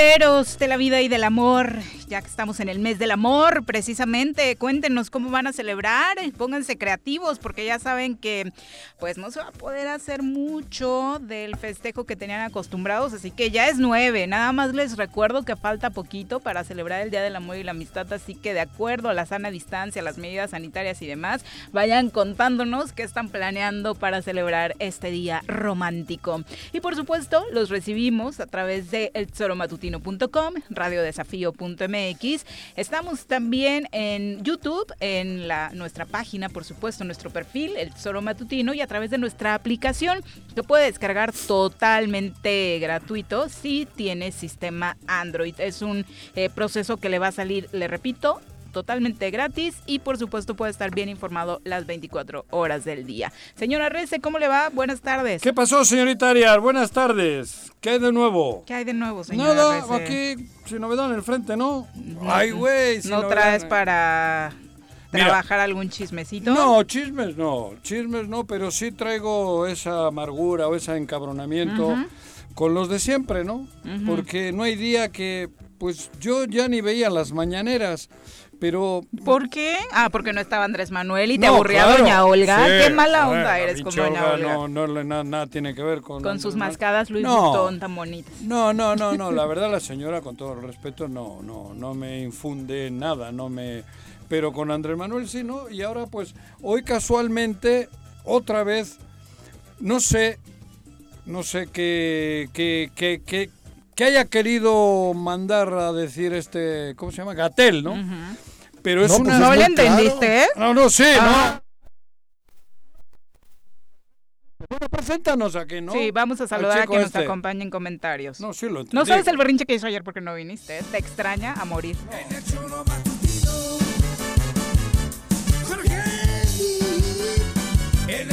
De la vida y del amor ya que estamos en el mes del amor, precisamente, cuéntenos cómo van a celebrar, pónganse creativos, porque ya saben que pues no se va a poder hacer mucho del festejo que tenían acostumbrados, así que ya es nueve, nada más les recuerdo que falta poquito para celebrar el Día del Amor y la Amistad, así que de acuerdo a la sana distancia, las medidas sanitarias y demás, vayan contándonos qué están planeando para celebrar este día romántico. Y por supuesto, los recibimos a través de elzoromatutino.com, radiodesafío.mx Estamos también en YouTube, en la, nuestra página, por supuesto, nuestro perfil, el Tesoro Matutino, y a través de nuestra aplicación que puede descargar totalmente gratuito si tiene sistema Android. Es un eh, proceso que le va a salir, le repito, totalmente gratis y por supuesto puede estar bien informado las 24 horas del día. Señora Rece, ¿cómo le va? Buenas tardes. ¿Qué pasó, señorita Arias? Buenas tardes. ¿Qué hay de nuevo? ¿Qué hay de nuevo, señora Nada, aquí sin novedad en el frente, ¿no? Ay, güey. ¿No traes para trabajar algún chismecito? No, chismes no, chismes no, pero sí traigo esa amargura o ese encabronamiento con los de siempre, ¿no? Porque no hay día que, pues yo ya ni veía las mañaneras. Pero. ¿Por qué? Ah, porque no estaba Andrés Manuel y te aburría Doña Olga. qué mala onda eres con Doña Olga. No, no, nada, nada tiene que ver con. Con sus mascadas Luis no, tan bonitas. No, no, no, no. La verdad, la señora, con todo el respeto, no, no, no me infunde nada, no me. Pero con Andrés Manuel sí, ¿no? Y ahora, pues, hoy casualmente, otra vez, no sé, no sé qué, qué, qué, qué, que haya querido mandar a decir este, ¿cómo se llama? Gatel, ¿no? Pero es no, una... Pues no le entendiste, ¿eh? No, no, sí, ah. no. Bueno, preséntanos aquí, ¿no? Sí, vamos a saludar a quien nos este. acompaña en comentarios. No, sí lo entendí. No sabes el berrinche que hizo ayer porque no viniste, ¿eh? Te extraña a morir. En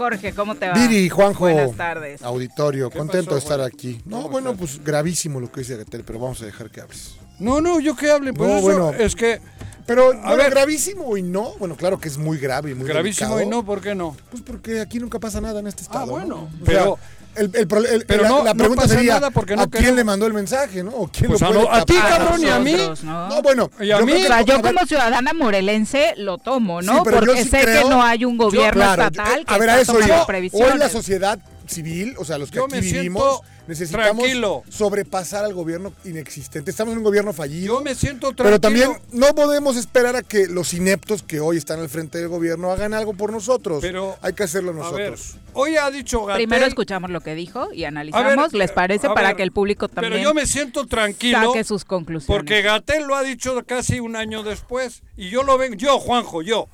Jorge, ¿cómo te va? Viri, Juanjo. Buenas tardes. Auditorio, contento de estar aquí. No, bueno, pues gravísimo lo que dice Gatel, pero vamos a dejar que hables. No, no, yo que hable, pues no, bueno, es que... Pero, a ver, gravísimo y no. Bueno, claro que es muy grave y muy Gravísimo y no, ¿por qué no? Pues porque aquí nunca pasa nada en este estado. Ah, bueno. Pero, el, el, pero la, no, la pregunta sería ¿a quién le mandó el mensaje, no? ¿O quién pues lo puede a, a ti, cabrón, y a mí. No, bueno. Y a yo, mí, yo como ciudadana morelense lo tomo, ¿no? Porque sé que no hay un gobierno estatal que a ver, a eso yo, Hoy la sociedad civil, o sea, los que aquí vivimos necesitamos sobrepasar al gobierno inexistente. Estamos en un gobierno fallido. Yo me siento tranquilo. Pero también no podemos esperar a que los ineptos que hoy están al frente del gobierno hagan algo por nosotros. Pero hay que hacerlo nosotros. hoy ha dicho Gatel, Primero escuchamos lo que dijo y analizamos, ¿les parece? Para que el público también Pero yo me siento tranquilo. Saque sus conclusiones. Porque Gatel lo ha dicho casi un año después y yo lo ven, yo Juanjo, yo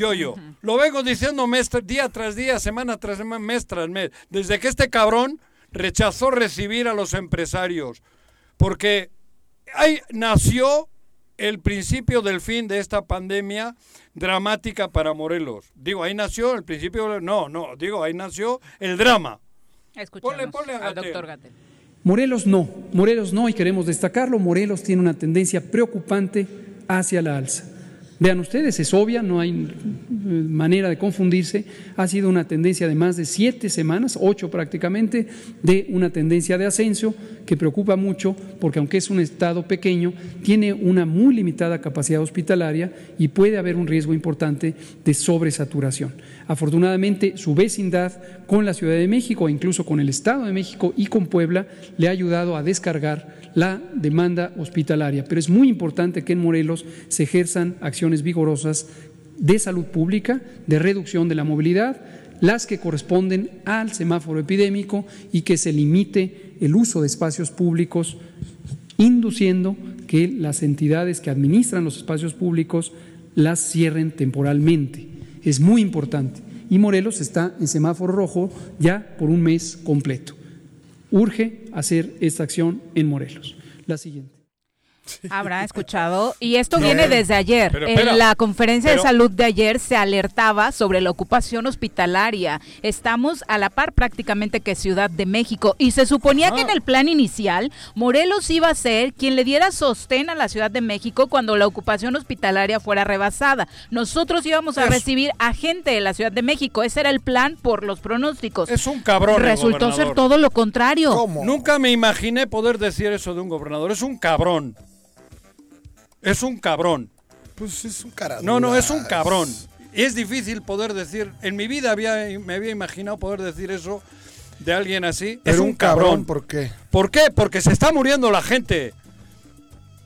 Yo, yo. Lo vengo diciendo mes, día tras día, semana tras semana, mes tras mes. Desde que este cabrón rechazó recibir a los empresarios. Porque ahí nació el principio del fin de esta pandemia dramática para Morelos. Digo, ahí nació el principio, no, no, digo, ahí nació el drama. Escuchamos al doctor Gatel. Morelos no, Morelos no, y queremos destacarlo, Morelos tiene una tendencia preocupante hacia la alza. Vean ustedes, es obvia, no hay manera de confundirse. Ha sido una tendencia de más de siete semanas, ocho prácticamente, de una tendencia de ascenso que preocupa mucho porque aunque es un estado pequeño, tiene una muy limitada capacidad hospitalaria y puede haber un riesgo importante de sobresaturación. Afortunadamente, su vecindad con la Ciudad de México, incluso con el Estado de México y con Puebla, le ha ayudado a descargar la demanda hospitalaria. Pero es muy importante que en Morelos se ejerzan acciones vigorosas de salud pública, de reducción de la movilidad, las que corresponden al semáforo epidémico y que se limite el uso de espacios públicos, induciendo que las entidades que administran los espacios públicos las cierren temporalmente. Es muy importante. Y Morelos está en semáforo rojo ya por un mes completo. Urge hacer esta acción en Morelos. La siguiente. Habrá escuchado. Y esto viene desde ayer. en la conferencia de salud de ayer se alertaba sobre la ocupación hospitalaria. Estamos a la par prácticamente que Ciudad de México. Y se suponía que en el plan inicial Morelos iba a ser quien le diera sostén a la Ciudad de México cuando la ocupación hospitalaria fuera rebasada. Nosotros íbamos a recibir a gente de la Ciudad de México. Ese era el plan por los pronósticos. Es un cabrón. Resultó ser todo lo contrario. Nunca me imaginé poder decir eso de un gobernador. Es un cabrón. Es un cabrón. Pues es un cara. No, no, es un cabrón. Es difícil poder decir. En mi vida había, me había imaginado poder decir eso de alguien así. es un, cabrón. ¿Por qué? ¿Por qué? Porque se está muriendo la gente.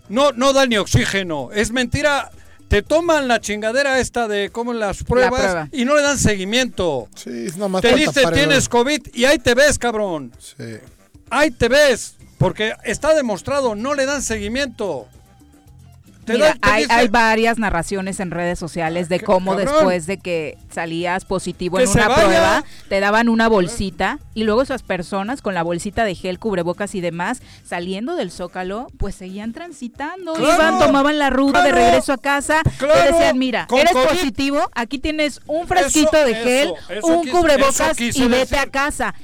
No, no da ni oxígeno. Es mentira. Te toman la chingadera esta de cómo las pruebas y no le dan seguimiento. Sí, es nomás Te dice tienes COVID y ahí te ves, cabrón. Sí. Ahí te ves. Porque está demostrado, no le dan seguimiento hay, varias narraciones en redes sociales de cómo después de que salías positivo en una prueba, te daban una bolsita y luego esas personas con la bolsita de gel, cubrebocas y demás, saliendo del zócalo, pues seguían transitando, iban, tomaban la ruta de regreso a casa, te decían, mira, eres positivo, aquí tienes un fresquito de gel, un cubrebocas y vete a casa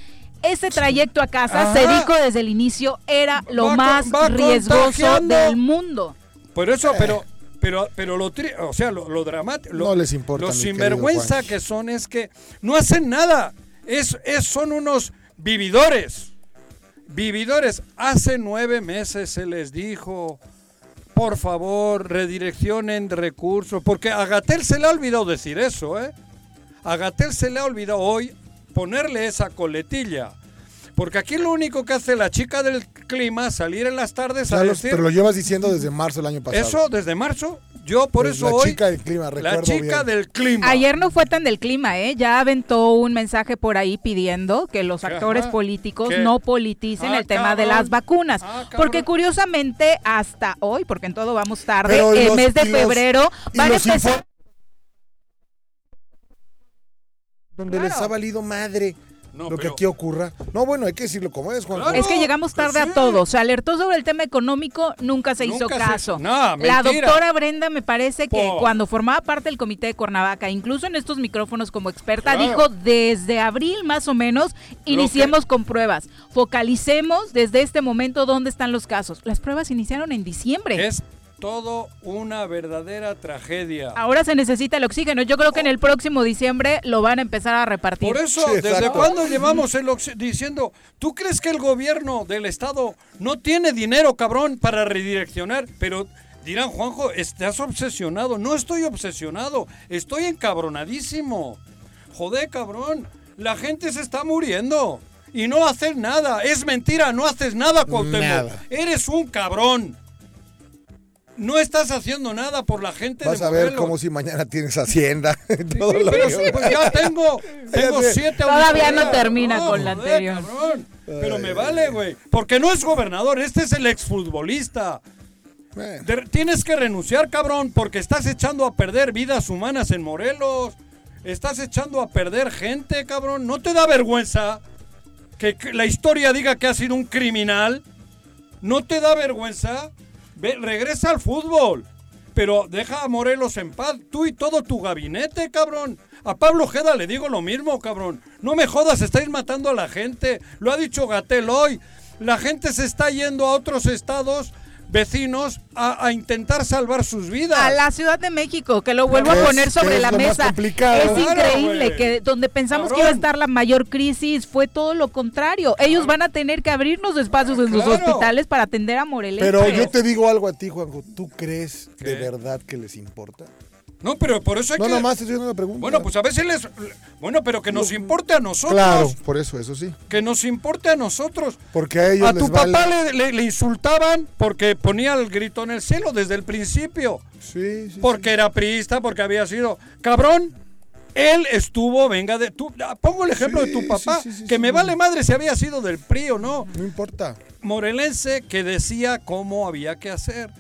ese trayecto a casa, se dijo desde el inicio, era lo más riesgoso del mundo. Por eso, pero, pero, pero lo, o sea, lo, dramático, no les importa. Lo sinvergüenza que son es que no hacen nada. Es, es, son unos vividores. Vividores. Hace nueve meses se les dijo, por favor, redireccionen recursos, porque a Gatel se le ha olvidado decir eso, ¿eh? A Gatel se le ha olvidado hoy ponerle esa coletilla. Porque aquí lo único que hace la chica del clima salir en las tardes a decir, Pero lo llevas diciendo desde marzo del año pasado. Eso, desde marzo. Yo por pues eso la chica del clima, recuerdo La chica del clima. Ayer no fue tan del clima, ¿eh? Ya aventó un mensaje por ahí pidiendo que los actores políticos no politicen ah, el tema de las vacunas. Ah, porque curiosamente, hasta hoy, porque en todo vamos tarde, el mes de febrero van a empezar... Donde les ha valido madre lo que aquí ocurra. No, bueno, hay que decirlo como es, Juan. es que llegamos tarde a todos. Se alertó sobre el tema económico, nunca se hizo caso. la doctora Brenda me parece que cuando formaba parte del comité de Cuernavaca, incluso en estos micrófonos como experta, dijo desde abril más o menos, iniciemos con pruebas. Focalicemos desde este momento dónde están los casos. Las pruebas iniciaron en diciembre. Es todo una verdadera tragedia. Ahora se necesita el oxígeno. Yo creo que en el próximo diciembre lo van a empezar a repartir. Por eso, ¿desde cuándo llevamos el diciendo, ¿tú crees que el gobierno del estado no tiene dinero, cabrón, para redireccionar? Pero dirán, Juanjo, estás obsesionado. No estoy obsesionado, estoy encabronadísimo. Joder, cabrón, la gente se está muriendo. Y no haces nada. Es mentira, no haces nada, Cuauhtémoc. Eres un cabrón no estás haciendo nada por la gente Vas a ver como si mañana tienes hacienda. Todo lo pero pues ya tengo, tengo siete Todavía no termina con la anterior. Pero me vale, güey. Porque no es gobernador, este es el exfutbolista. tienes que renunciar, cabrón, porque estás echando a perder vidas humanas en Morelos. Estás echando a perder gente, cabrón. ¿No te da vergüenza que la historia diga que has sido un criminal? ¿No te da vergüenza? Regresa al fútbol. Pero deja a Morelos en paz, tú y todo tu gabinete, cabrón. A Pablo Jeda le digo lo mismo, cabrón. No me jodas, estáis matando a la gente. Lo ha dicho Gatel hoy. La gente se está yendo a otros estados vecinos a, intentar salvar sus vidas. A la Ciudad de México, que lo vuelvo a poner sobre la mesa. Es increíble que donde pensamos que iba a estar la mayor crisis fue todo lo contrario. Ellos van a tener que abrirnos espacios en sus hospitales para atender a Morelia. Pero yo te digo algo a ti, Juanjo. ¿Tú crees de verdad que les importa? No, pero por eso hay no, que... No, nomás estoy una pregunta. Bueno, pues a veces les... Bueno, pero que nos importe a nosotros. Claro, por eso, eso sí. Que nos importe a nosotros. Porque a ellos A tu papá le, le, insultaban porque ponía el grito en el cielo desde el principio. Sí, sí. Porque era priista, porque había sido... Cabrón, él estuvo, venga de... Tú, ah, pongo el ejemplo de tu papá, que me vale madre si había sido del PRI o no. No importa. Morelense que decía cómo había que hacer.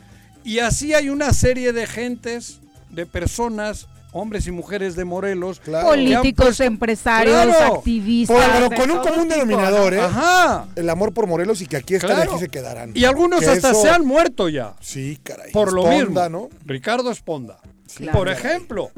Y así hay una serie de gentes de personas hombres y mujeres de Morelos. Políticos, empresarios, activistas. pero con un común denominador, ¿eh? Ajá. El amor por Morelos y que aquí están y aquí se quedarán. Y algunos hasta se han muerto ya. Sí, caray. Por lo mismo. ¿no? Ricardo Esponda. Por ejemplo.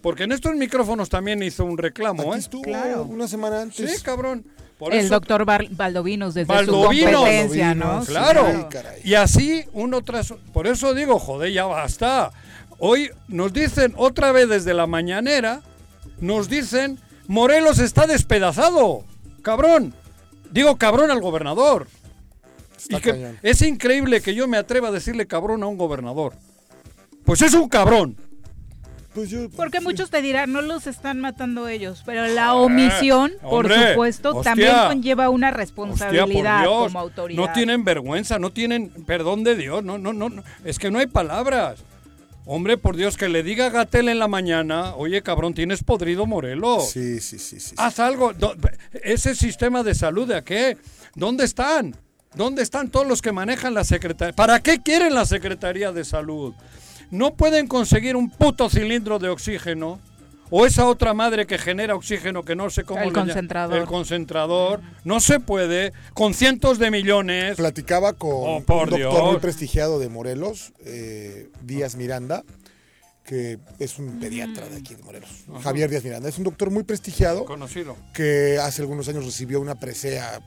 Porque en estos micrófonos también hizo un reclamo, aquí ¿eh? Estuvo claro. una semana antes. Sí, cabrón. el doctor Valdovinos desde su competencia, ¿no? Claro. y así uno tras... Por eso digo, joder, ya basta. Hoy nos dicen otra vez desde la mañanera, nos dicen, Morelos está despedazado. Cabrón. Digo cabrón al gobernador. es increíble que yo me atreva a decirle cabrón a un gobernador. Pues es un cabrón. Pues Porque muchos te dirán, no los están matando ellos, pero la omisión, por supuesto, también conlleva una responsabilidad como autoridad. No tienen vergüenza, no tienen perdón de Dios, no, no, no, es que no hay palabras. Hombre, por Dios, que le diga a Gatel en la mañana, oye, cabrón, tienes podrido Morelos. Sí, sí, sí, sí. Haz algo. Ese sistema de salud, ¿de qué? ¿Dónde están? ¿Dónde están todos los que manejan la Secretaría? ¿Para qué quieren la Secretaría de Salud? No pueden conseguir un puto cilindro de oxígeno o esa otra madre que genera oxígeno que no sé cómo el concentrador. El concentrador. No se puede con cientos de millones. Platicaba con oh, un doctor muy prestigiado de Morelos eh, Díaz Miranda que es un pediatra de aquí de Morelos, Javier Díaz Miranda. Es un doctor muy prestigiado. Conocido. Que hace algunos años recibió una presea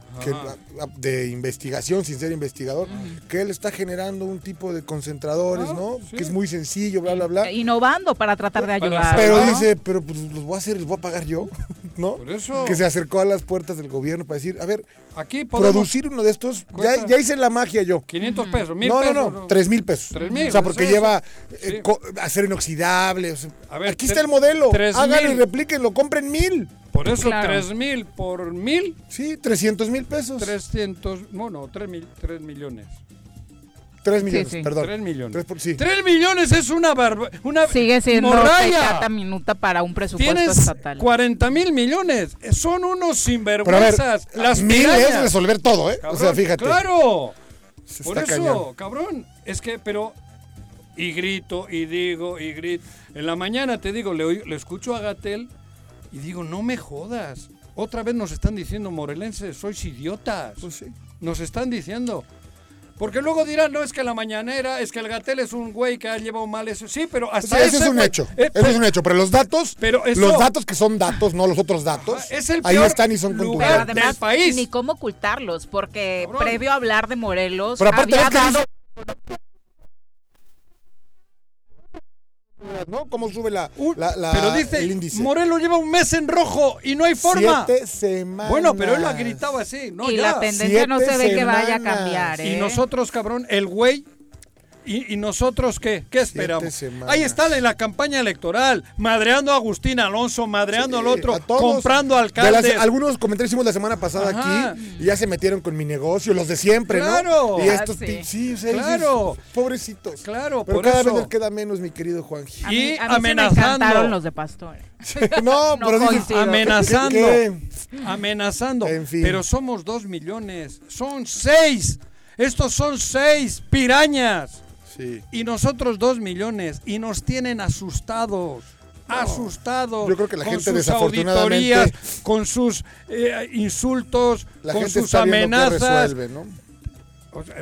de investigación, sin ser investigador, que él está generando un tipo de concentradores, ah, ¿no? Que es muy sencillo, bla, bla, bla. Innovando para tratar de ayudar. Pero dice, pero pues los voy a hacer, los voy a pagar yo, ¿no? Por eso. Que se acercó a las puertas del gobierno para decir, a ver, Aquí producir uno de estos, ya, hice la magia yo. 500 pesos, mil no, pesos. No, no, 3 mil pesos. 3 mil. O sea, porque lleva eh, acero inoxidable. a ver, aquí está el modelo. Háganlo y replíquenlo, compren mil. Por eso, 3 mil por mil. Sí, 300 mil pesos. 300, bueno, 3, mil, 3 millones. 3 millones, perdón. 3 millones. 3, millones es una barbaridad. Una Sigue siendo cada minuta para un presupuesto Tienes estatal. 40 mil millones. Son unos sinvergüenzas. Las mil es resolver todo, ¿eh? o sea, fíjate. Claro. Por eso, cabrón. Es que, pero. Y grito, y digo, y grito. En la mañana te digo, le, le escucho a Gatel y digo, no me jodas. Otra vez nos están diciendo, morelenses, sois idiotas. Pues sí. Nos están diciendo. Porque luego dirán, no, es que la mañanera, es que el Gatel es un güey que ha llevado mal eso. Sí, pero hasta eso es un hecho. Eh, eso es un hecho. Pero los datos, pero los datos que son datos, no los otros datos, ahí están y son contundentes. del país. Ni cómo ocultarlos, porque previo a hablar de Morelos, pero aparte había dado... ¿no? ¿Cómo sube la, pero dice, el índice? Morelos lleva un mes en rojo y no hay forma. Siete semanas. Bueno, pero él lo ha gritado así. No, y la tendencia no se ve que vaya a cambiar. ¿eh? Y nosotros, cabrón, el güey ¿Y, nosotros qué? ¿Qué esperamos? Ahí está en la campaña electoral, madreando a Agustín Alonso, madreando al otro, comprando alcaldes. algunos comentarios hicimos la semana pasada aquí y ya se metieron con mi negocio, los de siempre, claro. ¿no? Y estos, ah, sí, claro. pobrecitos. Claro, Pero cada vez les queda menos, mi querido Juan. Y amenazando. los de Pastor. no, pero amenazando. Amenazando. Pero somos dos millones. Son seis. Estos son seis pirañas. Sí. Y nosotros dos millones. Y nos tienen asustados. asustados. Yo creo que la con gente sus auditorías, con sus eh, insultos, con sus amenazas. ¿no?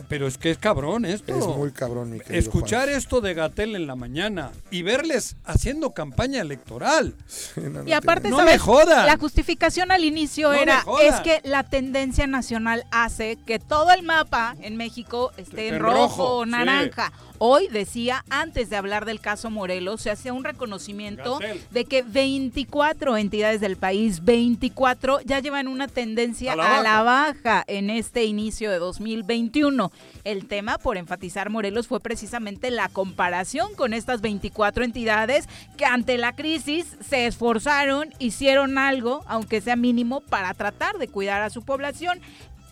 Pero es que es cabrón esto. Es muy cabrón, mi Escuchar esto de Gatel en la mañana y verles haciendo campaña electoral. y aparte, no me joda. La justificación al inicio era es que la tendencia nacional hace que todo el mapa en México esté en, rojo, o naranja. Hoy decía, antes de hablar del caso Morelos, se hacía un reconocimiento de que 24 entidades del país, 24, ya llevan una tendencia a la, a la baja en este inicio de 2021. El tema, por enfatizar Morelos, fue precisamente la comparación con estas 24 entidades que ante la crisis se esforzaron, hicieron algo, aunque sea mínimo, para tratar de cuidar a su población.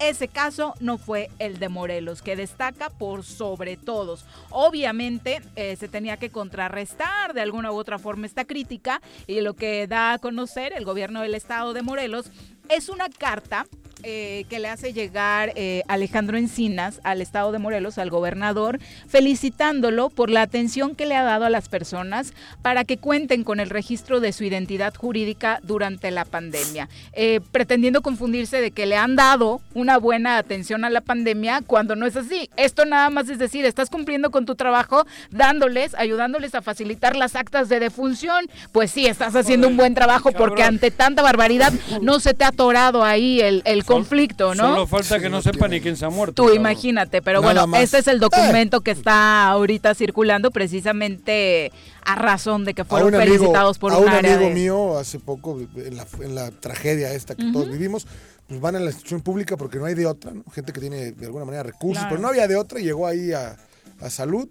Ese caso no fue el de Morelos, que destaca por sobre todos. Obviamente eh, se tenía que contrarrestar de alguna u otra forma esta crítica y lo que da a conocer el gobierno del estado de Morelos es una carta eh, que le hace llegar eh, Alejandro Encinas al estado de Morelos, al gobernador, felicitándolo por la atención que le ha dado a las personas para que cuenten con el registro de su identidad jurídica durante la pandemia, eh, pretendiendo confundirse de que le han dado una buena atención a la pandemia cuando no es así. Esto nada más es decir, estás cumpliendo con tu trabajo, dándoles, ayudándoles a facilitar las actas de defunción. Pues sí, estás haciendo un buen trabajo porque ante tanta barbaridad no se te ha atorado ahí el, el conflicto, ¿no? Solo falta que no sepa ni quién se ha muerto. Tú imagínate, pero bueno, este es el documento que está ahorita circulando precisamente a razón de que fueron felicitados por a un, amigo mío hace poco en la, tragedia esta que todos vivimos pues van a la institución pública porque no hay de otra, ¿no? gente que tiene de alguna manera recursos, pero no había de otra y llegó ahí a, a salud,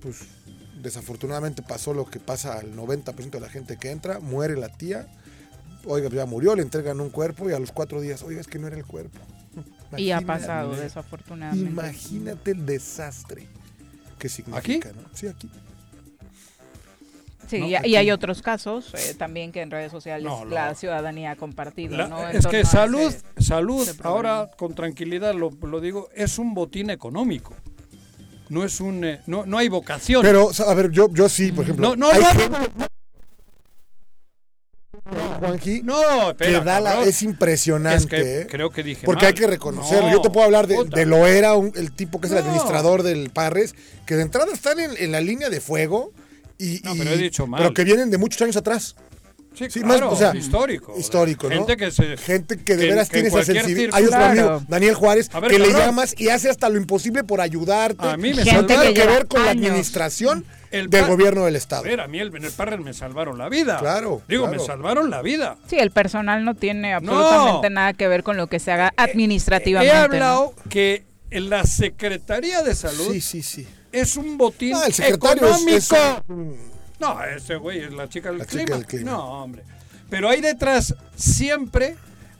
pues desafortunadamente pasó lo que pasa al 90% de la gente que entra, muere la tía, oiga, ya murió, le entregan un cuerpo y a los cuatro días, oiga, es que no era el cuerpo. y ha pasado, desafortunadamente. Imagínate el desastre que significa, ¿Aquí? Sí, aquí. Sí, y, hay otros casos eh, también que en redes sociales la ciudadanía ha compartido. ¿no? Es que salud, salud, ahora con tranquilidad lo, lo, digo, es un botín económico. No es un, eh, no, no hay vocación. Pero, a ver, yo, yo sí, por ejemplo. No, no, no, Juanji. No, es impresionante. ¿eh? creo que dije. Porque hay que reconocerlo. Yo te puedo hablar de, de Loera, el tipo que es el administrador del Parres, que de entrada están en, la línea de fuego. Y, no, pero he dicho mal. Pero que vienen de muchos años atrás. Sí, claro, o sea, histórico. Histórico, ¿no? Gente que, se, gente que de veras tiene esa sensibilidad. Hay otro amigo, Daniel Juárez, que le llamas y hace hasta lo imposible por ayudarte. A mí me Gente que, que ver con la administración del gobierno del Estado. A ver, a mí el, en el Parres me salvaron la vida. Claro. Digo, me salvaron la vida. Sí, el personal no tiene absolutamente nada que ver con lo que se haga administrativamente. He hablado que en la Secretaría de Salud sí, sí, sí. es un botín ah, el económico. No, ese güey es la chica del, clima. No, hombre. Pero hay detrás siempre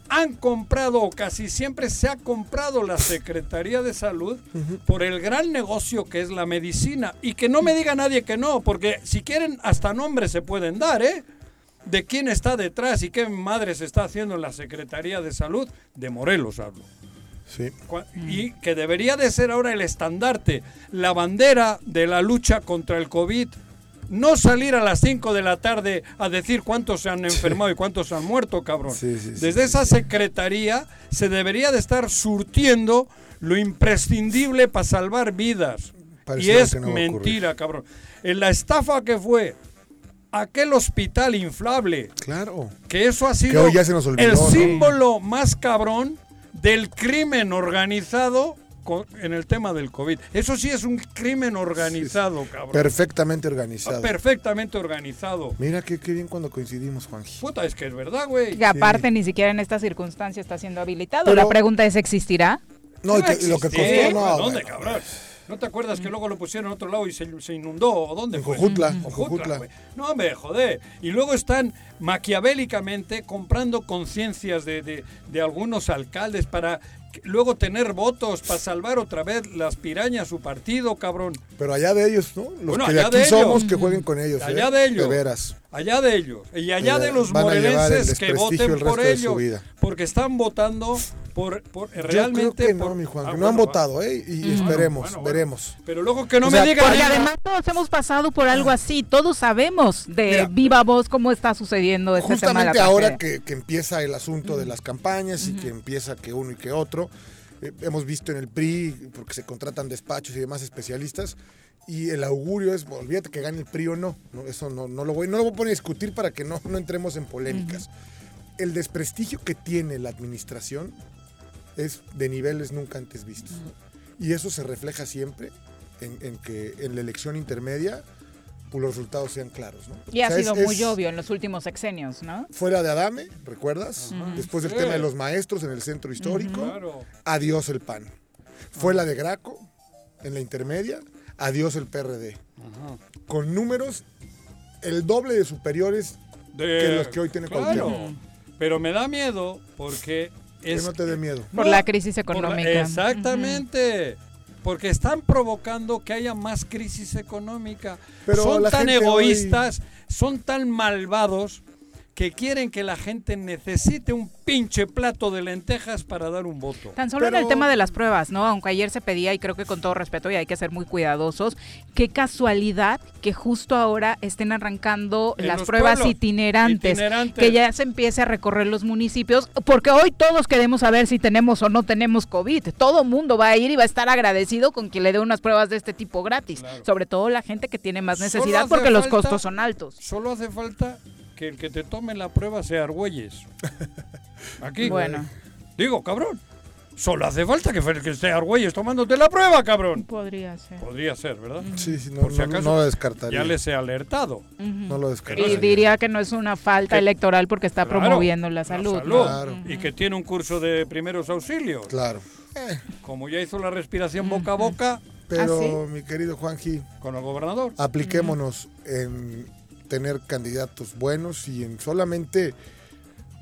han comprado o casi siempre se ha comprado la Secretaría de Salud por el gran negocio que es la medicina. Y que no me diga nadie que no, porque si quieren hasta nombres se pueden dar, ¿eh? De quién está detrás y qué madre se está haciendo en la Secretaría de Salud, de Morelos hablo. Sí. Y que debería de ser ahora el estandarte, la bandera de la lucha contra el COVID no salir a las 5 de la tarde a decir cuántos se han enfermado y cuántos se han muerto, cabrón. Desde esa secretaría se debería de estar surtiendo lo imprescindible para salvar vidas. y es mentira, cabrón. En la estafa que fue aquel hospital inflable. Claro. Que eso ha sido el símbolo más cabrón del crimen organizado en el tema del COVID. Eso sí es un crimen organizado, cabrón. Perfectamente organizado. Perfectamente organizado. Mira qué, qué bien cuando coincidimos, Juan. Puta, es que es verdad, güey. Y aparte ni siquiera en esta circunstancia está siendo habilitado. La pregunta es, ¿existirá? No, lo que costó, no. ¿Dónde, cabrón? ¿No te acuerdas que luego lo pusieron en otro lado y se, inundó? ¿O dónde en fue? Jojutla. Jojutla. No, hombre, joder. Y luego están maquiavélicamente comprando conciencias de, de, de, algunos alcaldes para luego tener votos para salvar otra vez las pirañas su partido, cabrón. Pero allá de ellos, ¿no? Los Bueno, que de allá aquí de ellos. somos, que jueguen con ellos. Allá ¿eh? de ellos. veras. Allá de ellos. Y allá Eh, de los morelenses que voten por de ellos. Porque están votando por, por Yo realmente. creo que no, por- mi Juan, Ah, no bueno, han votado, ¿eh? Y esperemos, bueno, veremos. Pero luego que no O me digan. Porque además todos hemos pasado por algo así, todos sabemos de Mira, viva voz cómo está sucediendo este tema de la Justamente ahora que empieza el asunto de las campañas y que empieza que uno y que otro, eh, hemos visto en el PRI, porque se contratan despachos y demás especialistas, y el augurio es, olvídate que gane el PRI o no, ¿no? eso no, no, lo voy, no lo voy a poner a discutir para que no, no entremos en polémicas. El desprestigio que tiene la administración es de niveles nunca antes vistos. Y eso se refleja siempre en, en que en la elección intermedia pues, los resultados sean claros. ¿no? Y ha O sea, sido es- muy es- obvio en los últimos sexenios, ¿no? Fuera de Adame, ¿recuerdas? Después del Sí. tema de los maestros en el centro histórico, Claro. adiós el PAN. Fue la de Graco en la intermedia, adiós el PRD. Con números el doble de superiores De- que los que hoy tiene claro. Cuauhtémoc. Pero me da miedo porque que es no te dé miedo. Por No, la crisis la- económica. exactamente. Porque están provocando que haya más crisis económica. Pero son tan egoístas, son tan malvados que quieren que la gente necesite un pinche plato de lentejas para dar un voto. Tan solo en el tema de las pruebas, ¿no? Aunque ayer se pedía, y creo que con todo respeto, y hay que ser muy cuidadosos, qué casualidad que justo ahora estén arrancando En las pruebas pueblos, itinerantes, itinerantes. que ya se empiece a recorrer los municipios, porque hoy todos queremos saber si tenemos o no tenemos COVID. Todo mundo va a ir y va a estar agradecido con quien le dé unas pruebas de este tipo gratis, Claro. sobre todo la gente que tiene más necesidad porque los costos son altos. Solo hace falta que el que te tome la prueba sea Argüelles. Aquí. Bueno. Digo, cabrón. Solo hace falta que, que esté Argüelles tomándote la prueba, cabrón. Podría ser. Podría ser, ¿verdad? Sí, sí, no, Por si acaso, no lo descartaría. Ya les he alertado. No lo descartaría. Y diría que no es una falta Que- electoral porque está Claro, promoviendo la salud. ¿no? Claro. Y que tiene un curso de primeros auxilios. Claro. Eh, Como ya hizo la respiración boca a boca pero, ¿Ah, mi querido Juanji, con el gobernador. apliquémonos en tener candidatos buenos y en solamente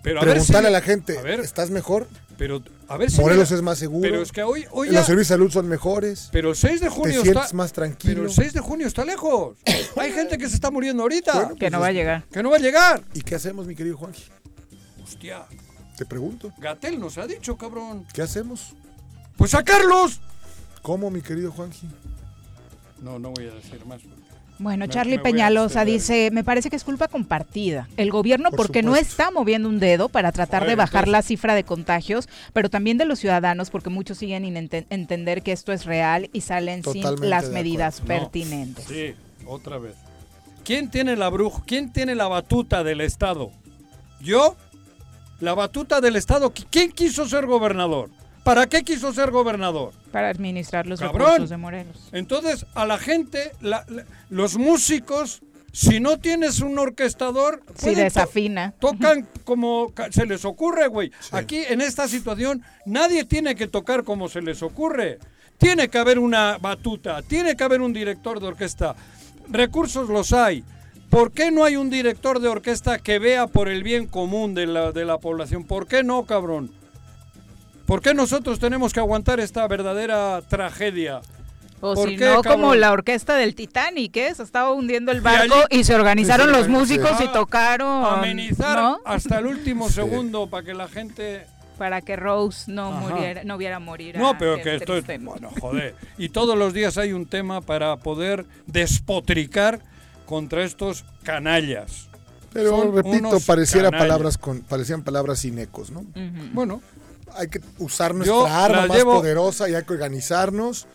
Pero a ver si- preguntarle a la gente, a ver. ¿estás mejor? Pero a ver si Morelos mira, es más seguro. Pero es que hoy, hoy los servicios de salud son mejores. pero el 6 de Te junio sientes está más tranquilo. Pero el 6 de junio está lejos. Hay gente que se está muriendo ahorita. Bueno, Que no va a llegar. que no va a llegar. ¿Y qué hacemos, mi querido Juanji? Hostia, Te pregunto. Gatel nos ha dicho, cabrón. ¿Qué hacemos? Pues sacarlos. ¿Cómo, mi querido Juanji? No, no voy a decir más. Bueno, Me- Charlie me Peñalosa dice, me parece que es culpa compartida. El gobierno Por porque no está moviendo un dedo para tratar de bajar entonces- la cifra de contagios, pero también de los ciudadanos porque muchos siguen sin ente- entender que esto es real y salen Totalmente sin las medidas pertinentes. Sí, otra vez. ¿Quién tiene la bruja? ¿Quién tiene la batuta del Estado? ¿Yo? La batuta del Estado. ¿Qui- ¿Quién quiso ser gobernador? ¿Para qué quiso ser gobernador? Para administrar los Cabrón. recursos de Morelos. Entonces, a la gente, la- la- los músicos, si no tienes un orquestador, Si to- desafina. tocan como se les ocurre, güey. Aquí, en esta situación, nadie tiene que tocar como se les ocurre. Tiene que haber una batuta, tiene que haber un director de orquesta. Recursos los hay. ¿Por qué no hay un director de orquesta que vea por el bien común de la, de la población? ¿Por qué no, cabrón? ¿Por qué nosotros tenemos que aguantar esta verdadera tragedia? O ¿Por si qué, no, como cabrón? la orquesta del Titanic, ¿eh? Se estaba hundiendo el Y barco allí- y se organizaron Sí, los sí, músicos y tocaron. Amenizar ¿no? hasta el último Sí. segundo para que la gente Para que Rose no Ajá. muriera, no viera morir. No, pero gente que esto es... Bueno, joder. Y todos los días hay un tema para poder despotricar contra estos canallas. Pero Son repito, pareciera canallas. palabras con, parecían palabras sin ecos, ¿no? Ujú. Bueno, Hay que usar nuestra Yo arma más llevo- poderosa y hay que organizarnos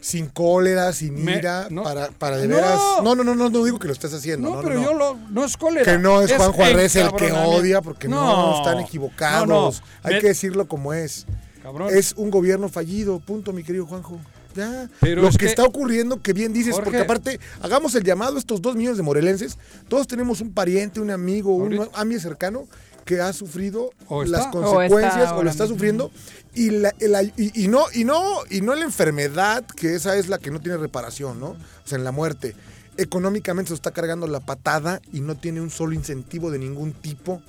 sin cólera, sin Me- ira, no. para, para de No. veras. No, no, no, no, no digo que lo estés haciendo. no, No, pero no, yo lo... No es cólera. Que no es Juan Juárez el que odia, porque no, están equivocados. Hay Me- que decirlo como es. Cabrón. Es un gobierno fallido, punto, mi querido Juanjo. Ya. Pero Lo es que, que- está ocurriendo, que bien dices, Jorge. porque aparte, hagamos el llamado a estos dos millones de morelenses. Todos tenemos un pariente, un amigo, un Ahorita. amigo cercano que ha sufrido O las está. O consecuencias está o, lo está sufriendo y, la- la- y, y no y no y no la enfermedad que esa es la que no tiene reparación no o sea en la muerte económicamente se está cargando la patada y no tiene un solo incentivo de ningún tipo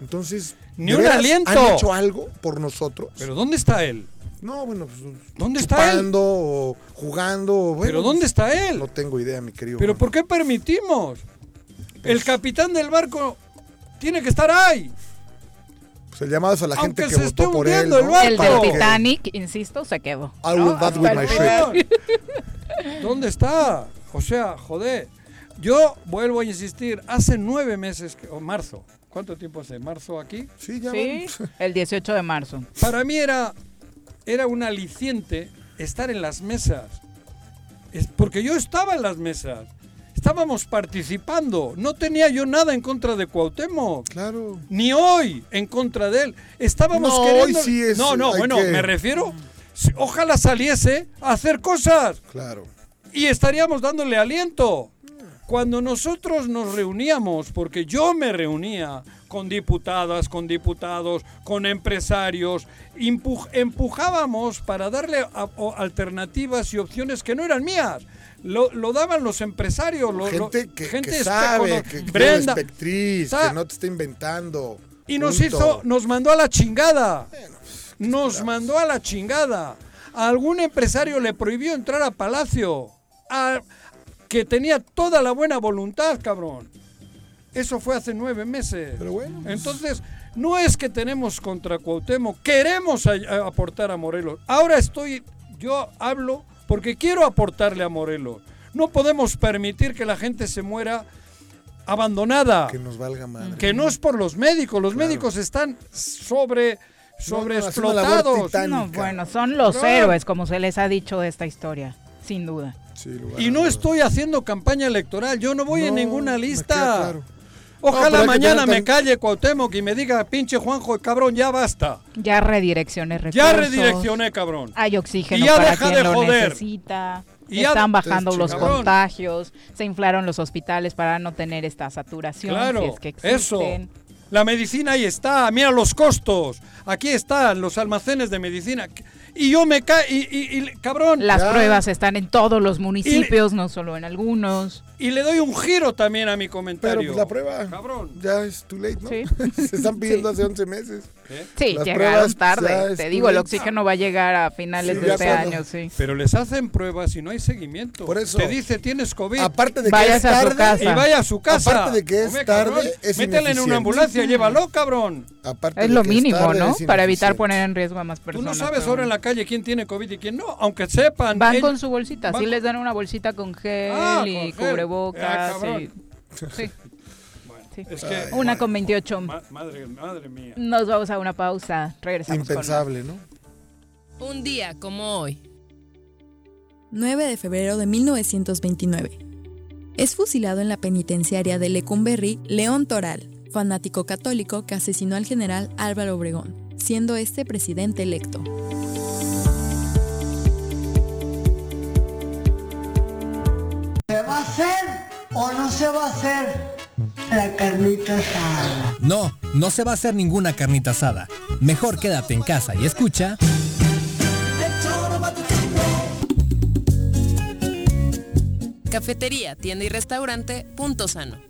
entonces Ni ¿de un aliento. han hecho algo por nosotros Pero ¿dónde está él? No, bueno, pues. ¿Dónde está él? o jugando. o, bueno, ¿Pero dónde está él? No tengo idea, mi querido. ¿Pero por qué permitimos? El capitán del barco tiene que estar ahí. Pues el llamado es a la gente Aunque que se votó por él. ¿no? El del Titanic, insisto, se quedó. I will that with my. ¿Dónde está? O sea, joder. Yo vuelvo a insistir, hace nueve meses, que- o marzo, ¿cuánto tiempo hace? ¿Marzo aquí? Sí, ya Sí, el 18 de marzo. Para mí era, era un aliciente estar en las mesas. Es porque yo estaba en las mesas. Estábamos participando. No tenía yo nada en contra de Cuauhtémoc. Claro. Ni hoy en contra de él. Estábamos No, queriendo... hoy sí es- no, no, bueno, que- me refiero... Ojalá saliese a hacer cosas Claro. y estaríamos dándole aliento. Cuando nosotros nos reuníamos, porque yo me reunía con diputadas, con diputados, con empresarios, empujábamos para darle a- alternativas y opciones que no eran mías. Lo, lo daban los empresarios, lo- lo- Gente que, gente que sabe, que, que Brenda, espectriz, Sa- que no te está inventando. y nos Punto. hizo, nos mandó a la chingada. Nos mandó a la chingada. A algún empresario le prohibió entrar a Palacio. A- que tenía toda la buena voluntad, cabrón. Eso fue hace nueve meses. Pero bueno, pues- Entonces, no es que tenemos contra Cuauhtémoc, queremos a- a- aportar a Morelos. Ahora estoy, yo hablo porque quiero aportarle a Morelos. No podemos permitir que la gente se muera abandonada Que nos valga madre. que no es por los médicos, los Claro. médicos están sobre sobre No, no, bueno, son los Claro. héroes, como se les ha dicho de esta historia, sin duda. Sí, lugar y no estoy haciendo campaña electoral, yo no voy en ninguna me lista. Ojalá No, mañana me tan- calle Cuauhtémoc y me diga, pinche Juanjo, cabrón, ya basta. Ya redirecciones recursos. Ya redireccioné, cabrón. Hay oxígeno Y ya para deja quien de lo joder. necesita. Y ya- Están bajando Entonces, los cabrón. contagios. Se inflaron los hospitales para no tener esta saturación. Claro, si es que eso. La medicina ahí está, mira los costos. Aquí están los almacenes de medicina. Y yo me cae, y, y- y, cabrón, Las Ya. pruebas están en todos los municipios, no solo en algunos. y le doy un giro también a mi Pero comentario. pues la prueba Cabrón. ya es too late, ¿no? Sí. Se están pidiendo hace 11 meses. ¿Eh? Sí, Las llegaron pruebas, tarde. Te digo, el late. oxígeno va a llegar a finales Sí, de este cuando- año, sí. Pero les hacen pruebas y no hay seguimiento. Por eso. Te dice tienes COVID. Aparte de que Váyase es a su casa. y vaya a su casa. Aparte de que es Come, tarde, cabrón, es Métele en una ambulancia, llévalo, cabrón. aparte Es de lo que mínimo, tarde, ¿no? Para evitar poner en riesgo a más Tú personas. no sabes pero- ahora en la calle quién tiene COVID y quién no, aunque sepan. Van ellos- con su bolsita, van sí les dan una bolsita con gel Ah, y con gel. cubrebocas. Ah, y- sí, Bueno, sí. Es que, Una con 28. ma- madre, madre mía. Nos vamos a una pausa. Regresamos con. Impensable, ¿no? Un día como hoy. 9 de febrero de 1929. Es fusilado en la penitenciaria de Lecumberri León Toral, fanático católico que asesinó al general Álvaro Obregón, siendo este presidente electo. ¿Se va a hacer o no se va a hacer la carnita asada? No, no se va a hacer ninguna carnita asada. Mejor quédate en casa y escucha. Cafetería, tienda y restaurante Punto Sano.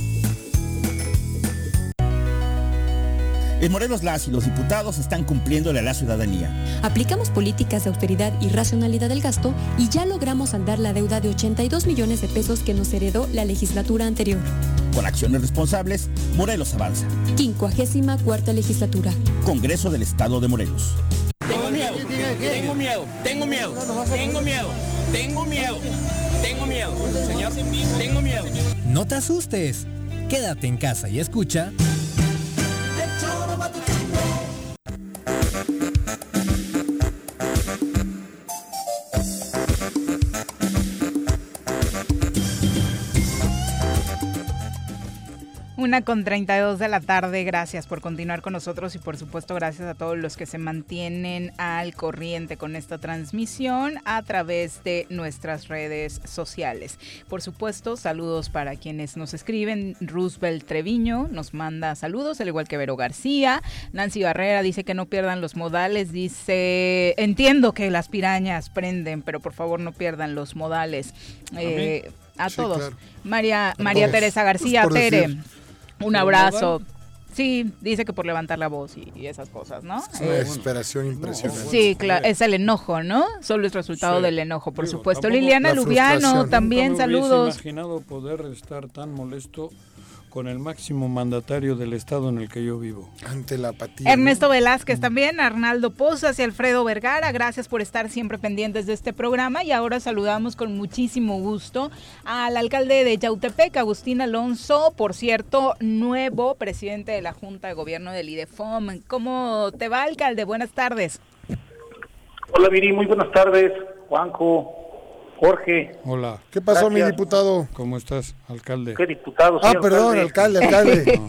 En Morelos las y los diputados están cumpliéndole a la ciudadanía. Aplicamos políticas de austeridad y racionalidad del gasto y ya logramos saldar la deuda de 82 millones de pesos que nos heredó la legislatura anterior. Con acciones responsables, Morelos avanza. 54 cuarta legislatura. Congreso del Estado de Morelos. Tengo miedo, tengo miedo, tengo miedo, tengo miedo, tengo miedo, tengo miedo, señor, tengo miedo. No te asustes. Quédate en casa y escucha. Baba Una con 32 de la tarde, gracias por continuar con nosotros y por supuesto gracias a todos los que se mantienen al corriente con esta transmisión a través de nuestras redes sociales. Por supuesto, saludos para quienes nos escriben. Roosevelt Treviño nos manda saludos, al igual que Vero García. Nancy Barrera dice que no pierdan los modales, dice, entiendo que las pirañas prenden, pero por favor no pierdan los modales. Eh, a Sí, todos. claro. María, María. Teresa García, Pues por Tere. decir. Un abrazo. Sí, dice que por levantar la voz y, y esas cosas, ¿no? Es una Eh, desesperación impresionante. Sí, claro, es el enojo, ¿no? Solo es resultado Sí. del enojo, por Digo, supuesto. Liliana Lubiano, también Nunca me saludos. imaginado poder estar tan molesto con el máximo mandatario del estado en el que yo vivo. Ante la apatía. Ernesto Velázquez también, Arnaldo Pozas y Alfredo Vergara, gracias por estar siempre pendientes de este programa y ahora saludamos con muchísimo gusto al alcalde de Yautepec, Agustín Alonso, por cierto, nuevo presidente de la Junta de Gobierno del IDEFOM. ¿Cómo te va, alcalde? Buenas tardes. Hola Viri, muy buenas tardes. Juanjo, Jorge. Hola. ¿Qué pasó, mi diputado? ¿Cómo estás, alcalde? ¿Qué diputado? Ah, señor perdón, alcalde, alcalde.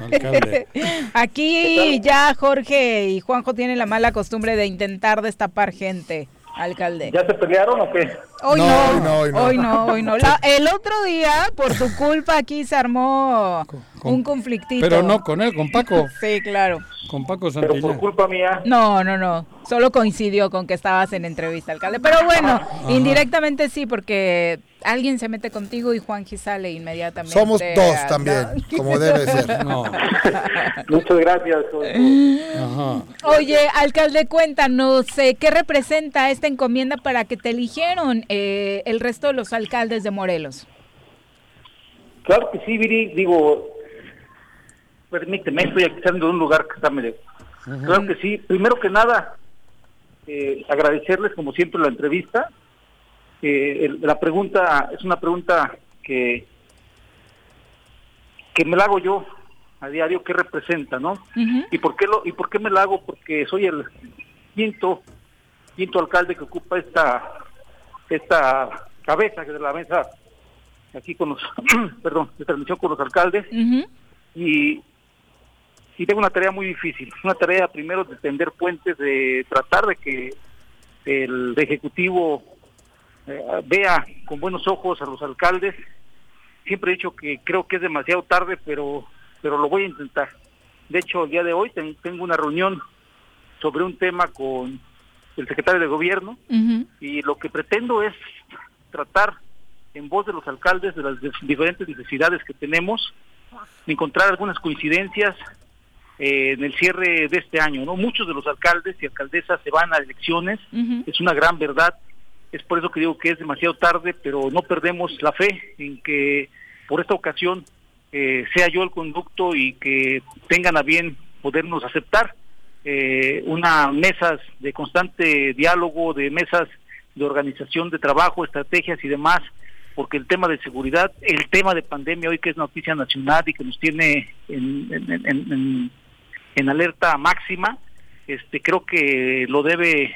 Alcalde. Aquí ya Jorge y Juanjo tienen la mala costumbre de intentar destapar gente, alcalde. ¿Ya se pelearon o qué? Hoy No, no, hoy no, hoy no. hoy no, hoy no. La- el otro día, por tu culpa, aquí se armó con- un conflictito. Pero no con él, con Paco. Sí, claro. Con Paco Pero por Santillán. culpa mía. No, no, no. Solo coincidió con que estabas en entrevista, alcalde. Pero bueno, indirectamente sí, porque alguien se mete contigo y Juanji sale inmediatamente. Somos dos a- también, ¿no? como debe ser. No. Muchas gracias. Ajá. Oye, alcalde, cuéntanos, eh, ¿qué representa esta encomienda para que te eligieron eh, el resto de los alcaldes de Morelos? Claro que sí, Viri. Digo, permíteme, estoy aquí saliendo de un lugar que está medio... Claro que sí. Primero que nada, eh, agradecerles como siempre la entrevista. Eh, el- la pregunta es una pregunta que que me la hago yo a diario, ¿qué representa, no? ¿Y por qué lo y por qué me la hago? Porque soy el quinto quinto alcalde que ocupa esta esta cabeza de la mesa aquí con los perdón, de transmisión con los alcaldes y y tengo una tarea muy difícil, una tarea primero de tender puentes, de tratar de que el ejecutivo eh, vea con buenos ojos a los alcaldes. Siempre he dicho que creo que es demasiado tarde, pero pero lo voy a intentar. De hecho, el día de hoy ten- tengo una reunión sobre un tema con el secretario de gobierno y lo que pretendo es tratar en voz de los alcaldes de las dif- diferentes necesidades que tenemos, encontrar algunas coincidencias eh, en el cierre de este año. no Muchos de los alcaldes y alcaldesas se van a elecciones, es una gran verdad, es por eso que digo que es demasiado tarde, pero no perdemos la fe en que por esta ocasión eh, sea yo el conducto y que tengan a bien podernos aceptar eh, una mesas de constante diálogo, de mesas de organización de trabajo, estrategias y demás, porque el tema de seguridad, el tema de pandemia hoy que es noticia nacional y que nos tiene en, en- en- en- alerta máxima, este creo que lo debe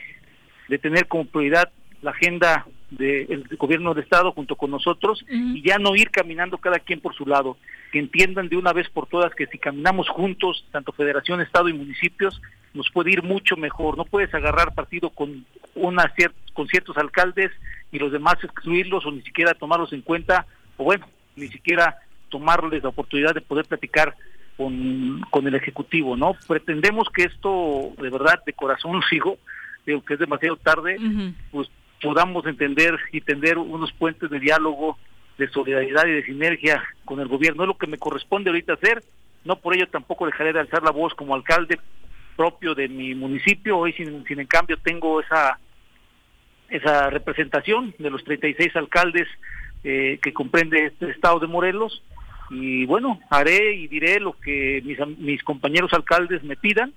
de tener como prioridad la agenda del gobierno de estado junto con nosotros y ya no ir caminando cada quien por su lado, que entiendan de una vez por todas que si caminamos juntos, tanto federación, estado y municipios, nos puede ir mucho mejor. No puedes agarrar partido con una con ciertos alcaldes y los demás excluirlos o ni siquiera tomarlos en cuenta o bueno, ni siquiera tomarles la oportunidad de poder platicar con, con el ejecutivo, ¿no? Pretendemos que esto de verdad de corazón lo sigo, digo que es demasiado tarde, pues podamos entender y tender unos puentes de diálogo, de solidaridad y de sinergia con el gobierno. Es lo que me corresponde ahorita hacer. No por ello tampoco dejaré de alzar la voz como alcalde propio de mi municipio. Hoy, sin, sin en cambio, tengo esa esa representación de los 36 alcaldes eh, que comprende este estado de Morelos. Y bueno, haré y diré lo que mis, mis compañeros alcaldes me pidan,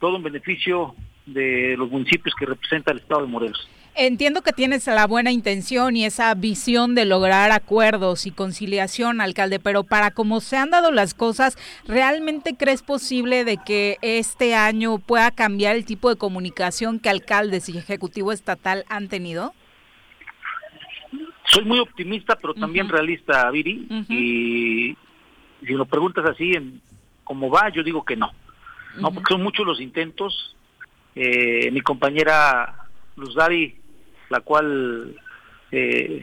todo en beneficio de los municipios que representa el estado de Morelos. Entiendo que tienes la buena intención y esa visión de lograr acuerdos y conciliación, alcalde, pero para cómo se han dado las cosas, ¿realmente crees posible de que este año pueda cambiar el tipo de comunicación que alcaldes y ejecutivo estatal han tenido? Soy muy optimista, pero también realista, Viri, y si lo preguntas así, en cómo va, yo digo que no. No, porque son muchos los intentos. Eh, mi compañera Luz Dari la cual eh,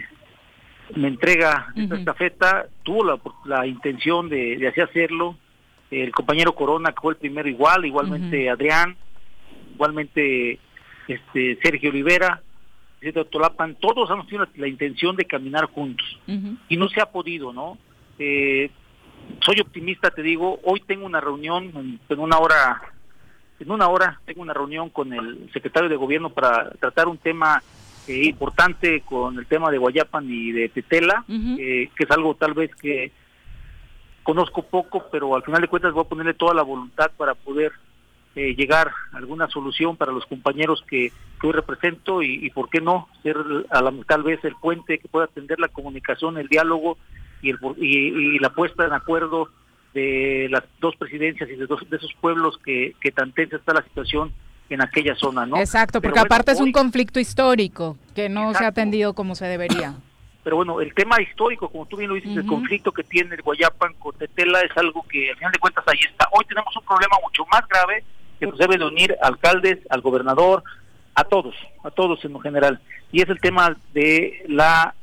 me entrega esta estafeta, tuvo la, la intención de, de, así hacerlo. El compañero Corona, que fue el primero igual, igualmente Adrián, igualmente este Sergio Olivera, Tolapan, todos han tenido la, intención de caminar juntos y no se ha podido, ¿no? Eh, soy optimista, te digo, hoy tengo una reunión en, en una hora en una hora tengo una reunión con el secretario de gobierno para tratar un tema eh, importante con el tema de Guayapan y de Tetela, eh, que es algo tal vez que conozco poco, pero al final de cuentas voy a ponerle toda la voluntad para poder eh, llegar a alguna solución para los compañeros que, hoy represento y, por qué no ser a la, tal vez el puente que pueda atender la comunicación, el diálogo y, el, y, la puesta en acuerdo de las dos presidencias y de, dos, de esos pueblos que, que tan tensa está la situación en aquella zona, ¿no? Exacto, porque aparte es un conflicto histórico que no se ha atendido como se debería. Pero bueno, el tema histórico, como tú bien lo dices, el conflicto que tiene el Guayapan con Tetela es algo que al final de cuentas ahí está. Hoy tenemos un problema mucho más grave que nos debe de unir alcaldes, al gobernador, a todos, a todos en lo general. Y es el tema de la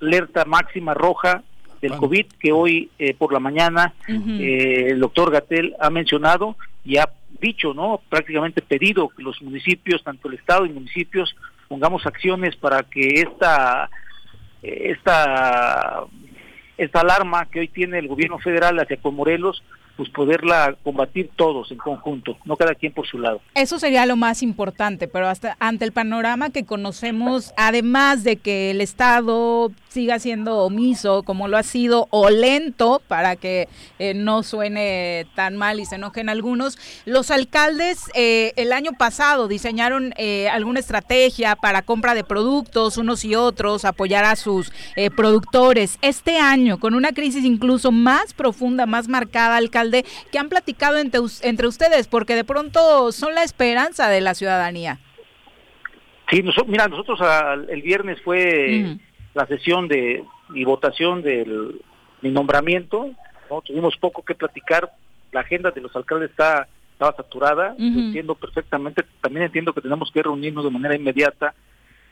alerta máxima roja del COVID que hoy eh, por la mañana eh, el doctor Gatel ha mencionado y ha dicho, ¿no? Prácticamente pedido que los municipios, tanto el Estado y municipios, pongamos acciones para que esta, esta, esta alarma que hoy tiene el gobierno federal hacia con Morelos pues poderla combatir todos en conjunto, no cada quien por su lado. Eso sería lo más importante, pero hasta ante el panorama que conocemos, además de que el Estado siga siendo omiso como lo ha sido o lento para que eh, no suene tan mal y se enojen algunos, los alcaldes eh, el año pasado diseñaron eh, alguna estrategia para compra de productos unos y otros, apoyar a sus productores. Este año, con una crisis incluso más profunda, más marcada, alcalde que han platicado entre, entre ustedes? Porque de pronto son la esperanza de la ciudadanía. Sí, mira, nosotros el viernes fue la sesión de y votación del mi nombramiento, ¿no? tuvimos poco que platicar, la agenda de los alcaldes está estaba saturada, entiendo perfectamente, también entiendo que tenemos que reunirnos de manera inmediata,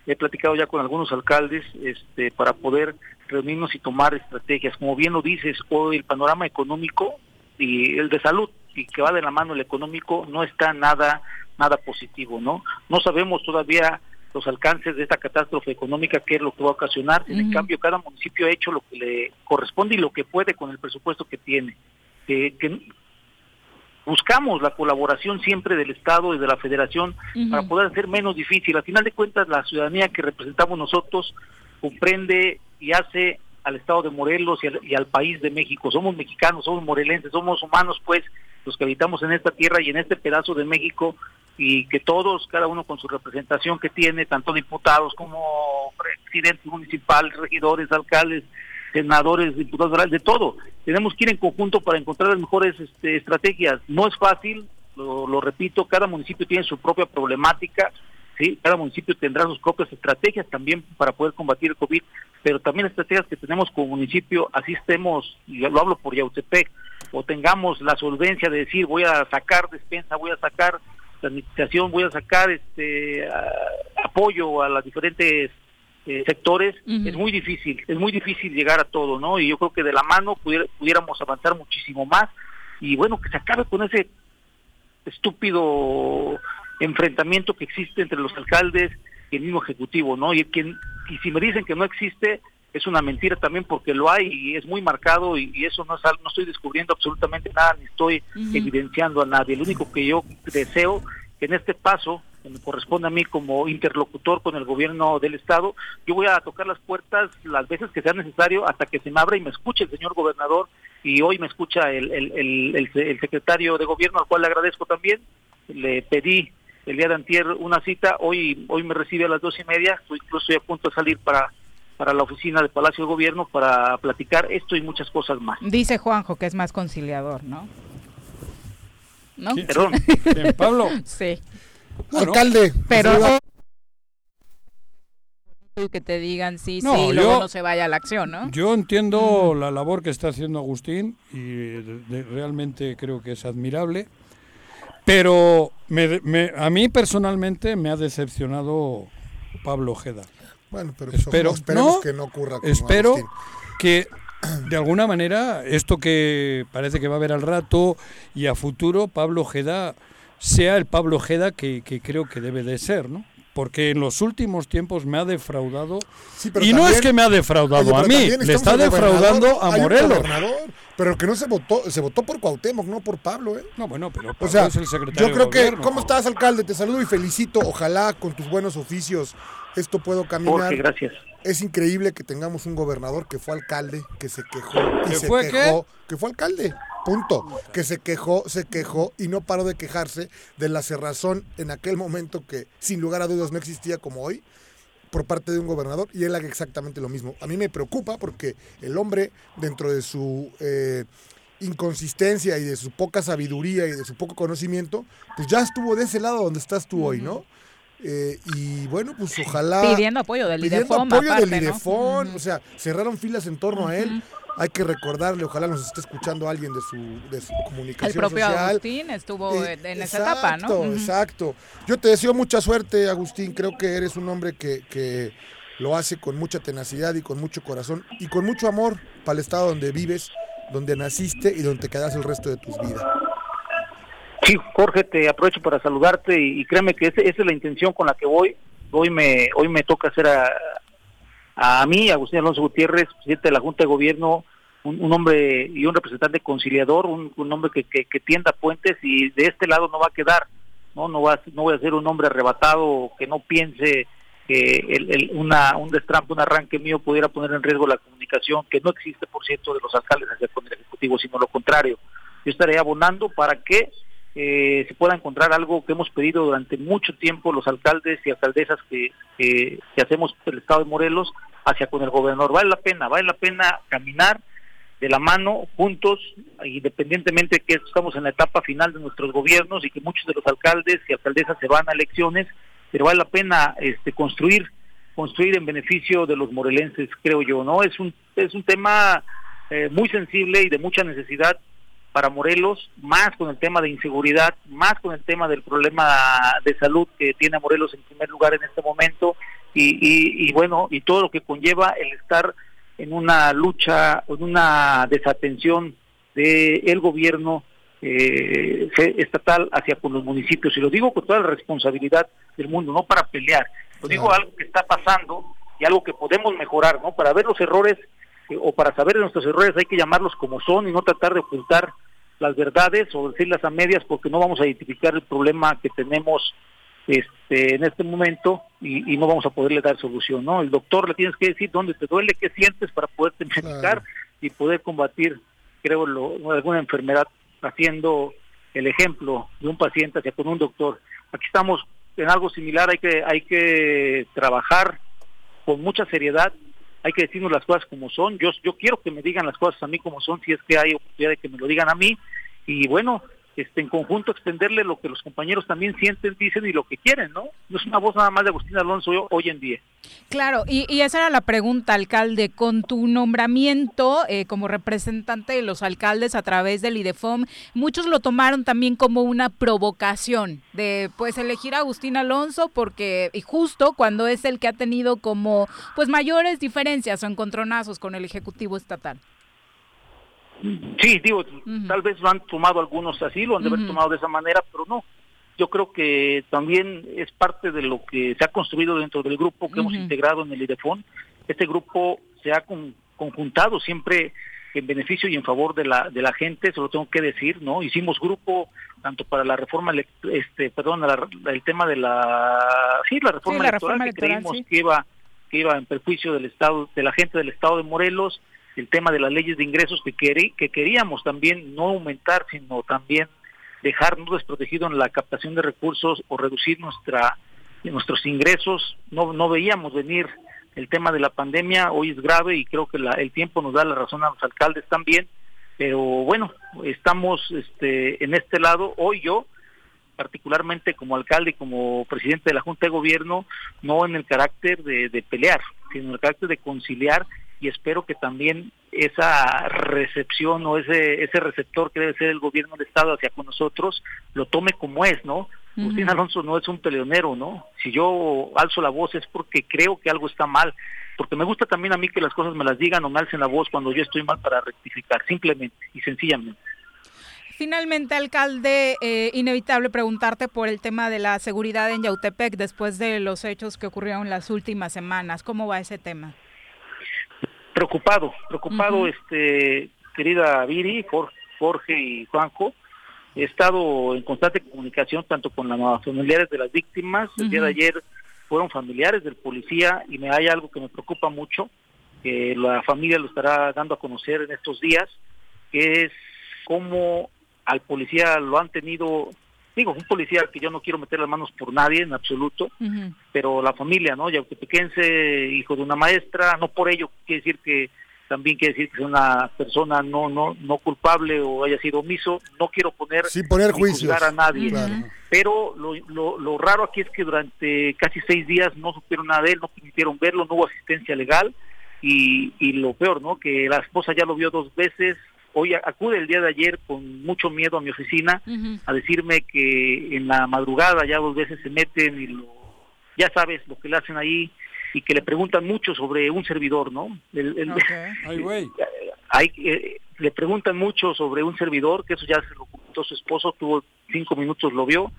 he platicado ya con algunos alcaldes este, para poder reunirnos y tomar estrategias. Como bien lo dices, hoy el panorama económico y el de salud y que va de la mano el económico no está nada nada positivo, ¿no? No sabemos todavía los alcances de esta catástrofe económica, qué es lo que va a ocasionar. En cambio, cada municipio ha hecho lo que le corresponde y lo que puede con el presupuesto que tiene. que buscamos la colaboración siempre del Estado y de la Federación para poder hacer menos difícil. Al final de cuentas, la ciudadanía que representamos nosotros comprende y hace al Estado de Morelos y al, país de México. Somos mexicanos, somos morelenses, somos humanos, pues, los que habitamos en esta tierra y en este pedazo de México, y que todos, cada uno con su representación que tiene, tanto diputados como presidentes municipales, regidores, alcaldes, senadores, diputados de todo. Tenemos que ir en conjunto para encontrar las mejores este, estrategias. No es fácil, lo repito, cada municipio tiene su propia problemática, ¿sí? cada municipio tendrá sus propias estrategias también para poder combatir el COVID, pero también estrategias que tenemos como municipio, así estemos, y lo hablo por Yautepec, o tengamos la solvencia de decir voy a sacar despensa, voy a sacar administración, voy a sacar este apoyo a las diferentes eh, sectores, es muy difícil, es muy difícil llegar a todo, ¿no? Y yo creo que de la mano pudiéramos avanzar muchísimo más y bueno, que se acabe con ese estúpido enfrentamiento que existe entre los alcaldes y el mismo ejecutivo, ¿no? Y, quien, y si me dicen que no existe, es una mentira también porque lo hay y es muy marcado y, eso no, es, no estoy descubriendo absolutamente nada ni estoy evidenciando a nadie. Lo único que yo deseo que en este paso, que me corresponde a mí como interlocutor con el gobierno del estado, yo voy a tocar las puertas las veces que sea necesario hasta que se me abra y me escuche el señor gobernador y hoy me escucha el, el, el secretario de gobierno al cual le agradezco también. Le pedí el día de antier una cita, hoy hoy me recibe a las dos y media, incluso estoy a punto de salir para para la oficina del Palacio de Gobierno para platicar esto y muchas cosas más. Dice Juanjo que es más conciliador, ¿no? ¿No? Perdón, Pablo. Sí. Alcalde. Pero que te digan sí, sí, y luego no se vaya a la acción, ¿no? Yo entiendo la labor que está haciendo Agustín y realmente creo que es admirable, pero a mí personalmente me ha decepcionado Pablo Ojeda. Bueno, pero espero, esperemos que no ocurra. espero que de alguna manera esto que parece que va a haber al rato y a futuro, Pablo Ojeda sea el Pablo Ojeda que, que creo que debe de ser, ¿no? Porque en los últimos tiempos me ha defraudado. y no es que me ha defraudado a mí, le está defraudando a Morelos. Pero que no se votó, se votó por Cuauhtémoc, no por Pablo, ¿eh? No, bueno, pero o sea, es el secretario Yo creo que, ¿cómo estás, alcalde? Te saludo y felicito. Ojalá con tus buenos oficios esto pueda caminar. gracias. Es increíble que tengamos un gobernador que fue alcalde, que se quejó y se quejó, que fue alcalde. Punto. Que se quejó, se quejó y no paró de quejarse de la cerrazón en aquel momento que sin lugar a dudas no existía como hoy por parte de un gobernador y él haga exactamente lo mismo. A mí me preocupa porque el hombre dentro de su eh, inconsistencia y de su poca sabiduría y de su poco conocimiento, pues ya estuvo de ese lado donde estás tú hoy, ¿no? Eh, y bueno, pues ojalá... Pidiendo apoyo del Pidiendo apoyo del IDEFON, o sea, cerraron filas en torno a él hay que recordarle, ojalá nos esté escuchando alguien de su, de su comunicación El propio social. Agustín estuvo en esa etapa, ¿no? Exacto. Yo te deseo mucha suerte, Agustín. Creo que eres un hombre que, que lo hace con mucha tenacidad y con mucho corazón y con mucho amor para el estado donde vives, donde naciste y donde te quedas el resto de tus vidas. Sí, Jorge, te aprovecho para saludarte y, créeme que esa, es la intención con la que voy. Hoy me hoy me toca hacer a, a mí, Agustín Alonso Gutiérrez, presidente de la Junta de Gobierno, un, hombre y un representante conciliador, un, hombre que, que, tienda puentes y de este lado no va a quedar, no no va no voy a ser un hombre arrebatado que no piense que el, una, un destrampo, un arranque mío pudiera poner en riesgo la comunicación, que no existe, por cierto, de los alcaldes hacia con el Ejecutivo, sino lo contrario. Yo estaré abonando para que eh, se pueda encontrar algo que hemos pedido durante mucho tiempo los alcaldes y alcaldesas que, que, hacemos el Estado de Morelos, hacia con el gobernador. Vale la pena, vale la pena caminar de la mano, juntos, independientemente de que estamos en la etapa final de nuestros gobiernos y que muchos de los alcaldes y alcaldesas se van a elecciones, pero vale la pena este, construir, construir en beneficio de los morelenses, creo yo, ¿no? Es un, es un tema eh, muy sensible y de mucha necesidad para Morelos, más con el tema de inseguridad, más con el tema del problema de salud que tiene Morelos en primer lugar en este momento, y, bueno, y todo lo que conlleva el estar en una lucha, en una desatención del el gobierno eh, estatal hacia con los municipios. Y lo digo con toda la responsabilidad del mundo, no para pelear. Lo digo algo que está pasando y algo que podemos mejorar, ¿no? Para ver los errores eh, o para saber de nuestros errores hay que llamarlos como son y no tratar de ocultar las verdades o decirlas a medias porque no vamos a identificar el problema que tenemos este, en este momento y, no vamos a poderle dar solución, ¿no? El doctor le tienes que decir dónde te duele, qué sientes para poderte medicar y poder combatir, creo, lo, alguna enfermedad haciendo el ejemplo de un paciente hacia con un doctor. Aquí estamos en algo similar, hay que, hay que trabajar con mucha seriedad, hay que decirnos las cosas como son. Yo, yo quiero que me digan las cosas a mí como son, si es que hay oportunidad de que me lo digan a mí. Y bueno, este, en conjunto extenderle lo que los compañeros también sienten, dicen y lo que quieren, ¿no? No es una voz nada más de Agustín Alonso hoy en día. Claro, y, y esa era la pregunta, alcalde, con tu nombramiento eh, como representante de los alcaldes a través del IDEFOM, muchos lo tomaron también como una provocación de pues elegir a Agustín Alonso porque y justo cuando es el que ha tenido como pues mayores diferencias o encontronazos con el Ejecutivo Estatal. Sí, digo, tal vez lo han tomado algunos así, lo han de haber tomado de esa manera, pero no. Yo creo que también es parte de lo que se ha construido dentro del grupo que hemos integrado en el IDEFON. Este grupo se ha conjuntado siempre en beneficio y en favor de la de la gente, se lo tengo que decir, ¿no? Hicimos grupo tanto para la reforma este perdón, el tema de la sí, la reforma electoral que creímos que iba que iba en perjuicio del estado de la gente del estado de Morelos el tema de las leyes de ingresos que, que queríamos también no aumentar, sino también dejarnos desprotegidos en la captación de recursos o reducir nuestra nuestros ingresos. No, no veíamos venir el tema de la pandemia, hoy es grave y creo que el tiempo nos da la razón a los alcaldes también, pero bueno, estamos este, en este lado, hoy yo particularmente como alcalde y como presidente de la Junta de Gobierno, no en el carácter de, de pelear, sino en el carácter de conciliar y espero que también esa recepción o ese ese receptor que debe ser el gobierno del estado hacia con nosotros lo tome como es, ¿no? Agustín Alonso no es un peleonero, ¿no? Si yo alzo la voz es porque creo que algo está mal, porque me gusta también a mí que las cosas me las digan o me alcen la voz cuando yo estoy mal para rectificar, simplemente y sencillamente. Finalmente, alcalde, eh, inevitable preguntarte por el tema de la seguridad en Yautepec después de los hechos que ocurrieron las últimas semanas. ¿Cómo va ese tema? Preocupado, preocupado, este, querida Viri, Jorge y Juanjo. He estado en constante comunicación tanto con las familiares de las víctimas. El día de ayer fueron familiares del policía y me hay algo que me preocupa mucho, que la familia lo estará dando a conocer en estos días, que es cómo al policía lo han tenido digo, un policía que yo no quiero meter las manos por nadie en absoluto, pero la familia, ¿no? Yautepequense, hijo de una maestra, no por ello quiere decir que también quiere decir que es una persona no no no culpable o haya sido omiso, no quiero poner sin poner juicios. a nadie, pero lo, lo, lo, raro aquí es que durante casi seis días no supieron nada de él, no permitieron verlo, no hubo asistencia legal y, y lo peor, ¿no? Que la esposa ya lo vio dos veces, Hoy acude el día de ayer con mucho miedo a mi oficina a decirme que en la madrugada ya dos veces se meten y lo, ya sabes lo que le hacen ahí y que le preguntan mucho sobre un servidor, ¿no? Hay, eh, le preguntan mucho sobre un servidor, que eso ya se lo comentó su esposo, tuvo cinco minutos, lo vio,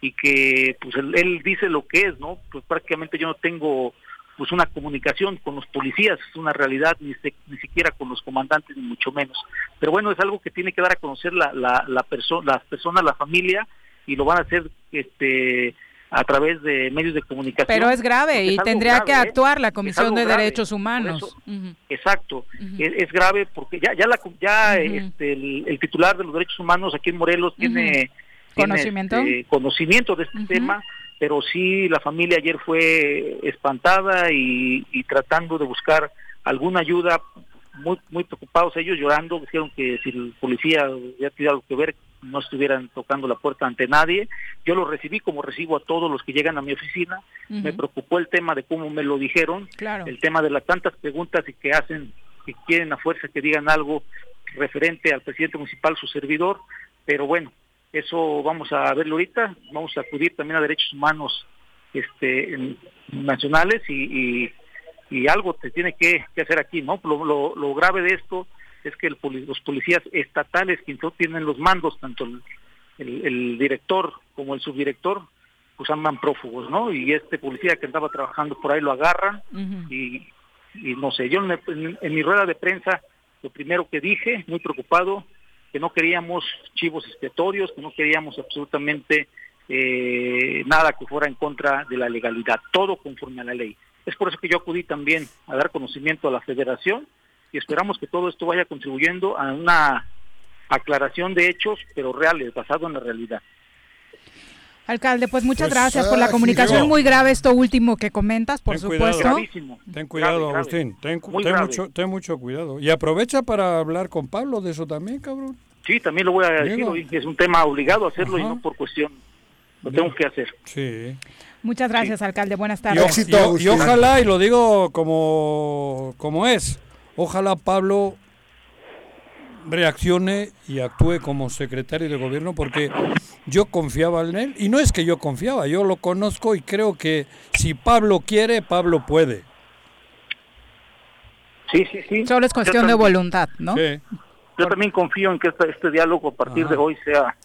y que pues él, él, dice lo que es, ¿no? Pues prácticamente yo no tengo pues una comunicación con los policías, es una realidad, ni, ni siquiera con los comandantes, ni mucho menos. Pero bueno, es algo que tiene que dar a conocer la, la, la las personas, la familia, y lo van a hacer este a través de medios de comunicación. Pero es grave y tendría que ¿eh? actuar la Comisión de Derechos Humanos. Exacto, es, grave porque ya ya la ya este, el, titular de los derechos humanos aquí en Morelos tiene, conocimiento este, conocimiento de este tema pero sí la familia ayer fue espantada y, tratando de buscar alguna ayuda, muy muy preocupados ellos llorando, dijeron que si el policía ya tuviera algo que ver, no estuvieran tocando la puerta ante nadie. Yo lo recibí como recibo a todos los que llegan a mi oficina. Me preocupó el tema de cómo me lo dijeron, el tema de las tantas preguntas y que hacen, que quieren a fuerza que digan algo referente al presidente municipal, su servidor, pero bueno, eso vamos a verlo ahorita, vamos a acudir también a derechos humanos este, nacionales y, y, algo se tiene que, hacer aquí, ¿no? Lo, lo, grave de esto es que los policías estatales, que tienen los mandos, tanto el, director como el subdirector, pues andan prófugos, ¿no? Y este policía que andaba trabajando por ahí lo agarran y, y, no sé, yo en mi rueda de prensa, lo primero que dije, muy preocupado, que no queríamos chivos expiatorios, que no queríamos absolutamente eh, nada que fuera en contra de la legalidad, todo conforme a la ley. Es por eso que yo acudí también a dar conocimiento a la federación y esperamos que todo esto vaya contribuyendo a una aclaración de hechos, pero reales, basado en la realidad. Alcalde, pues muchas pues, gracias por la comunicación. Muy grave esto último que comentas, por supuesto. Ten cuidado, Agustín. Ten, mucho, ten mucho cuidado. Y aprovecha para hablar con Pablo de eso también, cabrón. Sí, también lo voy a decir hoy. Es un tema obligado a hacerlo y Ajá. no por cuestión. Lo tengo que hacer. Sí. Muchas gracias, alcalde. Buenas Y, tardes. o- y- y ojalá, y lo digo como, como es, ojalá Pablo reaccione y actúe como secretario de gobierno porque yo confiaba en él y no es que yo confiaba, yo lo conozco y creo que si Pablo quiere, Pablo puede. Sí, sí, sí. Solo es cuestión de voluntad, ¿no? Sí. Yo también confío en que esta- este diálogo a partir de hoy sea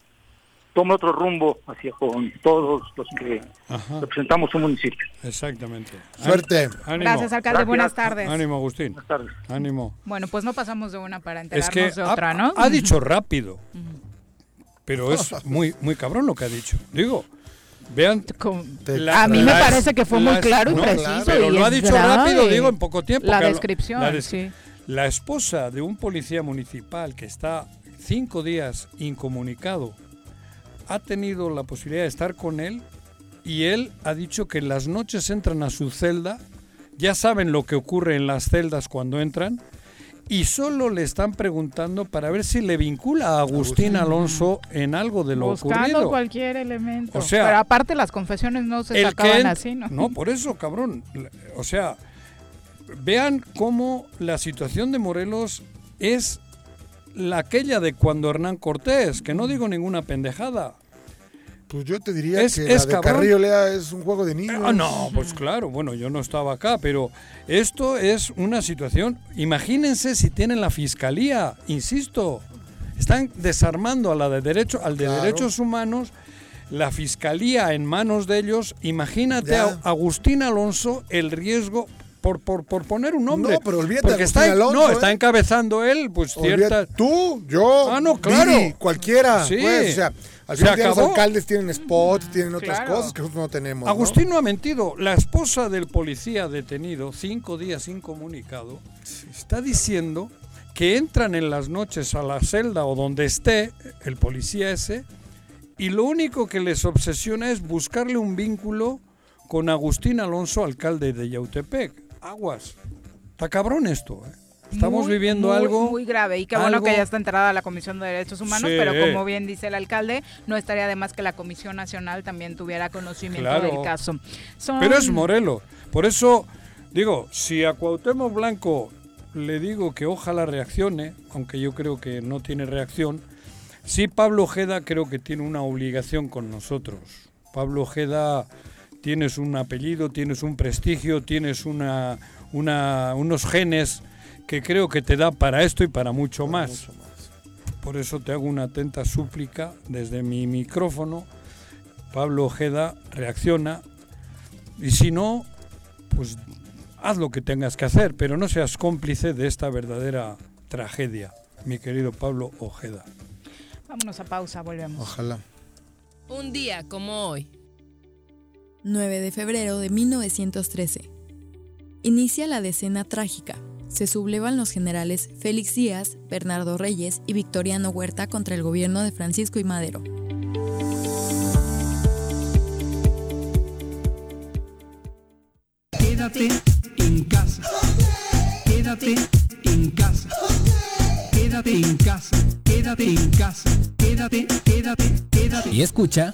tome otro rumbo hacia con todos los que Ajá. representamos un municipio. Exactamente. Suerte. Ánimo. Gracias, alcalde. Buenas tardes. Ánimo, Agustín. Ánimo. Bueno, pues no pasamos de una para Es enterarnos que de ha, otra, ¿no? ha dicho rápido, pero es muy, muy cabrón lo que ha dicho. Digo, vean. A mí me parece que fue muy claro y preciso Pero y lo ha dicho rápido, digo, en poco tiempo. La descripción, la des- sí. La esposa de un policía municipal que está cinco días incomunicado ha tenido la posibilidad de estar con él y él ha dicho que las noches entran a su celda, ya saben lo que ocurre en las celdas cuando entran y solo le están preguntando para ver si le vincula a Agustín Alonso en algo de lo Buscando ocurrido. cualquier elemento. O sea, Pero aparte las confesiones no se sacaban así, ¿no? No, por eso, cabrón. O sea, vean cómo la situación de Morelos es la aquella de cuando Hernán Cortés, que no digo ninguna pendejada. Pues yo te diría Es- que es la de cabrón. Carrillo Lea es un juego de niños. Ah, no, pues claro, bueno, yo no estaba acá, pero esto es una situación, imagínense si tienen la fiscalía, insisto, están desarmando a la de derecho, al de Claro. derechos humanos, la fiscalía en manos de ellos, imagínate Ya. a Agustín Alonso el riesgo por, por, por poner un nombre. No, pero olvídate porque está, Alonso, no, ¿eh? está encabezando él, pues Olvídate, cierta Tú, yo, Ah, no, claro. Cualquiera. Sí. pues, o sea, al final los alcaldes tienen spots, tienen otras Claro. cosas que nosotros no tenemos. ¿no? Agustín no ha mentido. La esposa del policía detenido, cinco días incomunicado, está diciendo que entran en las noches a la celda o donde esté el policía ese y lo único que les obsesiona es buscarle un vínculo con Agustín Alonso, alcalde de Yautepec. Aguas. Está cabrón esto. ¿eh? Estamos Muy, viviendo muy, algo. muy grave y qué bueno algo- que ya está enterada la Comisión de Derechos Humanos, Sí. pero como bien dice el alcalde, no estaría de más que la Comisión Nacional también tuviera conocimiento Claro. del caso. Son- Pero es Morelos. Por eso, digo, si a Cuauhtémoc Blanco le digo que ojalá reaccione, aunque yo creo que no tiene reacción, sí Pablo Ojeda creo que tiene una obligación con nosotros. Pablo Ojeda tienes un apellido, tienes un prestigio, tienes una, una- unos genes que creo que te da para esto y para mucho más. Por eso te hago una atenta súplica desde mi micrófono. Pablo Ojeda reacciona y si no, pues haz lo que tengas que hacer, pero no seas cómplice de esta verdadera tragedia, mi querido Pablo Ojeda. Vámonos a pausa, volvemos. Ojalá. Un día como hoy. 9 de febrero de 1913. Inicia la decena trágica. Se sublevan los generales Félix Díaz, Bernardo Reyes y Victoriano Huerta contra el gobierno de Francisco y Madero. Quédate en casa. Quédate en casa. Quédate en casa. Quédate en casa. Quédate, quédate, quédate. Y escucha.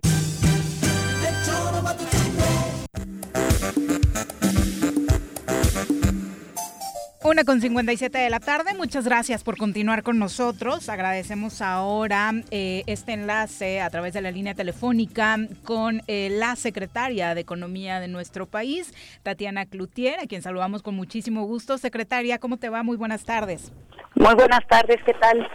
Una con 57 de la tarde, muchas gracias por continuar con nosotros. Agradecemos ahora eh, este enlace a través de la línea telefónica con eh, la secretaria de Economía de nuestro país, Tatiana Cloutier, a quien saludamos con muchísimo gusto. Secretaria, ¿cómo te va? Muy buenas tardes. Muy buenas tardes, ¿qué tal?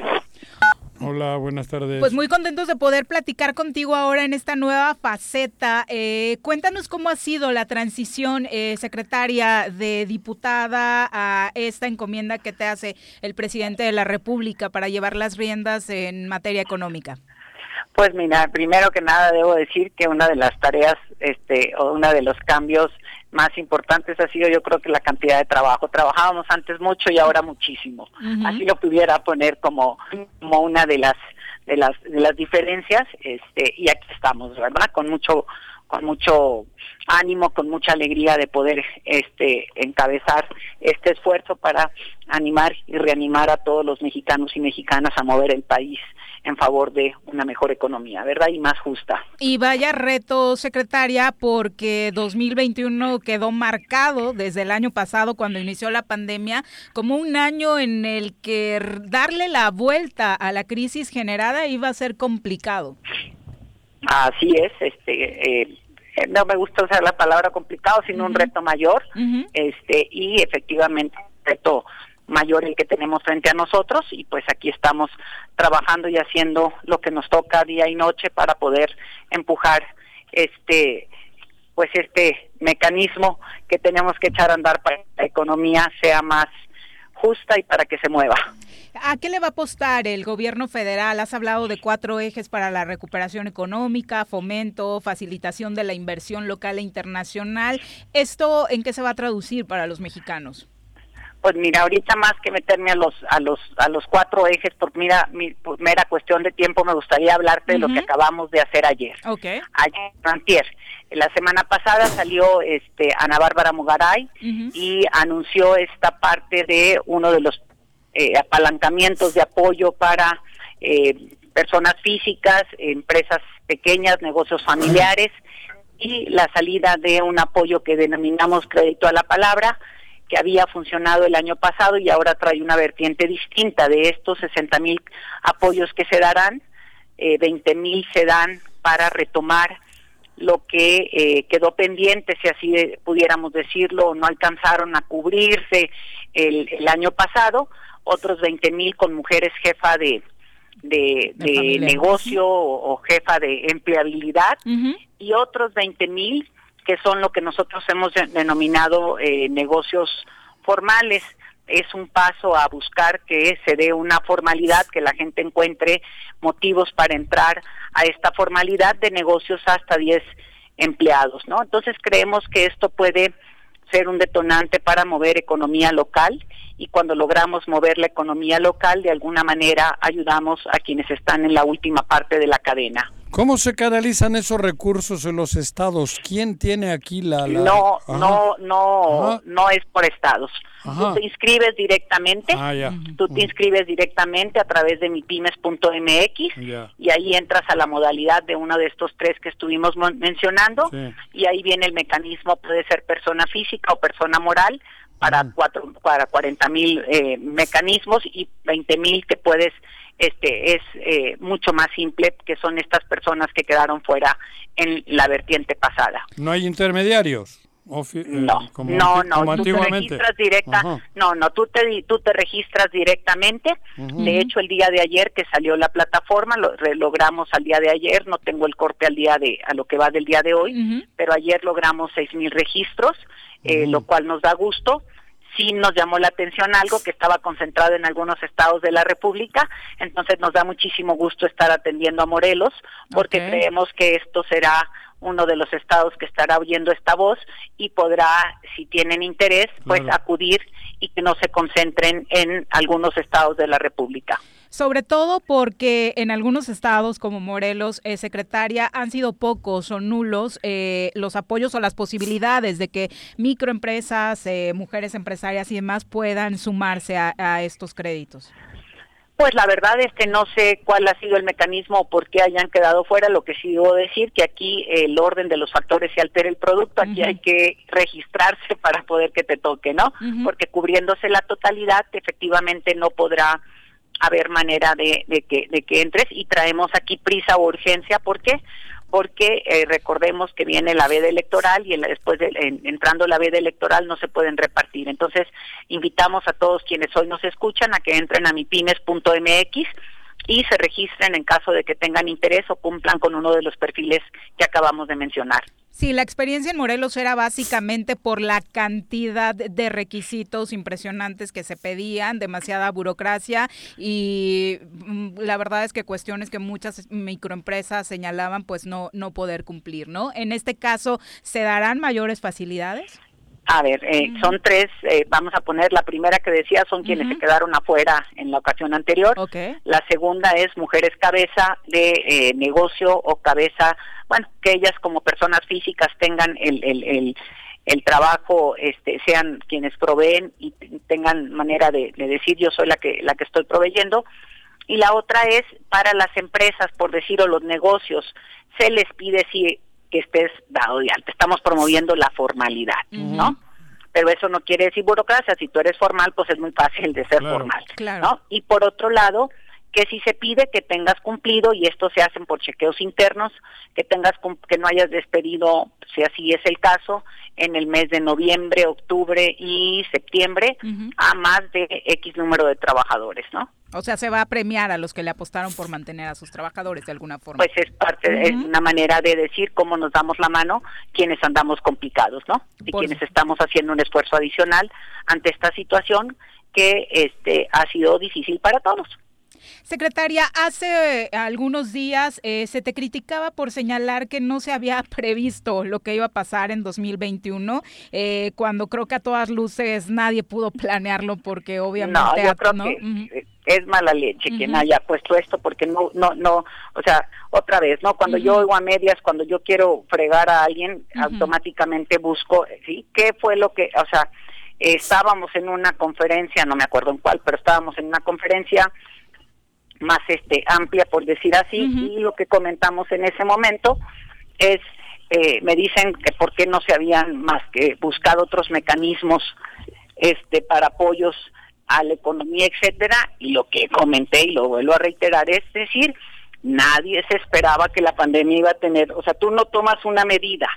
Hola, buenas tardes. Pues muy contentos de poder platicar contigo ahora en esta nueva faceta. Eh, cuéntanos cómo ha sido la transición, eh, secretaria, de diputada a esta encomienda que te hace el presidente de la República para llevar las riendas en materia económica. Pues mira, primero que nada debo decir que una de las tareas, este, o uno de los cambios más importantes ha sido yo creo que la cantidad de trabajo. Trabajábamos antes mucho y ahora muchísimo. Así lo pudiera poner como, como una de las de las de las diferencias este y aquí estamos, ¿verdad? Con mucho con mucho ánimo, con mucha alegría de poder este encabezar este esfuerzo para animar y reanimar a todos los mexicanos y mexicanas a mover el país en favor de una mejor economía, ¿verdad? Y más justa. Y vaya reto, secretaria, porque 2021 quedó marcado desde el año pasado cuando inició la pandemia como un año en el que darle la vuelta a la crisis generada iba a ser complicado. Así es, este eh, no me gusta usar la palabra complicado, sino un reto mayor, este y efectivamente un reto mayor el que tenemos frente a nosotros y pues aquí estamos trabajando y haciendo lo que nos toca día y noche para poder empujar este pues este mecanismo que tenemos que echar a andar para que la economía sea más justa y para que se mueva. ¿A qué le va a apostar el gobierno federal? Has hablado de cuatro ejes para la recuperación económica, fomento, facilitación de la inversión local e internacional. ¿Esto en qué se va a traducir para los mexicanos? Pues mira, ahorita más que meterme a los a los a los cuatro ejes, por mira, mi, por mera cuestión de tiempo, me gustaría hablarte de lo que acabamos de hacer ayer. Okay. Ayer, antier. La semana pasada salió este Ana Bárbara Mugaray y anunció esta parte de uno de los eh, apalancamientos de apoyo para eh, personas físicas, empresas pequeñas, negocios familiares y la salida de un apoyo que denominamos crédito a la palabra que había funcionado el año pasado y ahora trae una vertiente distinta. De estos 60 mil apoyos que se darán, eh, 20 mil se dan para retomar lo que eh, quedó pendiente, si así pudiéramos decirlo, no alcanzaron a cubrirse el, el año pasado, otros 20 mil con mujeres jefa de, de, de, negocio o, jefa de empleabilidad y otros 20 mil que son lo que nosotros hemos denominado eh, negocios formales. Es un paso a buscar que se dé una formalidad, que la gente encuentre motivos para entrar a esta formalidad de negocios hasta 10 empleados, ¿no? Entonces creemos que esto puede ser un detonante para mover economía local y cuando logramos mover la economía local, de alguna manera ayudamos a quienes están en la última parte de la cadena. ¿Cómo se canalizan esos recursos en los estados? ¿Quién tiene aquí la...? la... No, Ajá. no, no, Ajá. no es por estados. Ajá. Tú te inscribes directamente, Ah, ya. tú te inscribes directamente a través de mipymes.mx y ahí entras a la modalidad de uno de estos tres que estuvimos mencionando Sí. y ahí viene el mecanismo, puede ser persona física o persona moral para cuatro, para 40 mil eh, mecanismos y 20 mil que puedes, este es eh, mucho más simple que son estas personas que quedaron fuera en la vertiente pasada. ¿No hay intermediarios? Ofi- eh, No, como no, como no, tú te registras directa, Ajá. no, no, tú te, tú te registras directamente. Ujú. De hecho, el día de ayer que salió la plataforma, lo re- logramos al día de ayer, no tengo el corte al día de, a lo que va del día de hoy, pero ayer logramos seis mil registros, eh, lo cual nos da gusto. Sí nos llamó la atención algo que estaba concentrado en algunos estados de la República, entonces nos da muchísimo gusto estar atendiendo a Morelos, porque creemos que esto será uno de los estados que estará oyendo esta voz y podrá, si tienen interés, pues Claro. acudir y que no se concentren en algunos estados de la República. Sobre todo porque en algunos estados como Morelos, eh, secretaria, han sido pocos o nulos eh, los apoyos o las posibilidades de que microempresas, eh, mujeres empresarias y demás puedan sumarse a, a estos créditos. Pues la verdad es que no sé cuál ha sido el mecanismo o por qué hayan quedado fuera. Lo que sí debo decir que aquí el orden de los factores se altera el producto. Aquí hay que registrarse para poder que te toque, ¿no? Porque cubriéndose la totalidad, efectivamente no podrá haber manera de, que entres y traemos aquí prisa o urgencia. ¿Por qué? Porque eh, recordemos que viene la veda electoral y después de, en- entrando la veda electoral no se pueden repartir. Entonces invitamos a todos quienes hoy nos escuchan a que entren a mipymes.mx y se registren en caso de que tengan interés o cumplan con uno de los perfiles que acabamos de mencionar. Sí, la experiencia en Morelos era básicamente por la cantidad de requisitos impresionantes que se pedían, demasiada burocracia y mm, la verdad es que cuestiones que muchas microempresas señalaban pues no no poder cumplir, ¿no? En este caso, ¿se darán mayores facilidades? A ver, eh, son tres, eh, vamos a poner la primera que decía, son quienes se quedaron afuera en la ocasión anterior. La segunda es mujeres cabeza de eh, negocio o cabeza, bueno, que ellas como personas físicas tengan el, el, el, el trabajo, este, sean quienes proveen y tengan manera de, de decir yo soy la que, la que estoy proveyendo. Y la otra es para las empresas, por decir, o los negocios, se les pide si que estés dado de alta. Estamos promoviendo la formalidad, ¿no? Pero eso no quiere decir burocracia. Si tú eres formal, pues es muy fácil de ser Claro, formal, claro. ¿no? Y por otro lado, que si se pide que tengas cumplido, y esto se hacen por chequeos internos, que tengas que no hayas despedido, si así es el caso, en el mes de noviembre, octubre y septiembre, a más de X número de trabajadores, ¿no? O sea, se va a premiar a los que le apostaron por mantener a sus trabajadores de alguna forma. Pues es parte, de- es una manera de decir cómo nos damos la mano quienes andamos complicados, ¿no? Y Por quienes estamos haciendo un esfuerzo adicional ante esta situación que este ha sido difícil para todos. Secretaria, hace eh, algunos días eh, se te criticaba por señalar que no se había previsto lo que iba a pasar en 2021, eh, cuando creo que a todas luces nadie pudo planearlo porque obviamente... No, yo creo ¿no? que Ujú. es mala leche quien Ujú. haya puesto esto porque no no no, o sea, otra vez, ¿no? Cuando yo oigo a medias, cuando yo quiero fregar a alguien, automáticamente busco, ¿sí? ¿Qué fue lo que, o sea, eh, estábamos en una conferencia, no me acuerdo en cuál, pero estábamos en una conferencia más este amplia por decir así y lo que comentamos en ese momento es eh, me dicen que por qué no se habían más que buscado otros mecanismos este para apoyos a la economía etcétera y lo que comenté y lo vuelvo a reiterar es decir nadie se esperaba que la pandemia iba a tener o sea tú no tomas una medida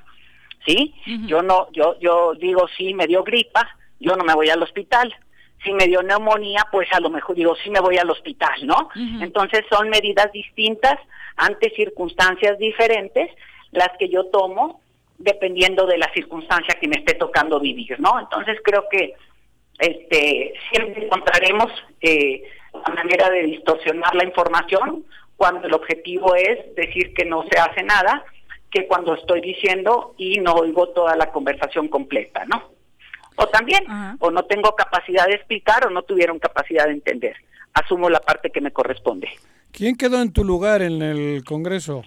sí yo no yo yo digo sí me dio gripa yo no me voy al hospital si me dio neumonía, pues a lo mejor digo, sí me voy al hospital, ¿no? Entonces son medidas distintas ante circunstancias diferentes las que yo tomo dependiendo de la circunstancia que me esté tocando vivir, ¿no? Entonces creo que este siempre encontraremos eh, la manera de distorsionar la información cuando el objetivo es decir que no se hace nada, que cuando estoy diciendo y no oigo toda la conversación completa, ¿no? O también, o no tengo capacidad de explicar o no tuvieron capacidad de entender. Asumo la parte que me corresponde. ¿Quién quedó en tu lugar en el Congreso?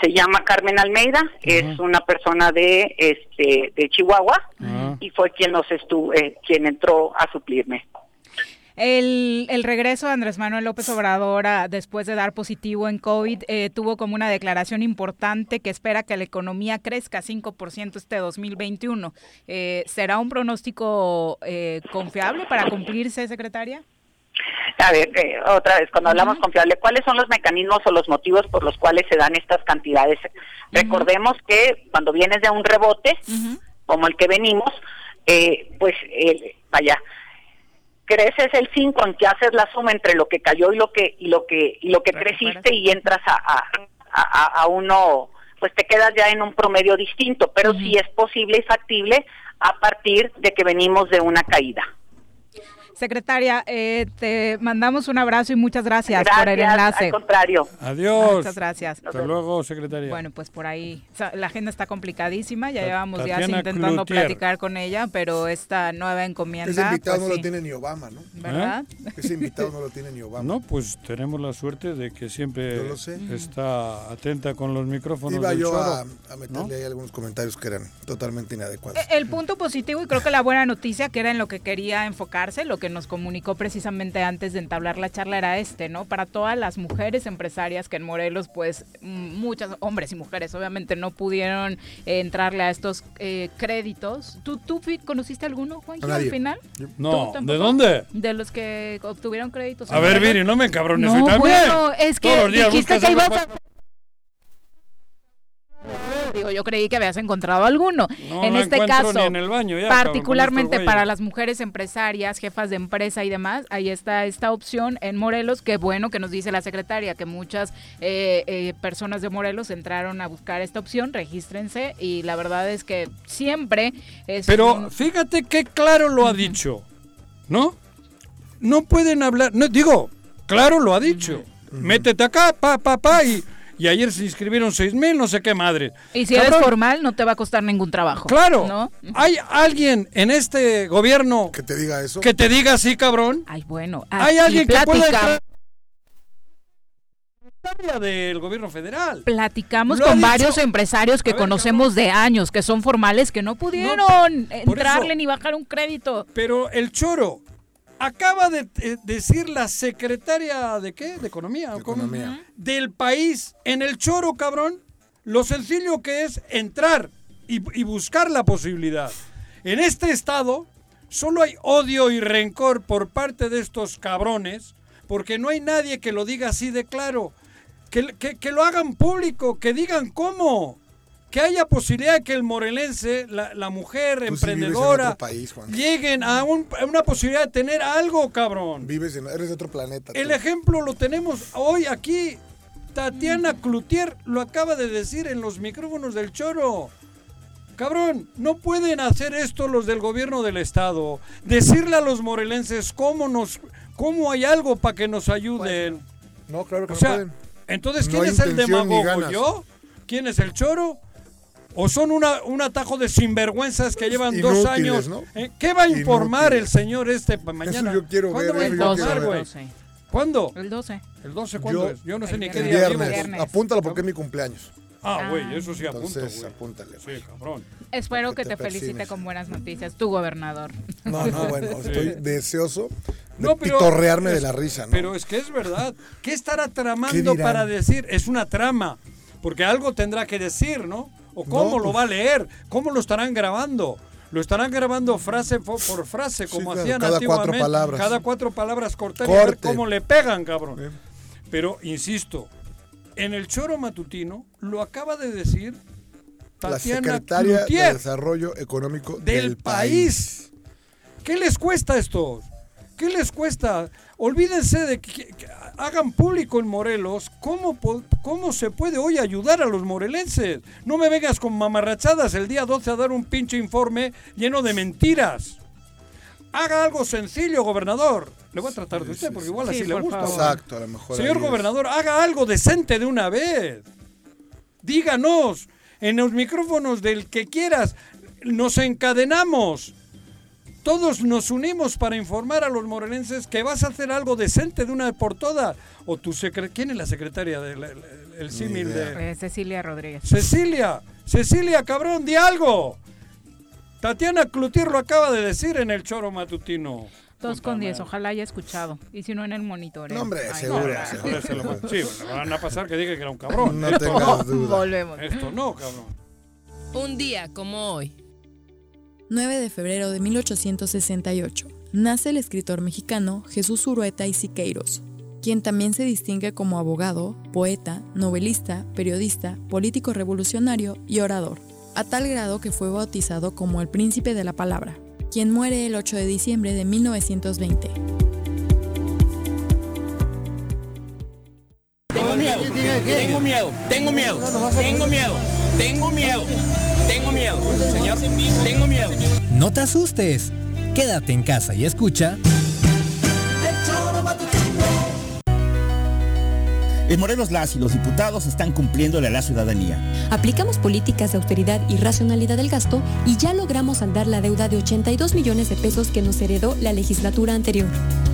Se llama Carmen Almeida, es una persona de este de Chihuahua Ah. y fue quien nos estuvo, eh, quien entró a suplirme. El, el regreso de Andrés Manuel López Obrador a- después de dar positivo en COVID eh, tuvo como una declaración importante que espera que la economía crezca 5% este 2021. Eh, ¿Será un pronóstico eh, confiable para cumplirse, secretaria? A ver, eh, otra vez, cuando hablamos confiable, ¿cuáles son los mecanismos o los motivos por los cuales se dan estas cantidades? Recordemos que cuando vienes de un rebote, como el que venimos, eh, pues eh, vaya, creces el 5 en que haces la suma entre lo que cayó y lo que y lo que y lo que creciste y entras a, a, a- a uno pues te quedas ya en un promedio distinto pero sí es posible y factible a partir de que venimos de una caída Secretaria, eh, te mandamos un abrazo y muchas gracias, por el enlace. al contrario. Adiós. Muchas gracias. Hasta luego, secretaria. Bueno, pues por ahí, o sea, la agenda está complicadísima, ya llevamos días intentando Cloutier. platicar con ella, pero esta nueva encomienda... Ese invitado pues no sí. lo tiene ni Obama, ¿no? ¿Verdad? Ese invitado no lo tiene ni Obama. No, pues tenemos la suerte de que siempre está atenta con los micrófonos Iba del yo a, a meterle ahí algunos comentarios que eran totalmente inadecuados. Eh, El punto positivo y creo que la buena noticia que era en lo que quería enfocarse, lo que nos comunicó precisamente antes de entablar la charla era este, ¿no? Para todas las mujeres empresarias que en Morelos, pues muchas hombres y mujeres obviamente no pudieron eh, entrarle a estos eh, créditos. ¿Tú, tú conociste alguno, Juanji, A al final? No, ¿Tú ¿de dónde? De los que obtuvieron créditos. A ver. Viri, no me encabrones, No, bueno, es que dijiste que ibas a... Digo, yo creí que habías encontrado alguno. No, en no este caso, ni en el baño ya, cabrón, con particularmente estos para las mujeres empresarias, jefas de empresa y demás, ahí está esta opción en Morelos. Qué bueno que nos dice la secretaria que muchas eh, eh, personas de Morelos entraron a buscar esta opción. Regístrense y la verdad es que siempre es. Pero un- fíjate qué claro lo ha dicho, ¿no? No pueden hablar, no digo, claro lo ha dicho. Métete acá, pa, pa, pa, y, y ayer se inscribieron seis mil, no sé qué madre. y si eres formal, no te va a costar ningún trabajo. Claro, ¿no? hay alguien en este gobierno que te diga eso, que te diga así, cabrón. Ay, bueno, Hay aquí alguien que pueda del gobierno federal. Platicamos Lo con dicho- varios empresarios que conocemos de años, que son formales, que no pudieron entrarle eso- ni bajar un crédito. Pero el choro acaba de eh, decir la secretaria de qué? De economía. Del país en el choro, cabrón. Lo sencillo que es entrar y, y buscar la posibilidad. En este estado solo hay odio y rencor por parte de estos cabrones porque no hay nadie que lo diga así de claro. Que, que- que lo hagan público, que digan cómo. Que haya posibilidad de que el morelense, la, la mujer Tú emprendedora, país, lleguen a, un- a una posibilidad de tener algo, cabrón. Vives en, eres de otro planeta. El ejemplo lo tenemos hoy aquí. Tatiana Cloutier lo acaba de decir en los micrófonos del choro. Cabrón, no pueden hacer esto los del gobierno del estado. Decirle a los morelenses cómo nos, cómo hay algo para que nos ayuden. No, claro que o no pueden. entonces ¿quién es el demagogo? ¿Yo? ¿Quién es el choro? ¿O son una, un atajo de sinvergüenzas que llevan dos años? ¿no? ¿Eh? ¿Qué va a informar Inútiles. el señor este para mañana? yo quiero ¿Cuándo ver, va a eso informar, güey? ¿Cuándo? El 12. ¿El 12 cuándo Yo- es? Yo no sé ni qué día viernes. Viernes. Apúntalo porque es mi cumpleaños. Ah, güey, eso sí apunto, Entonces, apúntale. Sí, cabrón. Espero que que te te felicite con buenas noticias, tu gobernador. No, no, bueno, estoy deseoso de No, pero pitorrearme de la risa, ¿no? Pero es que es verdad. ¿Qué estará ¿Qué tramando para decir? Es una trama. Porque algo tendrá que decir, ¿no? ¿O cómo No, lo pues- va a leer? ¿Cómo lo estarán grabando? Lo estarán grabando frase por frase, como hacían cada cuatro antiguamente. palabras. Cada cuatro palabras cortar y a ver cómo le pegan, cabrón. Pero, insisto, en el choro matutino lo acaba de decir la Tatiana secretaria Cloutier de Desarrollo Económico del, del, país. ¿Qué les cuesta esto? ¿Qué les cuesta? Olvídense de que, que hagan público en Morelos cómo, cómo se puede hoy ayudar a los morelenses. No me vengas con mamarrachadas el día 12 a dar un pinche informe lleno de mentiras. Haga algo sencillo, gobernador. Le voy a tratar de usted porque igual Sí, así le gusta. Exacto, a lo mejor. Señor gobernador, haga algo decente de una vez. Díganos en los micrófonos del que quieras. Nos encadenamos. Todos nos unimos para informar a los morelenses que vas a hacer algo decente de una vez por todas. O tu secre ¿Quién es la secretaria del el, el símil de...? Eh, Cecilia Rodríguez. Cecilia, Cecilia, cabrón, di algo. Tatiana Clutir lo acaba de decir en el choro matutino. Dos con diez, ojalá haya escuchado. Y si no, en el monitoreo. No, hombre, Ay, seguro, no, seguro. Se lo- Sí, bueno, van a pasar que diga que era un cabrón. No Esto tengas duda. Volvemos. Esto no, cabrón. Un día como hoy. 9 de febrero de 1868, nace el escritor mexicano Jesús Urueta y Siqueiros, quien también se distingue como abogado, poeta, novelista, periodista, político revolucionario y orador, a tal grado que fue bautizado como el príncipe de la palabra, quien muere el 8 de diciembre de 1920. Tengo miedo, tengo miedo, tengo miedo, tengo miedo, tengo miedo, tengo miedo, señor, tengo miedo. No te asustes. Quédate en casa y escucha. En Morelos las y los diputados están cumpliéndole a la ciudadanía. Aplicamos políticas de austeridad y racionalidad del gasto y ya logramos saldar la deuda de 82 millones de pesos que nos heredó la legislatura anterior.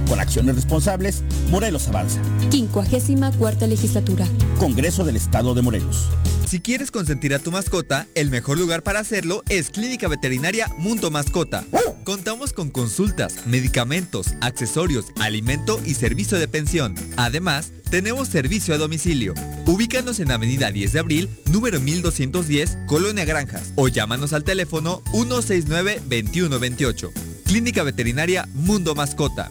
Con acciones responsables, Morelos avanza. 54 legislatura. Congreso del Estado de Morelos. Si quieres consentir a tu mascota, el mejor lugar para hacerlo es Clínica Veterinaria Mundo Mascota. Contamos con consultas, medicamentos, accesorios, alimento y servicio de pensión. Además, tenemos servicio a domicilio. Ubícanos en Avenida 10 de Abril, número 1210, Colonia Granjas, o llámanos al teléfono 169-2128. Clínica Veterinaria Mundo Mascota.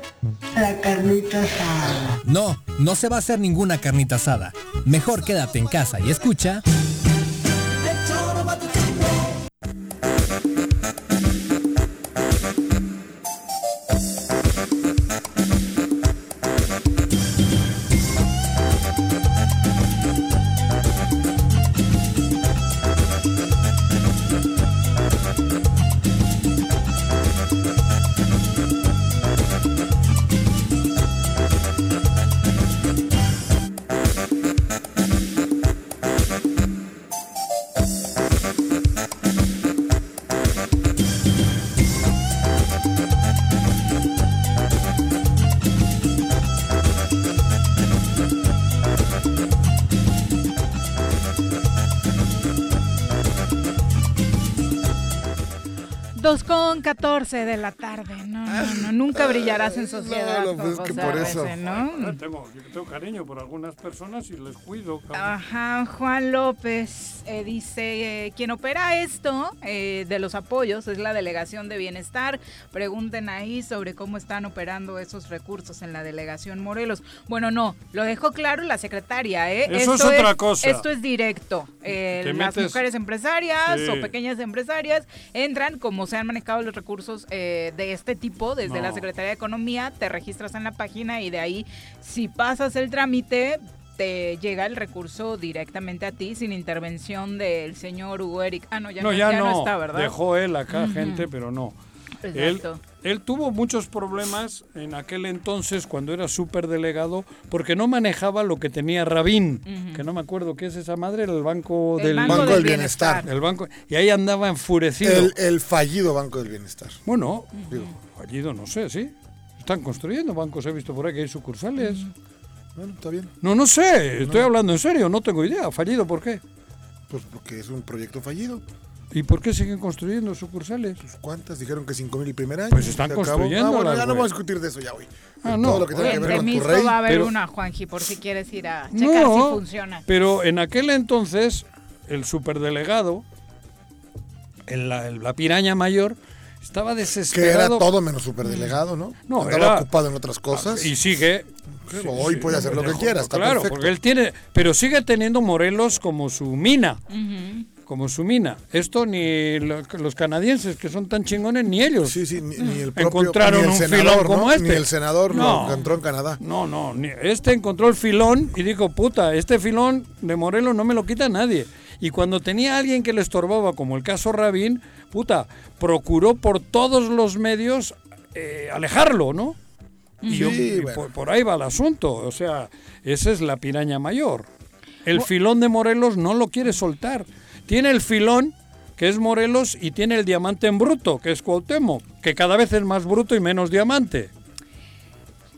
la carnita asada? No, no se va a hacer ninguna carnita asada. Mejor quédate en casa y escucha. 12 de la tarde, ¿no? No, no, nunca brillarás en sociedad. no, pues es que por eso. Arrece, ¿no? Ah, Tengo, yo tengo cariño por algunas personas y les cuido. cabrón. Ajá, Juan López eh, dice, eh, quien opera esto eh, de los apoyos es la Delegación de Bienestar. Pregunten ahí sobre cómo están operando esos recursos en la Delegación Morelos. Bueno, no, lo dejó claro la secretaria. ¿eh? Eso esto es otra cosa. Esto es directo. Eh, las metes- mujeres empresarias Sí. o pequeñas empresarias entran, como se han manejado los recursos eh, de este tipo desde No. la Secretaría de Economía, te registras en la página y de ahí, si pasas el trámite, te llega el recurso directamente a ti sin intervención del señor Hugo Eric. Ah, no, ya no, no, ya, ya no. está, ¿verdad? Dejó él acá gente, pero no. Él, tuvo muchos problemas en aquel entonces cuando era superdelegado porque no manejaba lo que tenía Rabín, que no me acuerdo qué es esa madre, el banco El del Banco Banco del Bienestar. El banco y ahí andaba enfurecido. El, el fallido Banco del Bienestar. Bueno, digo, fallido no sé, sí. Están construyendo bancos, he visto por ahí que hay sucursales. Bueno, está bien. No, no sé, estoy hablando en serio, no tengo idea. ¿Fallido por qué? Pues porque es un proyecto fallido. ¿Y por qué siguen construyendo sucursales? ¿Cuántas? Dijeron que 5 mil el primer año. Pues están acabó. construyendo Ah, bueno, ya no vamos a discutir de eso ya hoy. Ah, no. Todo lo que tiene que ver con tu rey. va a haber pero- una, Juanji, por si quieres ir a checar No, si funciona. Pero en aquel entonces, el superdelegado, en la, en la piraña mayor, estaba Que era desesperado. todo menos superdelegado, ¿no? No, Andaba era- ocupado en otras cosas. Y sigue. Sí, hoy puede hacer lo que quiera, está Claro, perfecto. porque él tiene. Pero sigue teniendo Morelos como su mina. Ujú. Como su mina. Esto ni lo- los canadienses, que son tan chingones, ni ellos. Sí, sí, ni, ni el propio, encontraron ni el un senador, filón ¿no? como este. Ni el senador lo No. encontró en Canadá. No, no, ni- este encontró el filón y dijo, puta, este filón de Morelos no me lo quita nadie. Y cuando tenía alguien que le estorbaba, como el caso Rabín, puta, procuró por todos los medios eh, alejarlo, ¿no? Y, yo- Sí, y bueno. por, por ahí va el asunto, o sea, esa es la piraña mayor. El filón de Morelos no lo quiere soltar. Tiene el filón, que es Morelos, y tiene el diamante en bruto, que es Cuauhtémoc, que cada vez es más bruto y menos diamante.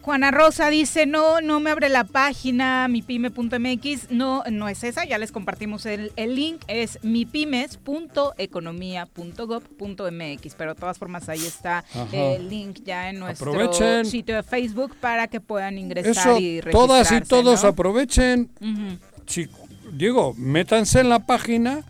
Juana Rosa dice, no, no me abre la página mipyme.mx, no, no es esa, ya les compartimos el, el link, es mipymes.economía.gov.mx, pero de todas formas ahí está Ajá. el link ya en nuestro Aprovechen. sitio de Facebook para que puedan ingresar Eso, y todas y registrarse, todos ¿no? aprovechen. Si, digo, métanse en la página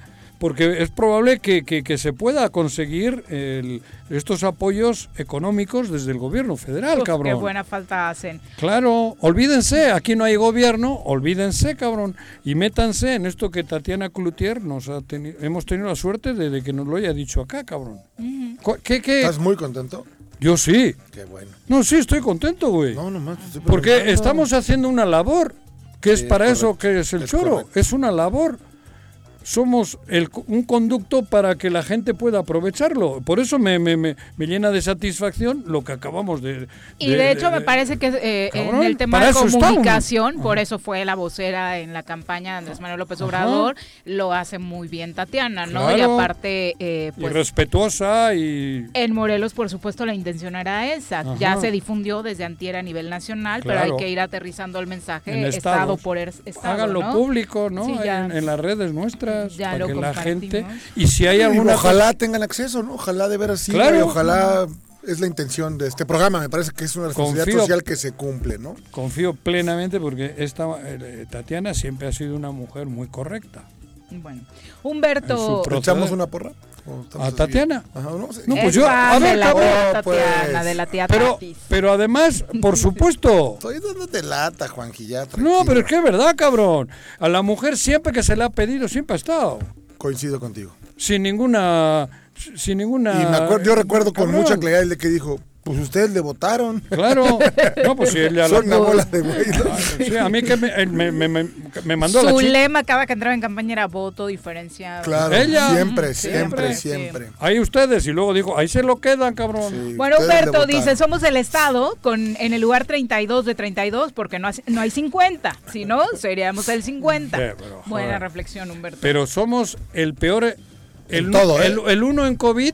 porque es probable que, que- que se pueda conseguir el- estos apoyos económicos desde el gobierno federal, Uf, cabrón. Qué buena falta hacen. Claro, olvídense, aquí no hay gobierno, olvídense, cabrón, y métanse en esto que Tatiana Cloutier nos ha tenido, hemos tenido la suerte de, de que nos lo haya dicho acá, cabrón. ¿Qué, qué? ¿Estás muy contento? Yo sí. Qué bueno. No, sí, estoy contento, güey. No, nomás estoy Porque estamos haciendo una labor, que Sí, es para es eso que es el es choro, correcto. es una labor. Somos el, un conducto para que la gente pueda aprovecharlo. Por eso me, me, me, me llena de satisfacción lo que acabamos de... Y de, hecho me parece que eh, Cabrón, en el tema de estamos. comunicación, por eso fue la vocera en la campaña de Andrés Manuel López Ajá. Obrador, lo hace muy bien Tatiana, ¿no? Y aparte, eh, y pues respetuosa y... en Morelos, por supuesto, la intención era esa. Ya se difundió desde antier a nivel nacional, pero hay que ir aterrizando el mensaje En estado estados. por er- estado, Háganlo ¿no? público, ¿no? Sí, ya. en, en las redes nuestras, Ya para lo que la gente... Y si hay Y alguna... ojalá tengan acceso, ¿no? Ojalá de veras sí. Claro. y ojalá es la intención de este programa. Me parece que es una responsabilidad Confío- social que se cumple, ¿no? Confío plenamente porque esta eh, Tatiana siempre ha sido una mujer muy correcta. Bueno, En Humberto. ¿Echamos una porra? ¿O estamos ¿A? Tatiana? Ajá, no, sí. No, pues Es yo, a ver, de la cabrón, tía pues. Tatiana, de la tía Pero, Tatis. pero además, por supuesto. Estoy dándote lata, Juanji, ya, No, pero es que es verdad, cabrón. A la mujer siempre que se le ha pedido, siempre ha estado. Coincido contigo. Sin ninguna. Sin ninguna. Y me acuerdo, yo recuerdo con mucha claridad el de que dijo, pues ustedes le votaron. Claro. No, pues si él ya Son la- una bola de güey. ¿no? Sí, a mí que me, me, me- me- me mandó a la Su chica. lema cada que entraba en campaña era voto diferenciado. Claro, Ella. siempre, Sí, siempre, sí. siempre. Ahí ustedes, y luego dijo, ahí se lo quedan, cabrón. Sí, Bueno, Humberto dice, somos el Estado con en el lugar 32 de 32 porque no, hace- no hay 50, si no, seríamos el 50. Sí, pero, Buena reflexión, Humberto. Pero somos el peor. El, En todo, ¿eh? el, el uno en COVID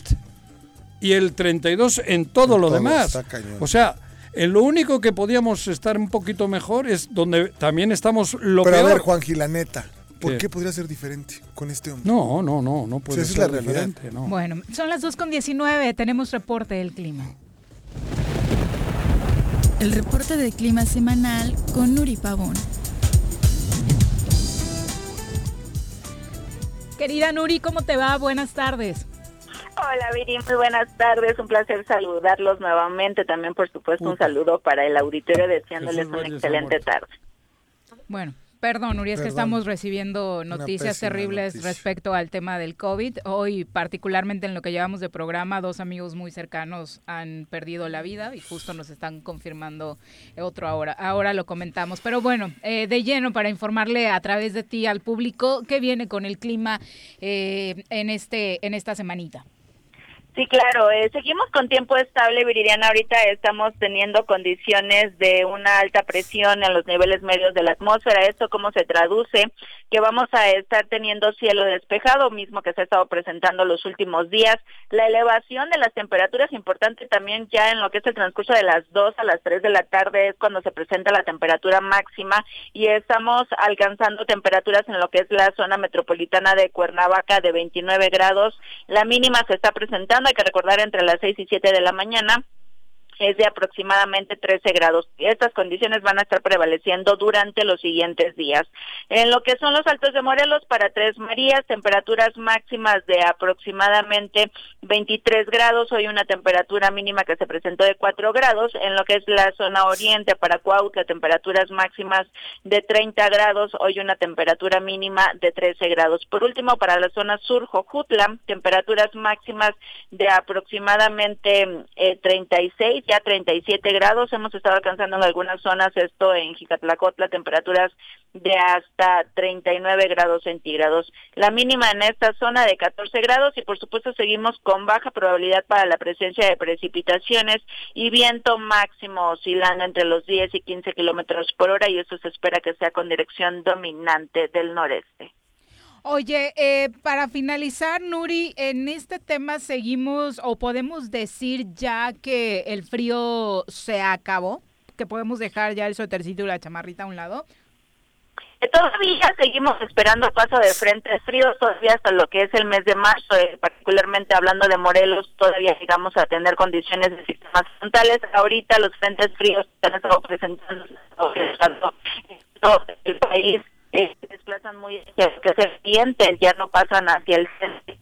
y el 32 en todo En lo todo, demás. está cañón. O sea, en lo único que podíamos estar un poquito mejor es donde también estamos lo Pero a peor. ver, Juanji, la neta. ¿Por ¿Qué? qué podría ser diferente con este hombre? No, no, no, no puede esa es ser la realidad. diferente, no. Bueno, son las 2.19, tenemos reporte del clima. El reporte de clima semanal con Nuri Pavón. Querida Nuri, ¿cómo te va? Buenas tardes. Hola Viri, muy buenas tardes, un placer saludarlos nuevamente, también por supuesto un saludo para el auditorio deseándoles Jesús una Reyes excelente Amor. tarde. Bueno, perdón, Nuri, es que estamos recibiendo noticias terribles noticia. respecto al tema del COVID. Hoy, particularmente en lo que llevamos de programa, dos amigos muy cercanos han perdido la vida y justo nos están confirmando otro ahora. Ahora lo comentamos. Pero bueno, eh, de lleno para informarle a través de ti al público qué viene con el clima eh, en, este, en esta semanita. Sí, claro, eh, seguimos con tiempo estable, Viridiana. Ahorita estamos teniendo condiciones de una alta presión en los niveles medios de la atmósfera. ¿Esto cómo se traduce? Que vamos a estar teniendo cielo despejado, mismo que se ha estado presentando los últimos días. La elevación de las temperaturas, importante también ya en lo que es el transcurso de las 2 a las 3 de la tarde, es cuando se presenta la temperatura máxima y estamos alcanzando temperaturas en lo que es la zona metropolitana de Cuernavaca de 29 grados. La mínima se está presentando, hay que recordar, entre las 6 y 7 de la mañana es de aproximadamente 13 grados. Estas condiciones van a estar prevaleciendo durante los siguientes días. En lo que son los altos de Morelos para Tres Marías, temperaturas máximas de aproximadamente 23 grados, hoy una temperatura mínima que se presentó de 4 grados. En lo que es la zona oriente para Cuautla, temperaturas máximas de 30 grados, hoy una temperatura mínima de 13 grados. Por último, para la zona sur, Jojutla, temperaturas máximas de aproximadamente eh, 36 ya 37 grados. Hemos estado alcanzando en algunas zonas esto en Jicatlacotla, temperaturas de hasta 39 grados centígrados. La mínima en esta zona de 14 grados y por supuesto seguimos con baja probabilidad para la presencia de precipitaciones y viento máximo oscilando entre los 10 y 15 kilómetros por hora y eso se espera que sea con dirección dominante del noreste. Oye, eh, para finalizar, Nuri, en este tema seguimos o podemos decir ya que el frío se acabó, que podemos dejar ya el suétercito y la chamarrita a un lado. Todavía seguimos esperando paso de frentes fríos, todavía hasta lo que es el mes de marzo, eh, particularmente hablando de Morelos, todavía llegamos a tener condiciones de sistemas frontales. Ahorita los frentes fríos estado presentando el país, eh, se desplazan muy hacia que es el oriente, ya no pasan hacia el centro.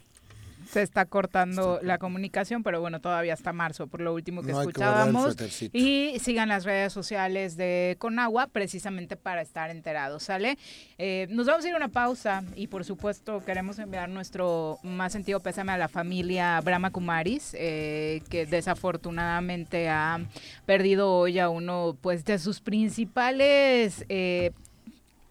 Se está cortando la comunicación, pero bueno, todavía hasta marzo, por lo último que No escuchábamos. y sigan las redes sociales de Conagua, precisamente para estar enterados, ¿sale? Eh, nos vamos a ir a una pausa y por supuesto queremos enviar nuestro más sentido pésame a la familia Brahma Kumaris, eh, que desafortunadamente ha perdido hoy a uno pues de sus principales... eh,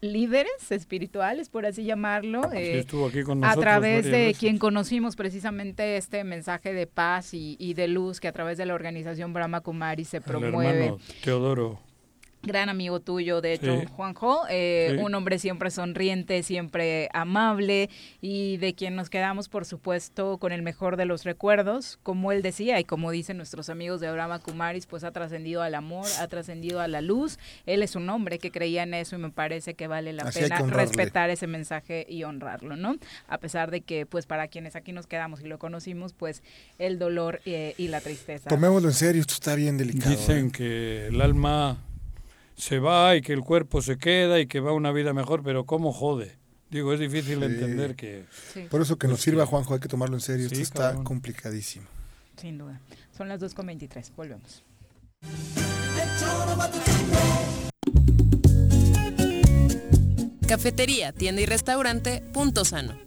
líderes espirituales, por así llamarlo, eh, estuvo aquí con a nosotros través varias de quien conocimos precisamente este mensaje de paz y, y de luz que a través de la organización Brahma Kumari se El promueve. hermano Teodoro. Gran amigo tuyo, de hecho, Sí. Juanjo, eh, Sí. un hombre siempre sonriente, siempre amable y de quien nos quedamos, por supuesto, con el mejor de los recuerdos. Como él decía y como dicen nuestros amigos de Brahma Kumaris, pues ha trascendido al amor, ha trascendido a la luz. Él es un hombre que creía en eso y me parece que vale la Así pena respetar ese mensaje y honrarlo, ¿no? A pesar de que, pues, para quienes aquí nos quedamos y lo conocimos, pues, el dolor eh, y la tristeza. Tomémoslo en serio, esto está bien delicado. Dicen ¿eh? que el alma se va y que el cuerpo se queda y que va una vida mejor, pero ¿cómo jode? Digo, es difícil Sí. entender que... Por eso que nos Pues sirva, Juanjo, hay que tomarlo en serio. Sí, esto está cabrón. complicadísimo. Sin duda. Son las 2.23. Volvemos. Cafetería, tienda y restaurante Punto Sano.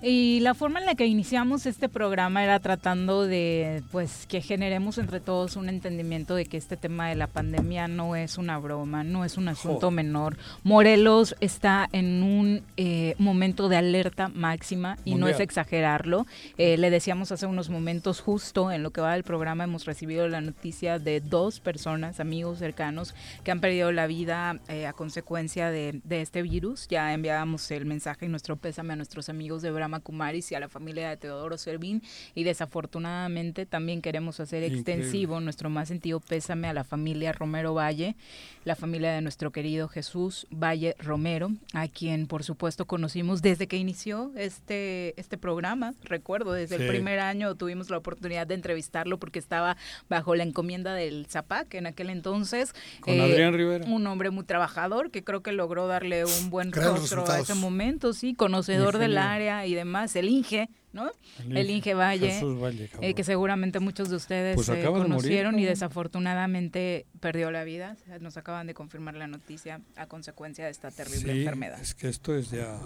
Y la forma en la que iniciamos este programa era tratando de, pues, que generemos entre todos un entendimiento de que este tema de la pandemia no es una broma, no es un asunto menor. Morelos está en un eh, momento de alerta máxima y no es exagerarlo. Eh, le decíamos hace unos momentos, justo en lo que va del programa, hemos recibido la noticia de dos personas, amigos cercanos, que han perdido la vida eh, a consecuencia de, de este virus. Ya enviábamos el mensaje y nuestro pésame a nuestros amigos de Brahma Kumaris y a la familia de Teodoro Servín. Y desafortunadamente también queremos hacer Increíble. extensivo nuestro más sentido pésame a la familia Romero Valle, la familia de nuestro querido Jesús Valle Romero, a quien por supuesto conocimos desde que inició este, este programa. Recuerdo, desde el primer año tuvimos la oportunidad de entrevistarlo porque estaba bajo la encomienda del Zapac en aquel entonces. Con Adrián Rivera. Un hombre muy trabajador que creo que logró darle un buen Grandes rostro a ese momento, sí, conocedor del área y demás, el Inge, ¿no? El El Inge, Valle, Jesús Valle, eh, que seguramente muchos de ustedes Pues eh, de conocieron y desafortunadamente perdió la vida. Nos acaban de confirmar la noticia a consecuencia de esta terrible Sí, enfermedad. Es que esto es ya.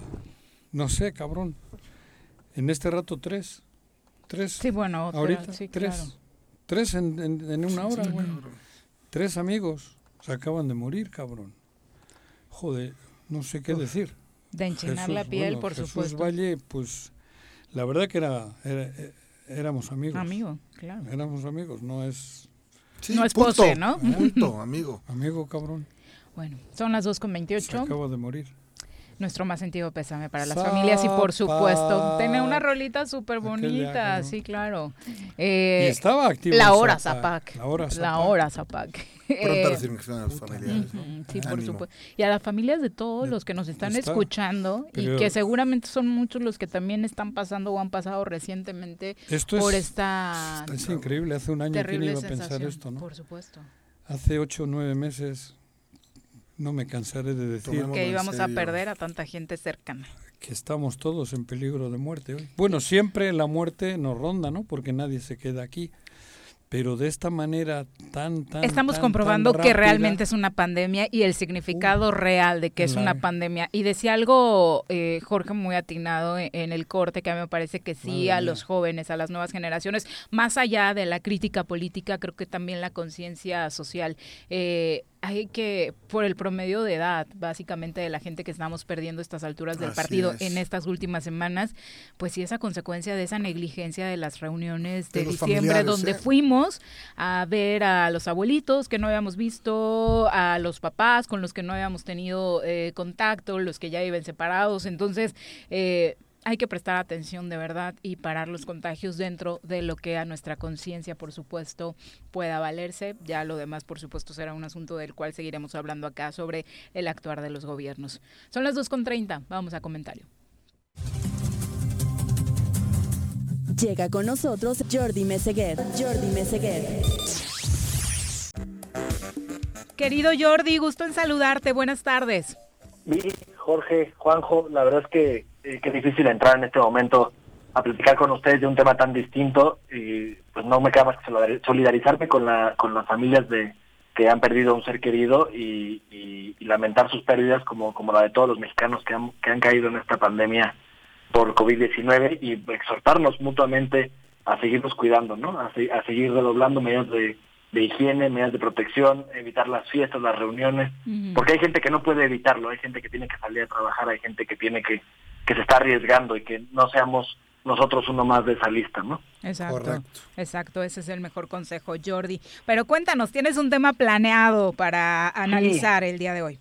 No sé, cabrón. En este rato, tres. Tres. Sí, bueno, otra, Ahorita, sí, tres. claro. Tres en, en- en una hora, Sí. Tres amigos se acaban de morir, cabrón. Joder, no sé qué decir. De enchinar la piel, por Jesús supuesto. Valle, pues, la verdad que era, era- éramos amigos. Amigo, claro. Éramos amigos, no es... Sí, No es punto, pose, ¿no? Punto, amigo. Amigo, cabrón. Bueno, son las 2 con Se 28. acaba de morir. Nuestro más sentido pésame para las familias y por supuesto, tiene una rolita súper bonita, sí, claro. Eh, Y estaba activo La hora Zapac, la hora La Zapac. hora Zapac. Pronta Eh, resignación a los familiares. ¿no? Ujú, Sí, por Ánimo. supuesto. Y a las familias de todos los que nos están está. escuchando Pero- y que seguramente son muchos los que también están pasando o han pasado recientemente Esto por es- esta Es increíble, hace un año quién terrible iba a pensar esto, ¿no? Por supuesto. Hace ocho o nueve meses, no me cansaré de decir Que íbamos a perder a tanta gente cercana. que estamos todos en peligro de muerte hoy. Bueno, siempre la muerte nos ronda, ¿no? Porque nadie se queda aquí. Pero de esta manera tan, tan. Estamos tan, comprobando tan que realmente es una pandemia y el significado real de que es una pandemia. Y decía algo eh, Jorge muy atinado en, en el corte, que a mí me parece que sí Madre a mía. los jóvenes, a las nuevas generaciones, más allá de la crítica política, creo que también la conciencia social. Eh, hay que, por el promedio de edad, básicamente de la gente que estamos perdiendo estas alturas del Así partido es. en estas últimas semanas, pues sí es a consecuencia de esa negligencia de las reuniones de, diciembre donde ¿eh? fuimos a ver a los abuelitos que no habíamos visto, a los papás con los que no habíamos tenido eh, contacto, los que ya viven separados. Entonces, eh, hay que prestar atención de verdad y parar los contagios dentro de lo que a nuestra conciencia, por supuesto, pueda valerse. Ya lo demás, por supuesto, será un asunto del cual seguiremos hablando acá sobre el actuar de los gobiernos. Son las 2.30, vamos a comentario. Llega con nosotros Jordi Meseguer. Jordi Meseguer. Querido Jordi, gusto en saludarte. Buenas tardes. Viri, Jorge, Juanjo, la verdad es que eh, que es difícil entrar en este momento a platicar con ustedes de un tema tan distinto y pues no me queda más que solidar- solidarizarme con la con las familias de que han perdido a un ser querido y, lamentar sus pérdidas como la de todos los mexicanos que han caído en esta pandemia por COVID-19 y exhortarnos mutuamente a seguirnos cuidando, ¿no? A seguir redoblando medidas de, de higiene, medidas de protección, evitar las fiestas, las reuniones, porque hay gente que no puede evitarlo, hay gente que tiene que salir a trabajar, hay gente que tiene que, que se está arriesgando y que no seamos nosotros uno más de esa lista, ¿no? Exacto, exacto, ese es el mejor consejo, Jordi. Pero cuéntanos, tienes un tema planeado para analizar el día de hoy.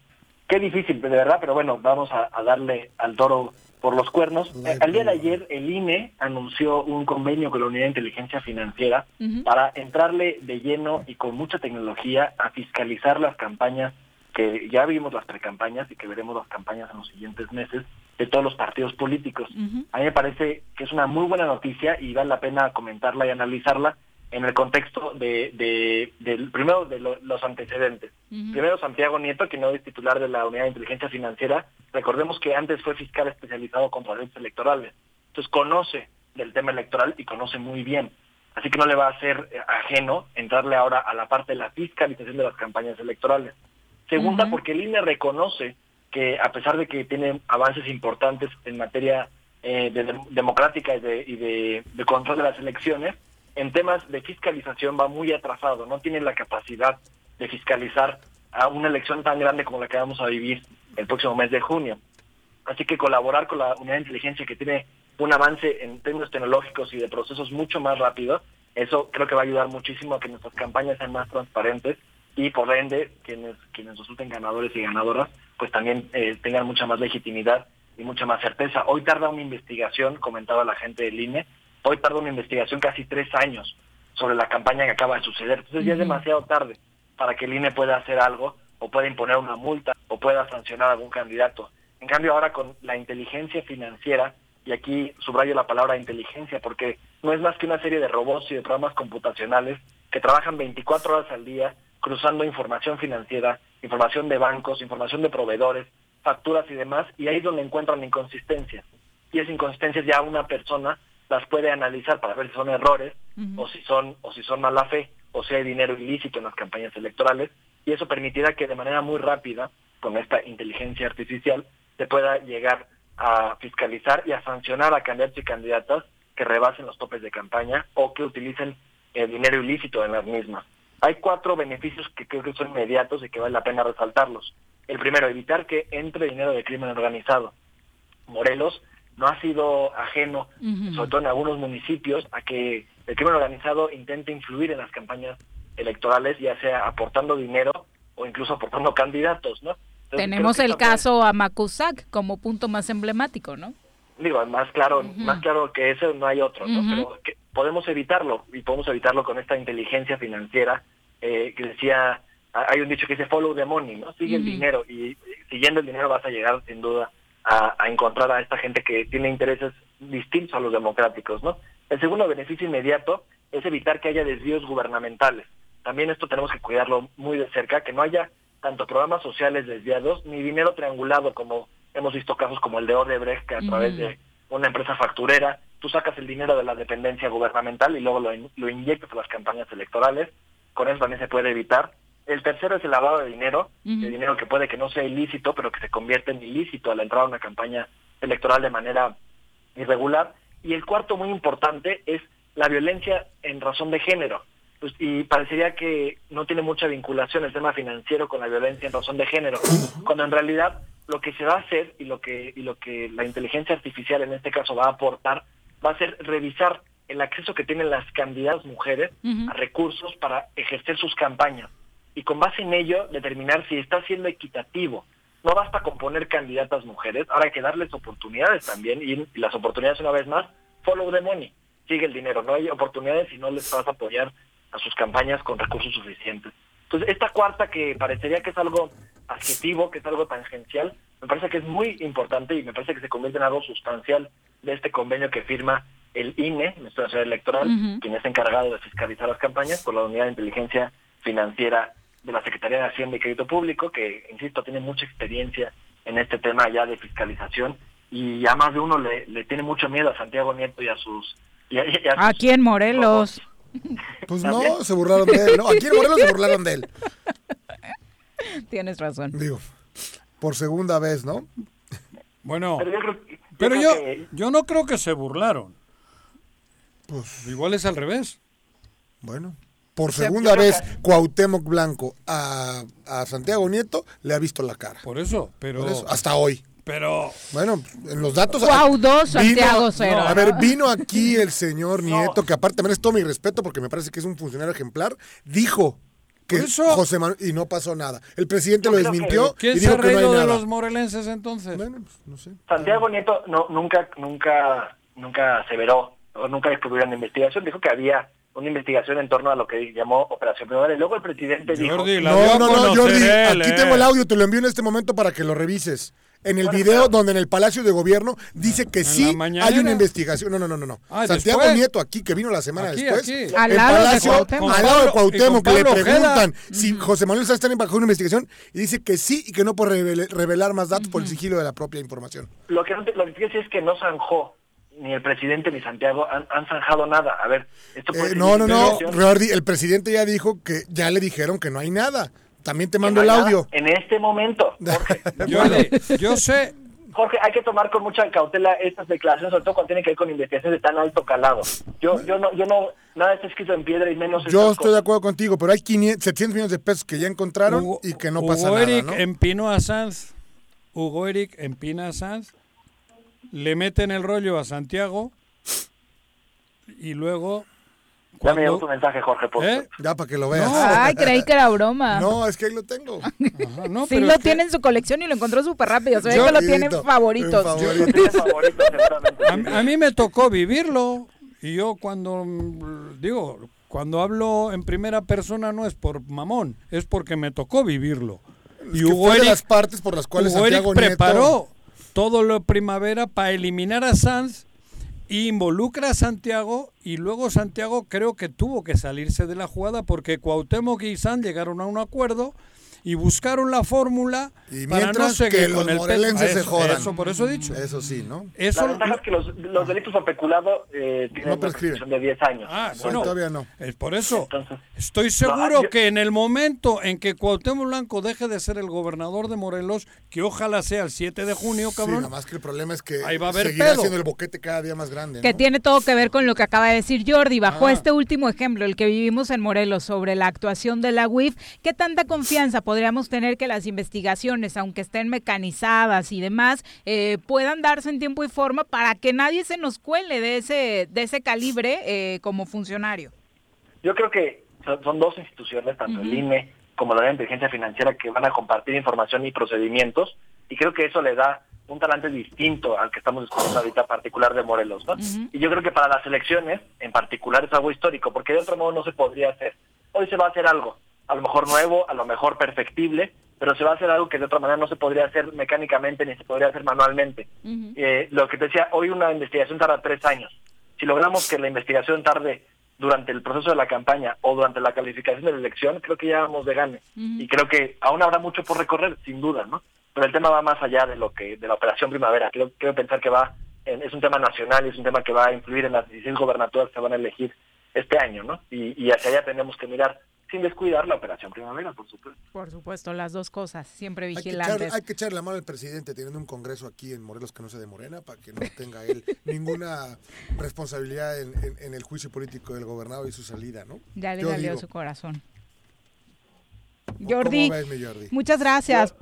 Qué difícil, de verdad, pero bueno, vamos a, a darle al toro por los cuernos. Eh, al día de ayer, el INE anunció un convenio con la Unidad de Inteligencia Financiera para entrarle de lleno y con mucha tecnología a fiscalizar las campañas que ya vimos las precampañas y que veremos las campañas en los siguientes meses de todos los partidos políticos. A mí me parece que es una muy buena noticia y vale la pena comentarla y analizarla en el contexto de, de, primero de lo- los antecedentes. Primero Santiago Nieto, que no es titular de la Unidad de Inteligencia Financiera, recordemos que antes fue fiscal especializado contra delitos electorales. Entonces conoce del tema electoral y conoce muy bien. Así que no le va a ser eh, ajeno entrarle ahora a la parte de la fiscalización de las campañas electorales. Segunda, porque el INE reconoce que a pesar de que tiene avances importantes en materia eh, de dem- democrática y, de, y de control de las elecciones, en temas de fiscalización va muy atrasado, no tiene la capacidad de fiscalizar a una elección tan grande como la que vamos a vivir el próximo mes de junio. Así que colaborar con la unidad de inteligencia que tiene un avance en términos tecnológicos y de procesos mucho más rápidos, eso creo que va a ayudar muchísimo a que nuestras campañas sean más transparentes y por ende quienes quienes resulten ganadores y ganadoras pues también eh, tengan mucha más legitimidad y mucha más certeza. Hoy tarda una investigación, comentaba la gente del INE, hoy tarda una investigación casi tres años sobre la campaña que acaba de suceder. Entonces ya es demasiado tarde para que el INE pueda hacer algo o pueda imponer una multa o pueda sancionar a algún candidato. En cambio ahora con la inteligencia financiera, y aquí subrayo la palabra inteligencia porque no es más que una serie de robots y de programas computacionales que trabajan 24 horas al día cruzando información financiera, información de bancos, información de proveedores, facturas y demás, y ahí es donde encuentran inconsistencias. Y esas inconsistencias ya una persona las puede analizar para ver si son errores o si son o si son mala fe o si hay dinero ilícito en las campañas electorales y eso permitirá que de manera muy rápida con esta inteligencia artificial se pueda llegar a fiscalizar y a sancionar a candidatos y candidatas que rebasen los topes de campaña o que utilicen eh, dinero ilícito en las mismas. Hay cuatro beneficios que creo que son inmediatos y que vale la pena resaltarlos. El primero, evitar que entre dinero de crimen organizado. Morelos no ha sido ajeno, sobre todo en algunos municipios, a que el crimen organizado intente influir en las campañas electorales, ya sea aportando dinero o incluso aportando candidatos, ¿no? Entonces, Tenemos el caso a Macusac como punto más emblemático, ¿no? digo, más claro, más claro que eso no hay otro, ¿no? Pero que podemos evitarlo y podemos evitarlo con esta inteligencia financiera eh, que decía, ha- hay un dicho que dice follow the money, ¿no? Sigue el dinero y siguiendo el dinero vas a llegar sin duda a, a encontrar a esta gente que tiene intereses distintos a los democráticos, ¿no? El segundo beneficio inmediato es evitar que haya desvíos gubernamentales. También esto tenemos que cuidarlo muy de cerca, que no haya tanto programas sociales desviados ni dinero triangulado como hemos visto casos como el de Odebrecht, que a través de una empresa facturera, tú sacas el dinero de la dependencia gubernamental y luego lo, in- lo inyectas a las campañas electorales. Con eso también se puede evitar. El tercero es el lavado de dinero, Ujú. de dinero que puede que no sea ilícito, pero que se convierte en ilícito al entrar a una campaña electoral de manera irregular. Y el cuarto muy importante es la violencia en razón de género. pues, y parecería que no tiene mucha vinculación el tema financiero con la violencia en razón de género, cuando en realidad lo que se va a hacer y lo que y lo que la inteligencia artificial en este caso va a aportar va a ser revisar el acceso que tienen las candidatas mujeres a recursos para ejercer sus campañas y con base en ello determinar si está siendo equitativo. No basta con poner candidatas mujeres, ahora hay que darles oportunidades también y las oportunidades una vez más, follow the money, sigue el dinero, no hay oportunidades y no les vas a apoyar a sus campañas con recursos suficientes. Entonces, esta cuarta que parecería que es algo adjetivo, que es algo tangencial, me parece que es muy importante y me parece que se convierte en algo sustancial de este convenio que firma el INE, nuestra Nacional Electoral, quien es encargado de fiscalizar las campañas con la Unidad de Inteligencia Financiera de la Secretaría de Hacienda y Crédito Público, que, insisto, tiene mucha experiencia en este tema ya de fiscalización y a más de uno le, le tiene mucho miedo a Santiago Nieto y a sus... Y a, y a sus- Aquí en Morelos. Pues no, se burlaron de él. No, aquí en Morelos se burlaron de él. Tienes razón. Digo, por segunda vez, ¿no? Bueno, Pero yo creo, yo pero creo yo, que- yo no creo que se burlaron. Pues Igual es al revés. bueno. Por segunda vez, Cuauhtémoc Blanco a, a Santiago Nieto le ha visto la cara. Por eso, pero... Por eso, hasta hoy. Pero... Bueno, en los datos... Cuau dos, vino- Santiago cero, A ver, vino aquí el señor Nieto, que aparte merece todo mi respeto porque me parece que es un funcionario ejemplar, dijo que eso- José Manuel... Y no pasó nada. El presidente lo creo que- desmintió ¿Quién y se ha dijo que no hay reído de nada. los morelenses entonces? Bueno, pues, no sé. Santiago Nieto no, nunca, nunca, nunca aseveró o nunca descubrió una investigación. Dijo que había una investigación en torno a lo que llamó Operación Primavera. Y luego el presidente Jordi, dijo... la No, no, no, Jordi, él, aquí eh. tengo el audio, te lo envío en este momento para que lo revises. En el video donde en el Palacio de Gobierno dice que la sí hay una investigación. No, no, no, no. no. Ah, Santiago después. Nieto aquí, que vino la semana Aquí, después, aquí. Al en lado de Palacio, Cuauhtémoc. al lado de Cuauhtémoc, con le preguntan Ojeda. si José Manuel está en bajo una investigación y dice que sí y que no puede revelar más datos por el sigilo de la propia información. Lo que, lo que decir es que no zanjó ni el presidente ni Santiago han, han zanjado nada. A ver, esto puede Eh, no, no, no. Jordi, el presidente ya dijo que ya le dijeron que no hay nada. También te mando no el nada audio. En este momento, Jorge. Yo sé... Jorge, hay que tomar con mucha cautela estas declaraciones, sobre todo cuando tienen que ver con investigaciones de tan alto calado. Yo, yo no, yo no, nada está escrito en piedra y menos. Yo estoy de acuerdo contigo, pero hay 500, 700 millones de pesos que ya encontraron Hugo- y que no Hugo pasa nada, Eric ¿no? empinó a Sanz. Hugo Eric empina a Sanz. Le meten el rollo a Santiago. Y luego... Ya me llegó tu mensaje, Jorge. Por ¿Eh? Ya para que lo veas. Ay, creí que era broma. No, es que ahí lo tengo. Ajá, no, sí pero lo que- tiene en su colección y lo encontró súper rápido. Se ve Yo- que lo tiene en Favorito, favoritos. en favorito. Tienes favorito, seguramente. A, a mí me tocó vivirlo y yo cuando mm, digo cuando hablo en primera persona no es por mamón es porque me tocó vivirlo y Hugo Eric, las partes por las cuales Hugo Eric Santiago Nieto- preparó todo lo primavera para eliminar a Sanz involucra a Santiago y luego Santiago creo que tuvo que salirse de la jugada porque Cuauhtémoc y Sanz llegaron a un acuerdo y buscaron la fórmula Y para no mientras seguir que con los el morelenses eso, se jodan. eso por eso he dicho Eso sí, ¿no? eso La ventaja es que los, los delitos por peculado eh, tienen No prescriben. de 10 años. Ah, Sí, bueno, todavía no. es por eso. Entonces, Estoy seguro yo- que en el momento en que Cuauhtémoc Blanco deje de ser el gobernador de Morelos, que ojalá sea el 7 de junio, Sí, cabrón. nada más que el problema es que Ahí va a haber seguirá pedo. siendo el boquete cada día más grande. Que tiene todo que ver con lo que acaba de decir Jordi. Bajo Ah. este último ejemplo, el que vivimos en Morelos sobre la actuación de la UIF, ¿qué tanta confianza podríamos tener que las investigaciones, aunque estén mecanizadas y demás, eh, puedan darse en tiempo y forma para que nadie se nos cuele de ese, de ese calibre eh, como funcionario? Yo creo que son, dos instituciones, tanto el INE como la de inteligencia financiera, que van a compartir información y procedimientos, y creo que eso le da un talante distinto al que estamos discutiendo ahorita, particular de Morelos. ¿no? Y yo creo que para las elecciones, en particular, es algo histórico, porque de otro modo no se podría hacer. Hoy se va a hacer algo, a lo mejor nuevo, a lo mejor perfectible, pero se va a hacer algo que de otra manera no se podría hacer mecánicamente ni se podría hacer manualmente. Eh, lo que te decía, hoy una investigación tarda tres años. Si logramos que la investigación tarde durante el proceso de la campaña o durante la calificación de la elección, creo que ya vamos de gane. Y creo que aún habrá mucho por recorrer, sin duda, ¿no? Pero el tema va más allá de lo que de la operación primavera. Creo, quiero pensar que va en- es un tema nacional y es un tema que va a influir en las 16 gobernaturas que se van a elegir este año, ¿no? Y, y hacia allá tenemos que mirar. sin descuidar la operación primavera, por supuesto. Por supuesto, las dos cosas, siempre Hay que, vigilantes. echar, hay que echarle la mano al presidente teniendo un congreso aquí en Morelos que no sea de Morena para que no tenga él ninguna responsabilidad en, en- en el juicio político del gobernador y su salida, ¿no? Ya le digo, su corazón. ¿cómo Jordi, ves, mi Jordi? muchas gracias.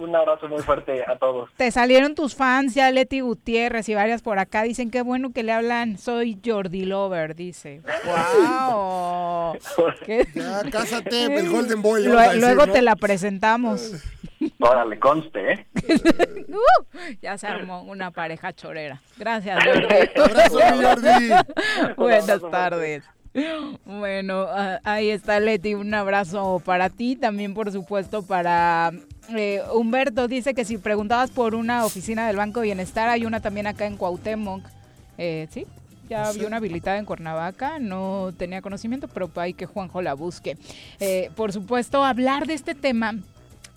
Un abrazo muy fuerte a todos. Te salieron tus fans, ya Leti Gutiérrez y varias por acá dicen que bueno que le hablan. Soy Jordi Lover, dice. ¡Wow! ¿Qué? Ya, cásate, el Golden Boy. decir, luego ¿no? te la presentamos. Órale, conste, ¿eh? Uh, ya se armó una pareja chorera. Gracias, Jordi. Abrazo, Jordi. Buenas tardes. Bueno, ah, ahí está Leti, un abrazo para ti, también por supuesto para eh, Humberto, dice que si preguntabas por una oficina del Banco Bienestar, hay una también acá en Cuauhtémoc, eh, sí, ya había una habilitada en Cuernavaca, no tenía conocimiento, pero hay que Juanjo la busque. Eh, por supuesto, hablar de este tema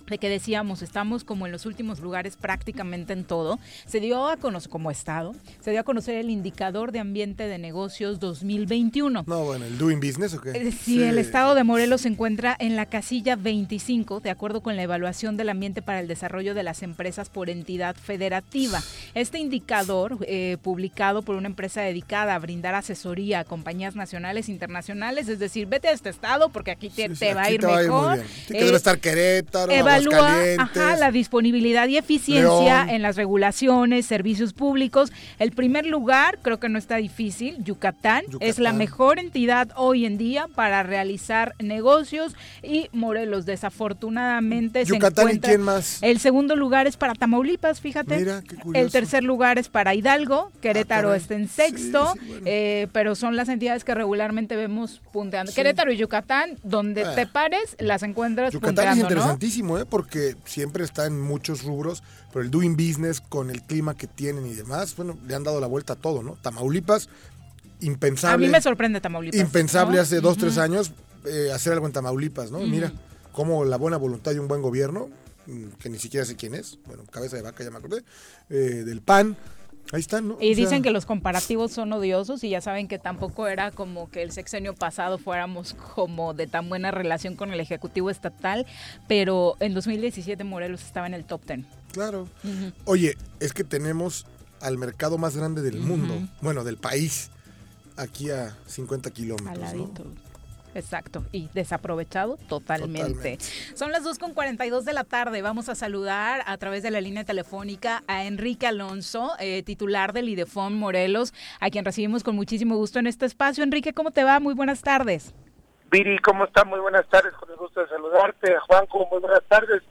de que decíamos, estamos como en los últimos lugares prácticamente en todo, se dio a conocer, como Estado, se dio a conocer el indicador de ambiente de negocios 2021. No, bueno, ¿el doing business o qué? Eh, Sí, el estado de Morelos se encuentra en la casilla 25, de acuerdo con la evaluación del ambiente para el desarrollo de las empresas por entidad federativa. Este indicador, eh, publicado por una empresa dedicada a brindar asesoría a compañías nacionales e internacionales, es decir, vete a este estado porque aquí te, te va a ir te va a ir muy mejor. bien. Sí, que Eh, debe estar Querétaro, evalúa ajá, la disponibilidad y eficiencia León. en las regulaciones, servicios públicos. El primer lugar, creo que no está difícil, Yucatán, es la mejor entidad hoy en día para realizar negocios y Morelos desafortunadamente se Yucatán, ¿y encuentra- quién más? El segundo lugar es para Tamaulipas, fíjate. Mira, qué curioso. el tercer lugar es para Hidalgo, Querétaro Ah, está en sexto, eh, pero son las entidades que regularmente vemos punteando. Querétaro y Yucatán, donde Ah. te pares, las encuentras Yucatán es interesantísimo, ¿eh? Porque siempre está en muchos rubros, pero el doing business con el clima que tienen y demás, bueno, le han dado la vuelta a todo, ¿no? Tamaulipas, impensable. A mí me sorprende Tamaulipas. Impensable ¿no? hace dos, tres años eh, hacer algo en Tamaulipas, ¿no? Mira, cómo la buena voluntad de un buen gobierno, mm, que ni siquiera sé quién es, bueno, cabeza de vaca ya me acordé, eh, del PAN, ahí están, ¿no? Y O sea, dicen que los comparativos son odiosos y ya saben que tampoco era como que el sexenio pasado fuéramos como de tan buena relación con el Ejecutivo Estatal, pero en 2017 Morelos estaba en el top 10. Claro. Oye, es que tenemos al mercado más grande del mundo, bueno, del país, aquí a 50 kilómetros. Al ¿no? Exacto, y desaprovechado totalmente. Totalmente. Son las 2.42 de la tarde. Vamos a saludar a través de la línea telefónica a Enrique Alonso, eh, titular del IDEFON Morelos, a quien recibimos con muchísimo gusto en este espacio. Enrique, ¿cómo te va? Muy buenas tardes. Viri, ¿cómo está? Muy buenas tardes, con el gusto de saludarte. Juanjo, muy buenas tardes.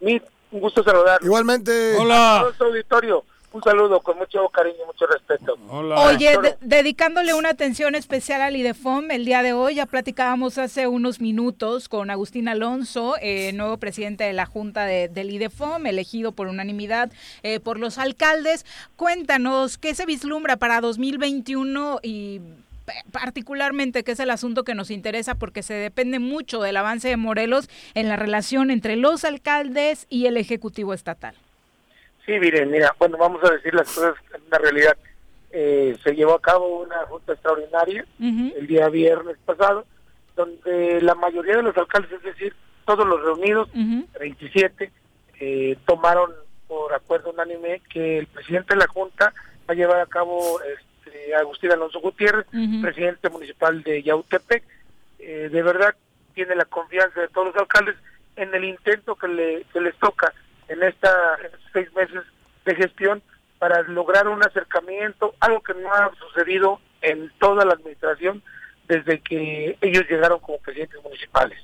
Mit, un gusto saludar. Igualmente. A todo su auditorio, un saludo con mucho cariño y mucho respeto. Oye, de- dedicándole una atención especial al IDEFOM el día de hoy, ya platicábamos hace unos minutos con Agustín Alonso, eh, nuevo presidente de la Junta de- del IDEFOM, elegido por unanimidad eh, por los alcaldes. Cuéntanos, ¿qué se vislumbra para 2021 y particularmente que es el asunto que nos interesa porque se depende mucho del avance de Morelos en la relación entre los alcaldes y el Ejecutivo Estatal? Sí, miren, mira, bueno, vamos a decir las cosas en una realidad. Eh, se llevó a cabo una junta extraordinaria el día viernes pasado, donde la mayoría de los alcaldes, es decir, todos los reunidos, 27, eh, tomaron por acuerdo unánime que el presidente de la Junta va a llevar a cabo este, Agustín Alonso Gutiérrez, presidente municipal de Yautepec. Eh, de verdad tiene la confianza de todos los alcaldes en el intento que, le, que les toca en, esta, en estos seis meses de gestión para lograr un acercamiento, algo que no ha sucedido en toda la administración desde que ellos llegaron como presidentes municipales.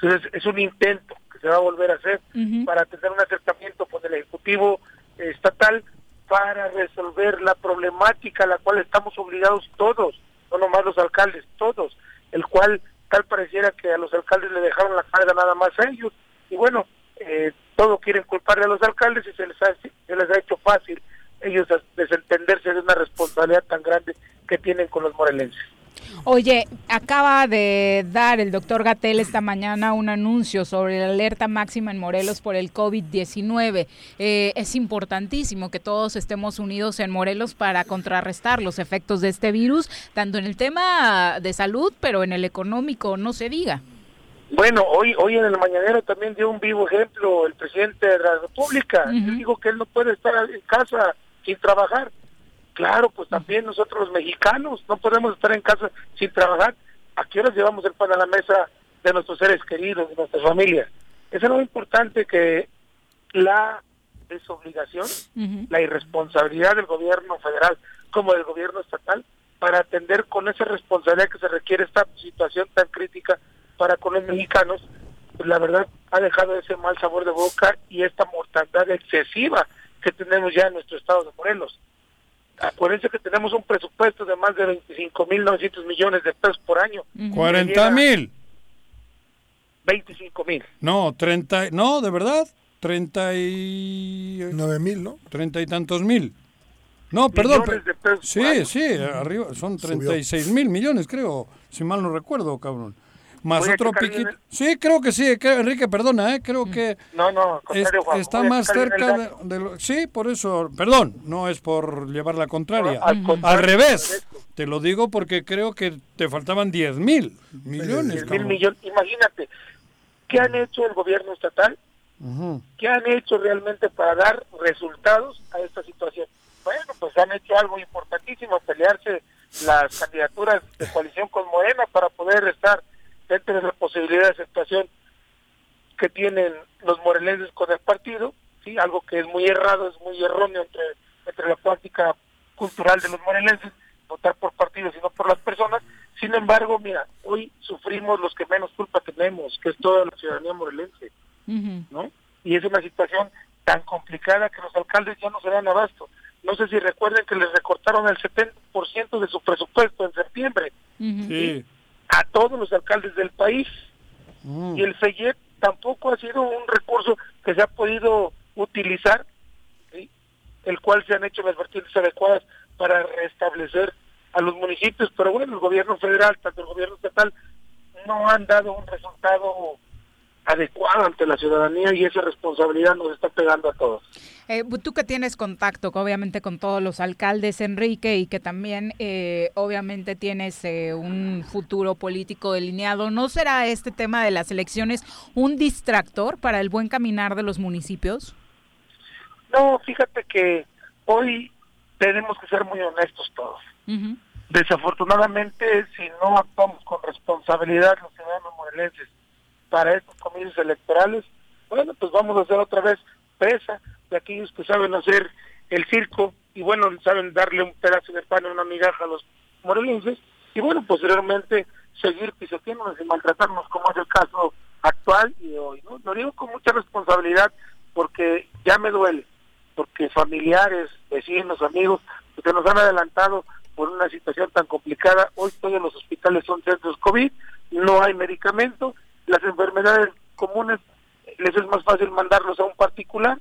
Entonces es un intento que se va a volver a hacer para tener un acercamiento con el Ejecutivo Estatal para resolver la problemática a la cual estamos obligados todos, no nomás los alcaldes, todos, el cual tal pareciera que a los alcaldes le dejaron la carga nada más a ellos. Y bueno, eh, todo quieren culparle a los alcaldes y se les, ha, se les ha hecho fácil ellos desentenderse de una responsabilidad tan grande que tienen con los morelenses. Oye, acaba de dar el doctor Gatel esta mañana un anuncio sobre la alerta máxima en Morelos por el COVID-19. Eh, es importantísimo que todos estemos unidos en Morelos para contrarrestar los efectos de este virus, tanto en el tema de salud, pero en el económico, no se diga. Bueno, hoy hoy en el mañanero también dio un vivo ejemplo el presidente de la República. Él dijo que él no puede estar en casa sin trabajar. Claro, pues también nosotros los mexicanos no podemos estar en casa sin trabajar. ¿A qué horas llevamos el pan a la mesa de nuestros seres queridos, de nuestras familias? Eso es lo importante que la desobligación, la irresponsabilidad del gobierno federal como del gobierno estatal para atender con esa responsabilidad que se requiere esta situación tan crítica para con los mexicanos, pues la verdad ha dejado ese mal sabor de boca y esta mortandad excesiva que tenemos ya en nuestro estado de Morelos. Acuérdense que tenemos un presupuesto de más de 25.900 millones de pesos por año. 40 mil. 25 mil. No, 30, no, de verdad, 30 y... 9 mil, ¿no? 30 y tantos mil. No, perdón. Millones de pesos por Sí, sí, arriba, son 36 mil millones, creo, si mal no recuerdo, cabrón. Más Voy otro piquito. Sí, creo que sí, que- Enrique, perdona, ¿eh? creo que No, no, es- Juan, está más cerca de, lo... Sí, por eso, perdón, no es por llevar la contraria. No, al contrario, revés, te lo digo porque creo que te faltaban 10 mil millones. 10 mil millones. Imagínate, ¿qué han hecho el gobierno estatal? Ujú. ¿Qué han hecho realmente para dar resultados a esta situación? Bueno, pues han hecho algo importantísimo, pelearse las candidaturas de coalición con Morena para poder estar dentro de la posibilidad de aceptación que tienen los morelenses con el partido, sí, algo que es muy errado, es muy erróneo entre, entre la práctica cultural de los morelenses, votar por partidos y no por las personas. Sin embargo, mira, hoy sufrimos los que menos culpa tenemos, que es toda la ciudadanía morelense. ¿no? Y es una situación tan complicada que los alcaldes ya no se dan abasto. No sé si recuerden que les recortaron el 70% de su presupuesto en septiembre Sí. A todos los alcaldes del país. Mm. Y el FEYEP tampoco ha sido un recurso que se ha podido utilizar, ¿sí? el cual se han hecho las vertientes adecuadas para restablecer a los municipios. Pero bueno, el gobierno federal, tanto el gobierno estatal, no han dado un resultado adecuado ante la ciudadanía y esa responsabilidad nos está pegando a todos. Eh, tú que tienes contacto, obviamente, con todos los alcaldes, Enrique, y que también, eh, obviamente, tienes eh, un futuro político delineado, ¿no será este tema de las elecciones un distractor para el buen caminar de los municipios? No, fíjate que hoy tenemos que ser muy honestos todos. Desafortunadamente, si no actuamos con responsabilidad los ciudadanos morelenses para estos comicios electorales, bueno, pues vamos a ser otra vez presa de aquellos que saben hacer el circo y bueno, saben darle un pedazo de pan y una migaja a los morelenses y bueno, posteriormente seguir pisoteándonos y maltratarnos como es el caso actual y de hoy. ¿no? Lo digo con mucha responsabilidad porque ya me duele, porque familiares, vecinos, amigos, que nos han adelantado por una situación tan complicada. Hoy todos los hospitales son centros COVID, no hay medicamento, las enfermedades comunes les es más fácil mandarlos a un particular.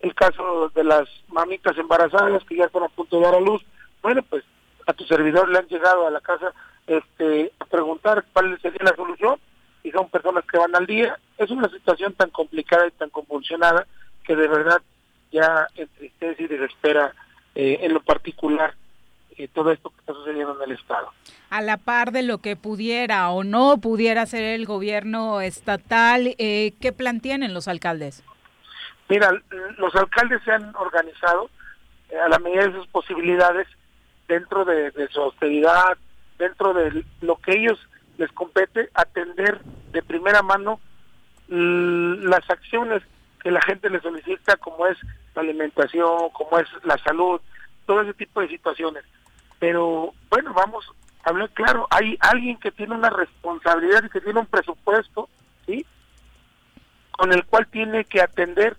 El caso de las mamitas embarazadas que ya están a punto de dar a luz, bueno, pues a tu servidor le han llegado a la casa este, a preguntar cuál sería la solución y son personas que van al día. Es una situación tan complicada y tan convulsionada que de verdad ya entristece y desespera eh, en lo particular eh, todo esto que está sucediendo en el Estado. A la par de lo que pudiera o no pudiera hacer el gobierno estatal, eh, ¿qué plan tienen los alcaldes? Mira, los alcaldes se han organizado eh, a la medida de sus posibilidades dentro de, de su austeridad, dentro de lo que ellos les compete, atender de primera mano las acciones que la gente les solicita, como es la alimentación, como es la salud, todo ese tipo de situaciones. Pero bueno, vamos a hablar claro, hay alguien que tiene una responsabilidad y que tiene un presupuesto, ¿sí? Con el cual tiene que atender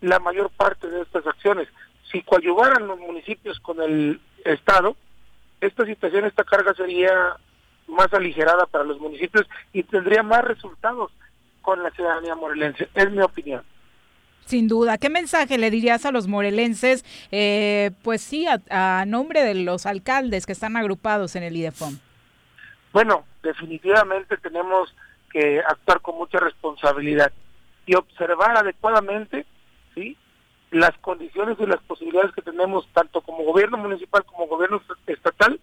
la mayor parte de estas acciones. Si coadyuvaran los municipios con el Estado, esta situación, esta carga sería más aligerada para los municipios y tendría más resultados con la ciudadanía morelense, es mi opinión. Sin duda. ¿Qué mensaje le dirías a los morelenses? Eh, pues sí, a, a nombre de los alcaldes que están agrupados en el IDEFOM. Bueno, definitivamente tenemos que actuar con mucha responsabilidad y observar adecuadamente ¿sí? las condiciones y las posibilidades que tenemos tanto como gobierno municipal como gobierno estatal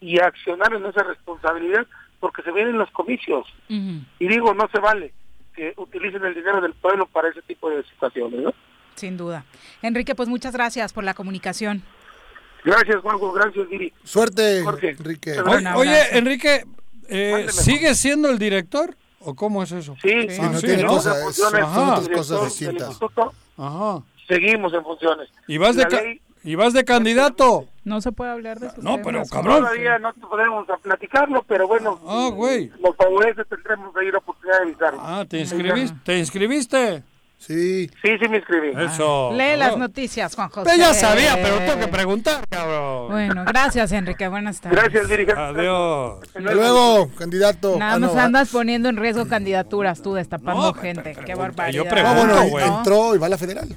y accionar en esa responsabilidad porque se vienen los comicios. Y digo, no se vale que utilicen el dinero del pueblo para ese tipo de situaciones, ¿no? Sin duda. Enrique, pues muchas gracias por la comunicación. Gracias, Juanjo. Gracias, Viri. Suerte, Jorge. Enrique. Oye, oye, Enrique, eh, ¿sigue siendo el director? ¿O cómo es eso? Sí, Sí, no tiene ¿no? Ajá. son otras cosas distintas. Ajá. Seguimos en funciones. ¿Y vas, de ley- ¿Y vas de candidato? No se puede hablar de eso. No, pero cabrón. Todavía no podemos platicarlo, pero bueno, Ah, güey. nos favorece, tendremos ahí la oportunidad de avisarlo. Ah, ¿te inscribiste? ¿Te inscribiste? Sí. Sí, sí me inscribí. Eso. Lee las cabrón. noticias, Juan José. Pues ya sabía, pero tengo que preguntar, cabrón. Bueno, gracias, Enrique. Buenas tardes. Gracias, dirigente. Adiós. Hasta luego, candidato. Nada Ah, más no, andas poniendo en riesgo candidaturas tú, destapando gente. Qué barbaridad. yo ah, pregunto, bueno, güey. entró y va a la federal.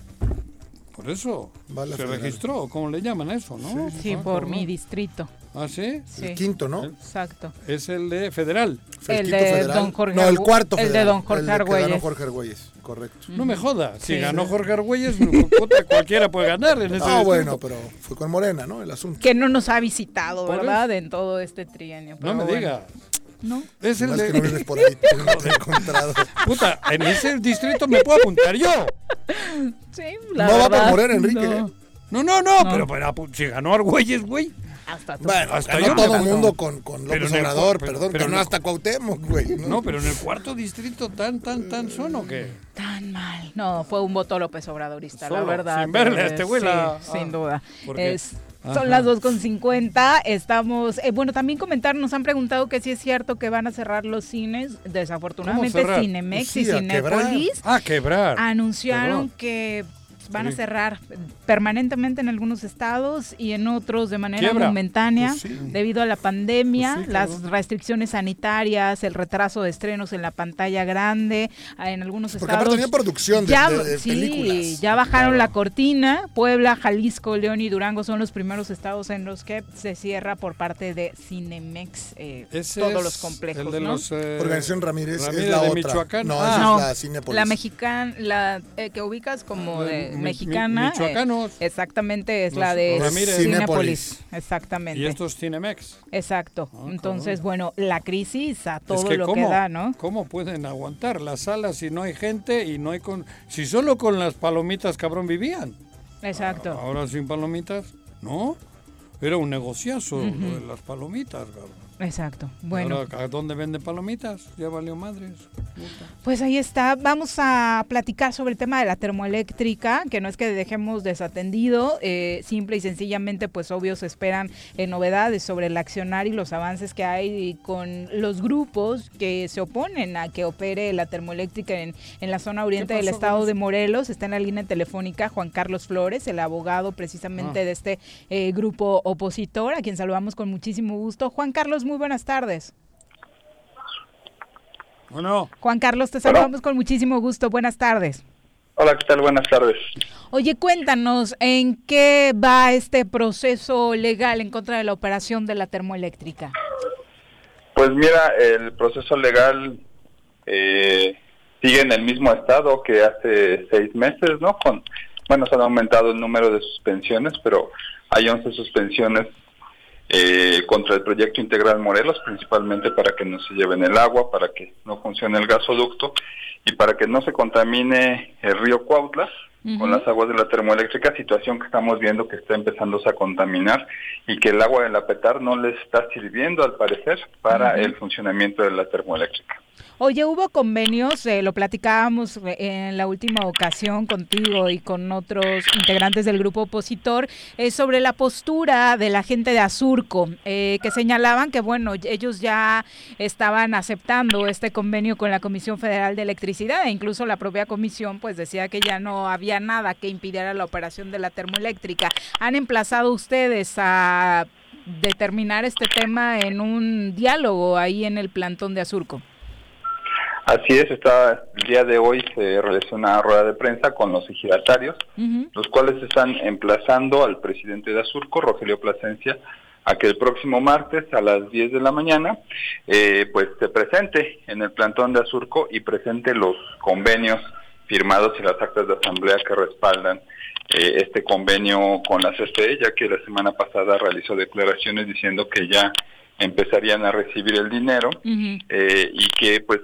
Por eso. Se federal. registró, ¿cómo le llaman eso, no? Sí, Ah, por mi distrito. ¿Ah, sí? Sí. El quinto, ¿no? Exacto. Es el de federal. El de federal. don Jorge No, el cuarto el de federal. don Jorge El de que ganó Argüelles. Jorge Argüelles, correcto. No me joda. Si Sí. ganó Jorge Argüelles, cualquiera puede ganar en ese No, distrito. bueno, pero fue con Morena, ¿no? El asunto. Que no nos ha visitado, ¿verdad? En todo este trienio. No me bueno. diga. No. Es el Más de... que no vienes por ahí, no te he encontrado. Puta, en ese distrito me puedo apuntar yo. Sí, la No va por Morena, Enrique. no. ¿eh? No, no, no, No. pero, pero apu- si ganó Argüelles, güey. Hasta tú. Bueno, Hasta ganó yo todo el mundo con, con López Obrador, pero- perdón, pero no hasta Cuauhtémoc, güey. ¿no? No, pero en el cuarto distrito tan, tan, tan son o qué? Tan mal. No, fue un voto López Obradorista, la verdad. sin verle a eh, este güey sí, la- sin ah, duda. ¿por qué? Es- Ajá. son las 2.50. Estamos. eh, bueno, también comentar, nos han preguntado que si es cierto que van a cerrar los cines. Desafortunadamente. Cinemex Pues y sí, a quebrar. Cinépolis Ah, quebrar. anunciaron que van a cerrar permanentemente en algunos estados y en otros de manera Quiebra. momentánea Pues sí. debido a la pandemia, Pues sí, las restricciones sanitarias, el retraso de estrenos en la pantalla grande, ah, en algunos Porque aparte estados. tenía producción de, ya, de- de sí, películas. ya bajaron la cortina. Puebla, Jalisco, León y Durango son los primeros estados en los que se cierra por parte de Cinemex eh, todos es los complejos, el de ¿no? los, eh, Organización Ramírez, Ramírez es la de otra. Michoacán. No, Ah. esa No, es la Cinépolis. La mexicana, la eh, que ubicas como Ah, de mexicana. eh, exactamente, es Los la de Ramírez. Cinépolis. Exactamente. Y estos Cinemex. Exacto. Ah, Entonces, cabrón. bueno, la crisis a todo es que lo ¿cómo, que da, ¿no? ¿Cómo pueden aguantar las salas si no hay gente y no hay con... Si solo con las palomitas, cabrón, vivían. Exacto. Ahora sin palomitas, ¿no? Era un negociazo lo de las palomitas, cabrón. Exacto. Bueno, ahora, ¿a dónde venden palomitas? Ya valió madres. Puta. pues ahí está. Vamos a platicar sobre el tema de la termoeléctrica, que no es que dejemos desatendido, eh, simple y sencillamente, pues obvio se esperan eh, novedades sobre el accionar y los avances que hay con los grupos que se oponen a que opere la termoeléctrica en, en la zona oriente del estado de? Morelos. Está en la línea telefónica Juan Carlos Flores, el abogado precisamente Ah. de este eh, grupo opositor, a quien saludamos con muchísimo gusto. Juan Carlos, muy buenas tardes. Bueno, Juan Carlos, te saludamos con muchísimo gusto. Buenas tardes. Hola, ¿qué tal? Buenas tardes. Oye, cuéntanos, ¿en qué va este proceso legal en contra de la operación de la termoeléctrica? Pues mira, el proceso legal eh, sigue en el mismo estado que hace seis meses, ¿no? Con, bueno, se han aumentado el número de suspensiones, pero hay 11 suspensiones eh, contra el proyecto integral Morelos, principalmente para que no se lleven el agua, para que no funcione el gasoducto y para que no se contamine el río Cuautla con las aguas de la termoeléctrica, situación que estamos viendo que está empezándose a contaminar y que el agua de la Petar no les está sirviendo al parecer para el funcionamiento de la termoeléctrica. Oye, hubo convenios, eh, lo platicábamos eh, en la última ocasión contigo y con otros integrantes del grupo opositor, eh, sobre la postura de la gente de Azurco, eh, que señalaban que, bueno, ellos ya estaban aceptando este convenio con la Comisión Federal de Electricidad e incluso la propia comisión pues decía que ya no había nada que impidiera la operación de la termoeléctrica. ¿Han emplazado ustedes a determinar este tema en un diálogo ahí en el plantón de Azurco? Así es, está, el día de hoy se realizó una rueda de prensa con los ejidatarios, los cuales están emplazando al presidente de Azurco, Rogelio Plasencia, a que el próximo martes a las 10 de la mañana eh, pues se presente en el plantón de Azurco y presente los convenios firmados y las actas de asamblea que respaldan eh, este convenio con la CFE, ya que la semana pasada realizó declaraciones diciendo que ya empezarían a recibir el dinero eh, y que pues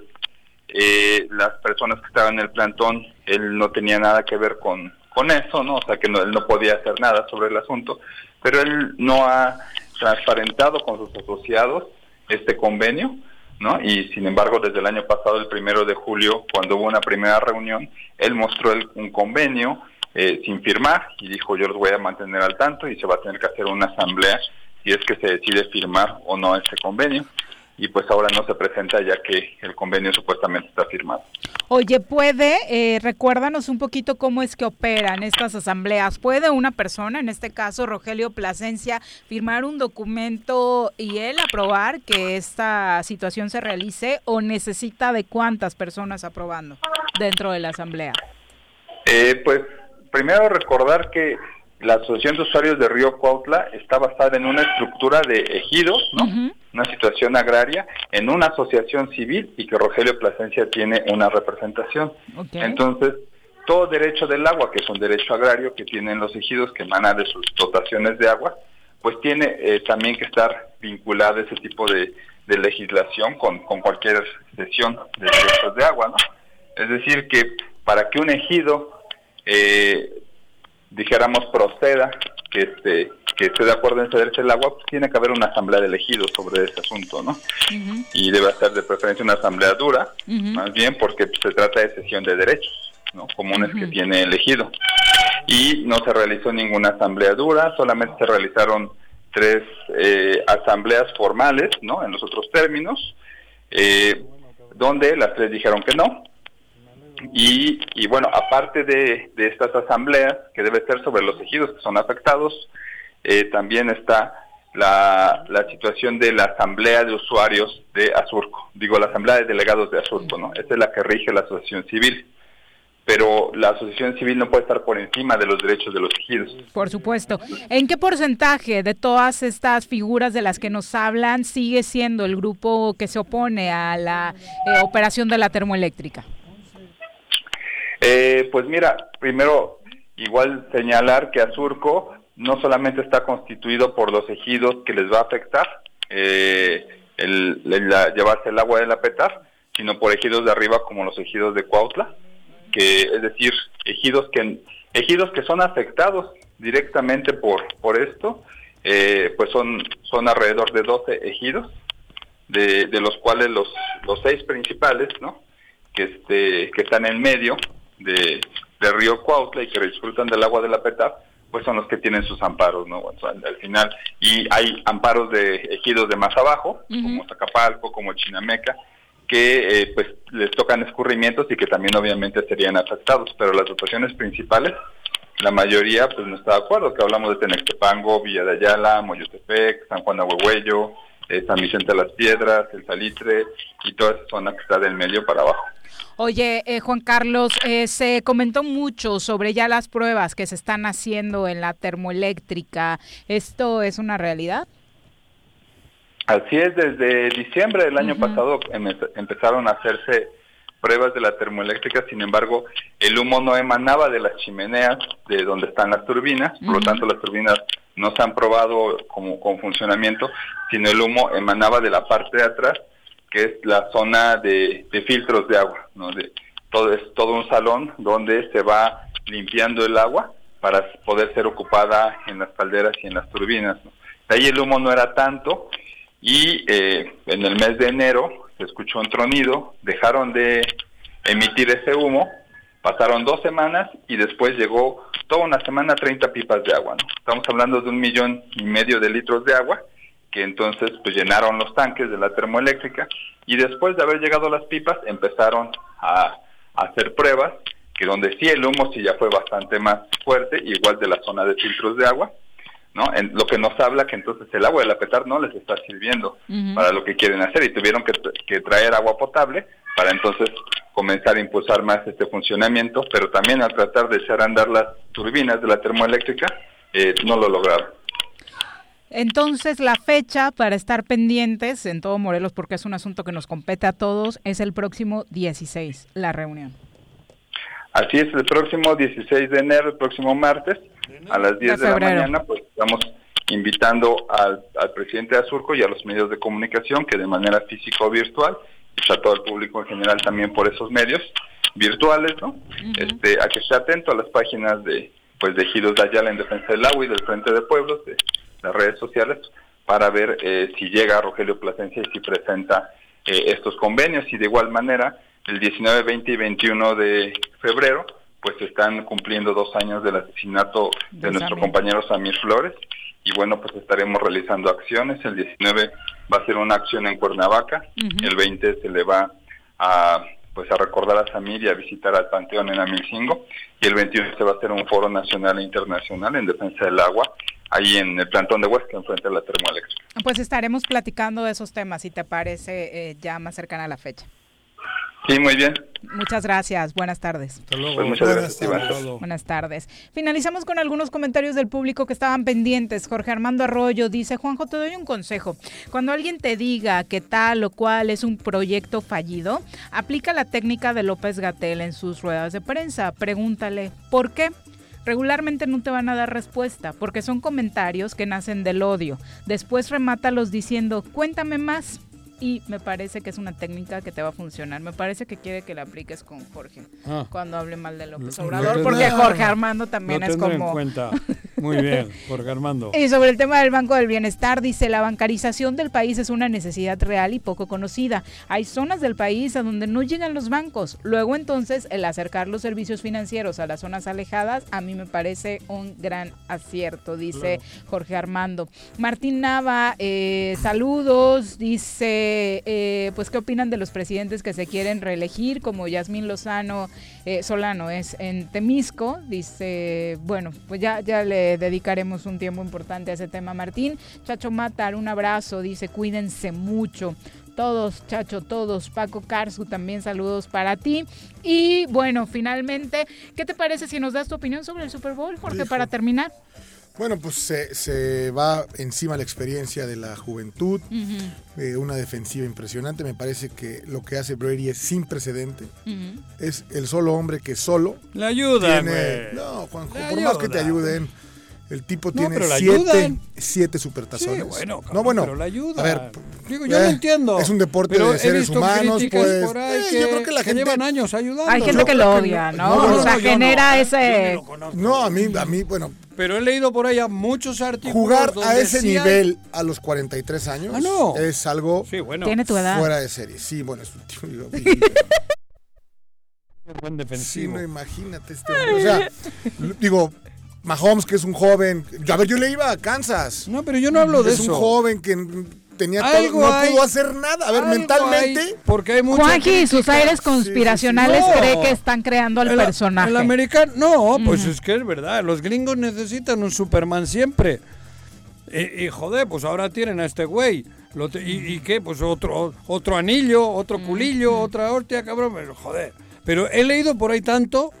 eh, las personas que estaban en el plantón, él no tenía nada que ver con, con eso, ¿no? O sea, que no, él no podía hacer nada sobre el asunto, pero él no ha transparentado con sus asociados este convenio, ¿no? Y sin embargo, desde el año pasado, el primero de julio, cuando hubo una primera reunión, él mostró el- un convenio eh, sin firmar y dijo, yo los voy a mantener al tanto y se va a tener que hacer una asamblea si es que se decide firmar o no ese convenio. Y pues ahora no se presenta ya que el convenio supuestamente está firmado. Oye, ¿puede, eh, recuérdanos un poquito cómo es que operan estas asambleas? ¿Puede una persona, en este caso Rogelio Plasencia, firmar un documento y él aprobar que esta situación se realice o necesita de cuántas personas aprobando dentro de la asamblea? Eh, pues primero recordar que la Asociación de Usuarios de Río Cuautla está basada en una estructura de ejidos, ¿no? Una situación agraria en una asociación civil y que Rogelio Plasencia tiene una representación. Entonces, todo derecho del agua, que es un derecho agrario que tienen los ejidos que emana de sus dotaciones de agua, pues tiene eh, también que estar vinculado ese tipo de, de legislación con, con cualquier sesión de derechos de agua, ¿no? Es decir, que para que un ejido eh, dijéramos proceda que este que esté de acuerdo en cederse el agua, pues tiene que haber una asamblea de elegidos sobre ese asunto, ¿no? Y debe ser de preferencia una asamblea dura, más bien porque pues, se trata de cesión de derechos, ¿no? Comunes que tiene elegido. Y no se realizó ninguna asamblea dura, solamente se realizaron tres eh, asambleas formales, ¿no? En los otros términos, eh, donde las tres dijeron que no, y, y bueno, aparte de, estas asambleas, que debe ser sobre los ejidos que son afectados, eh, también está la, situación de la asamblea de usuarios de Azurco, digo, la asamblea de delegados de Azurco, ¿no? Esta es la que rige la asociación civil, pero la asociación civil no puede estar por encima de los derechos de los ejidos. Por supuesto. ¿En qué porcentaje de todas estas figuras de las que nos hablan sigue siendo el grupo que se opone a la eh, operación de la termoeléctrica? Eh, pues mira, primero igual señalar que Azurco no solamente está constituido por los ejidos que les va a afectar eh, el, llevarse el agua de la petar, sino por ejidos de arriba como los ejidos de Cuautla, que es decir, ejidos que ejidos que son afectados directamente por por esto, eh, pues son son alrededor de 12 ejidos, de, de los cuales los los seis principales, ¿no? que este que están en medio de, de Río Cuautla y que disfrutan del agua de la PETAP, pues son los que tienen sus amparos, ¿no? O sea, al final, y hay amparos de ejidos de más abajo, como Zacapalco, como Chinameca, que eh, pues les tocan escurrimientos y que también obviamente serían afectados, pero las dotaciones principales, la mayoría pues no está de acuerdo, que hablamos de Tenextepango, Villa de Ayala, Moyotepec, San Juan de Huehuello, eh, San Vicente de las Piedras, El Salitre y toda esa zona que está del medio para abajo. Oye, eh, Juan Carlos, eh, se comentó mucho sobre ya las pruebas que se están haciendo en la termoeléctrica. ¿Esto es una realidad? Así es, desde diciembre del año pasado em- empezaron a hacerse pruebas de la termoeléctrica, sin embargo, el humo no emanaba de las chimeneas de donde están las turbinas, por lo tanto las turbinas no se han probado como con funcionamiento, sino el humo emanaba de la parte de atrás, que es la zona de, de filtros de agua, ¿no? De, todo es todo un salón donde se va limpiando el agua para poder ser ocupada en las calderas y en las turbinas. ¿no? De ahí el humo no era tanto y eh, en el mes de enero se escuchó un tronido, dejaron de emitir ese humo, pasaron dos semanas y después llegó toda una semana 30 pipas de agua. ¿no? Estamos hablando de un millón y medio de litros de agua que entonces pues llenaron los tanques de la termoeléctrica y después de haber llegado las pipas empezaron a, a hacer pruebas que donde sí el humo sí ya fue bastante más fuerte, igual de la zona de filtros de agua, ¿no? En, lo que nos habla que entonces el agua de la petar no les está sirviendo para lo que quieren hacer y tuvieron que traer agua potable para entonces comenzar a impulsar más este funcionamiento, pero también al tratar de echar a andar las turbinas de la termoeléctrica, eh, no lo lograron. Entonces, la fecha para estar pendientes en todo Morelos, porque es un asunto que nos compete a todos, es el próximo 16, la reunión. Así es, el próximo 16 de enero, el próximo martes, a las 10 de, la mañana, pues estamos invitando al, al presidente de Azurco y a los medios de comunicación que de manera física o virtual, y a todo el público en general también por esos medios virtuales, ¿no? este, a que esté atento a las páginas de pues de Giros de Ayala en Defensa del Agua y del Frente de Pueblos, de las redes sociales, para ver eh, si llega Rogelio Plasencia y si presenta eh, estos convenios. Y de igual manera, el 19, 20 y 21 de febrero, pues están cumpliendo dos años del asesinato de De nuestro Samir. compañero Samir Flores. Y bueno, pues estaremos realizando acciones. El 19 va a ser una acción en Cuernavaca. El 20 se le va a pues a recordar a Samir y a visitar al Panteón en Amilcingo. Y el 21 se va a hacer un foro nacional e internacional en defensa del agua, ahí en el plantón de Huesca, enfrente de la termoeléctrica. Pues estaremos platicando de esos temas, si te parece, eh, ya más cercana a la fecha. Sí, muy bien. Muchas gracias, buenas tardes. Pues muchas gracias, Iván. Buenas tardes. Finalizamos con algunos comentarios del público que estaban pendientes. Jorge Armando Arroyo dice, Juanjo, te doy un consejo. Cuando alguien te diga que tal o cual es un proyecto fallido, aplica la técnica de López Gatel en sus ruedas de prensa. Pregúntale, ¿por qué? Regularmente no te van a dar respuesta porque son comentarios que nacen del odio. Después remátalos diciendo, cuéntame más. Y me parece que es una técnica que te va a funcionar. Me parece que quiere que la apliques con Jorge Ah. cuando hable mal de López Lo Obrador, porque Jorge Armando también Lo es como... en cuenta. Muy bien, Jorge Armando. Y sobre el tema del Banco del Bienestar, dice, la bancarización del país es una necesidad real y poco conocida. Hay zonas del país a donde no llegan los bancos. Luego entonces, el acercar los servicios financieros a las zonas alejadas, a mí me parece un gran acierto, dice Jorge Armando. Martín Nava, eh, saludos, dice, eh, pues, ¿qué opinan de los presidentes que se quieren reelegir? Como Yasmín Lozano eh, Solano es en Temisco, dice, bueno, pues ya, ya le dedicaremos un tiempo importante a ese tema, Martín. Chacho Matar, un abrazo, dice, cuídense mucho. Todos, Chacho, todos. Paco Carzu, también saludos para ti. Y bueno, finalmente, ¿qué te parece si nos das tu opinión sobre el Super Bowl, Jorge, Hijo. para terminar? Bueno, pues se, se va encima la experiencia de la juventud, eh, una defensiva impresionante. Me parece que lo que hace Brady es sin precedente. Es el solo hombre que solo. Tiene- güey. No, Juanjo, Le por más que te ayuden. El tipo No, tiene siete, siete supertazones. Sí, bueno, no, bueno. pero le ayudan. A ver, Digo, yo eh, lo entiendo. Es un deporte pero de he seres visto humanos, pues. por ahí eh, que, yo creo que la que gente llevan años ayudando. Hay gente Yo que lo que odia, no. ¿no? No, o sea, genera no, ese... No, a mí, a mí, bueno, Pero he leído por ahí a muchos artículos. jugar a ese sí hay- nivel a los 43 años Ah, no. es algo Sí, bueno. Tiene tu edad. fuera de serie. Sí, bueno, es un tío. Buen Sí, defensivo. no, imagínate este hombre. O sea, digo, Mahomes, que es un joven. A ver, yo le iba a Kansas. No, pero yo no hablo de es eso. un joven que tenía Algo todo, no hay- pudo hacer nada. A ver, mentalmente. hay, porque hay mucha Juanji y sus aires conspiracionales No. cree que están creando al El- personaje. El americano, no, pues Ujú. es que es verdad. Los gringos necesitan un Superman siempre. Y, y, joder, pues ahora tienen a este güey. Lo te- y, y qué? Pues otro, otro anillo, otro culillo, otra hostia, cabrón. Pero, joder. Pero he leído por ahí tanto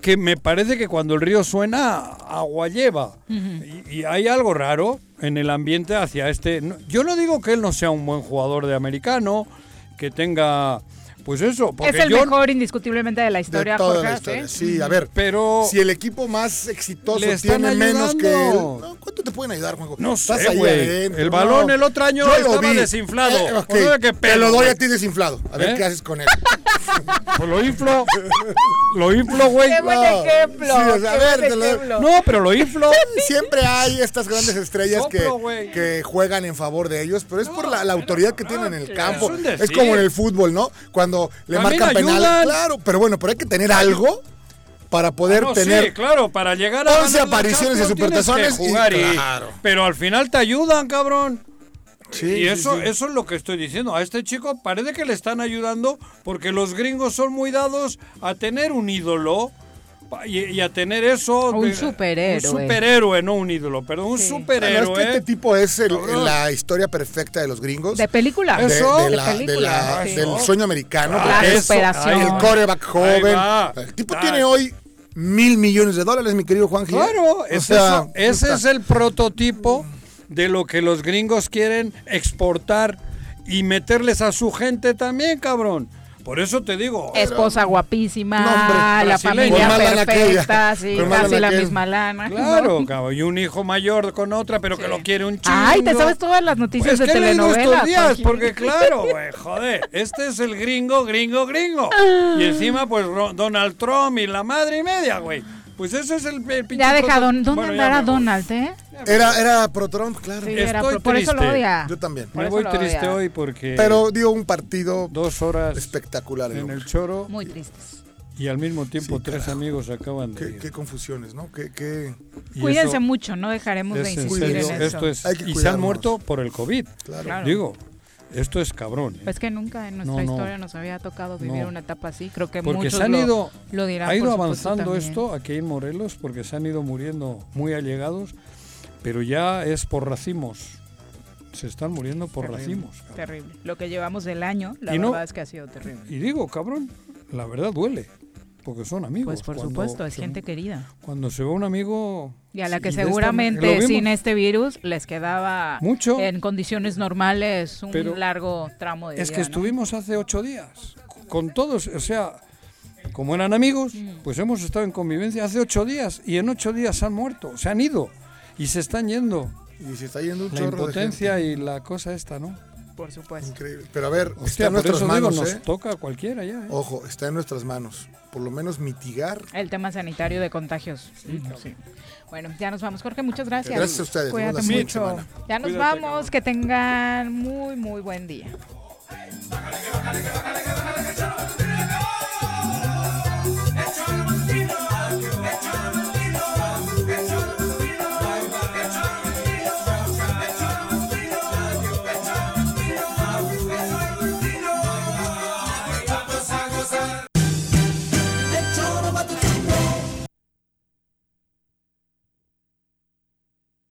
que me parece que cuando el río suena, agua lleva. Y, y hay algo raro en el ambiente hacia este. yo no digo que él no sea un buen jugador de americano, que tenga. Pues eso, porque es el yo mejor indiscutiblemente de la De historia, toda Jorge, la historia. ¿sí? Sí, a ver. Pero Si el equipo más exitoso Le están tiene menos que él. no, ¿Cuánto te pueden ayudar, Juanjo? No Estás sé, güey. El no. balón el otro año Yo estaba vi. desinflado. Eh, ok, Pues no sé qué Te lo doy a ti desinflado. A ver ¿Eh? qué haces con él. Pues lo inflo. lo inflo, güey. ¡Qué buen ejemplo! sí, o sea, qué a ver, buen te lo- ejemplo! No, pero lo inflo. Siempre hay estas grandes estrellas que, Soplo, que juegan en favor de ellos, pero es por la, la autoridad que tienen en el campo. es como en el fútbol, ¿no? Cuando le También marcan penal. Claro, pero bueno, pero hay que tener algo para poder Ah, no, tener. Sí, claro, para llegar a 11 ganar la apariciones de supertazones y- y- claro. pero al final te ayudan, cabrón. Sí, y eso, sí. eso es lo que estoy diciendo. A este chico parece que le están ayudando porque los gringos son muy dados a tener un ídolo y, y a tener eso. Un de- superhéroe. Un superhéroe, no un ídolo, perdón, un Sí. Bueno, superhéroe. es que este tipo es el- la historia perfecta de los gringos. De película. de, Eso. de De la- de película, la- sí. del sueño americano. Ah, La el coreback joven. El tipo Ah. tiene hoy mil millones de dólares, mi querido Juan Gil. Claro, O es sea, eso. ese es el prototipo de lo que los gringos quieren exportar y meterles a su gente también, cabrón. Por eso te digo. Esposa guapísima, No, hombre, la familia perfecta, sí, casi la misma lana. ¿no? Claro, cabrón, y un hijo mayor con otra, pero que lo quiere un chingo. Ay, te sabes todas las noticias Pues de que he leído telenovela. estos días, porque claro, güey, joder, este es el gringo, gringo, gringo. Y encima, pues Donald Trump y la madre y media, güey. Pues ese es el, el pinche Ya deja, don, ¿dónde Bueno, andará. Donald, eh? Era, era pro Trump, claro. Sí, era pro- por eso lo triste. odia. Yo también. Por Me voy triste odia. hoy porque Pero dio un partido dos horas espectacular. en el choro Muy tristes. y al mismo tiempo Sí, tres carajo. amigos acaban de Qué, ir. qué confusiones, ¿no? Qué, qué... Cuídense eso mucho, no dejaremos de en insistir serio, en eso. esto es Hay que y se han muerto por el COVID. Claro. Claro. Digo, esto es cabrón. ¿eh? Es que nunca en nuestra No, no. historia nos había tocado vivir No. una etapa así. Creo que Porque muchos se han lo, ido, lo dirán. ha ido avanzando esto aquí en Morelos porque se han ido muriendo muy allegados, pero ya es por racimos. Se están muriendo por Terrible, racimos. cabrón. Terrible. Lo que llevamos del año, la Y no- verdad es que ha sido terrible. Y digo, cabrón, la verdad duele, porque son amigos. Pues por Cuando supuesto, es se- gente querida. Cuando se va un amigo... Y a la que esta- seguramente sin este virus les quedaba Mucho. en condiciones normales un Pero largo tramo de Es vida, que ¿no? estuvimos hace ocho días con todos, o sea, como eran amigos, Mm. pues hemos estado en convivencia hace ocho días y en ocho días se han muerto, se han ido y se están yendo. Y se está yendo un La chorro de impotencia gente. y la cosa esta, ¿no? Por supuesto. Increíble. Pero a ver, está Hostia, en nuestras eso manos, digo, ¿eh? nos toca a cualquiera ya. ¿eh? Ojo, está en nuestras manos. Por lo menos mitigar. El tema sanitario de contagios. Sí. Bueno, ya nos vamos. Jorge, muchas gracias. Gracias a ustedes. Cuídate mucho. semana. Ya nos Cuídate, vamos. Que tengan muy, muy buen día.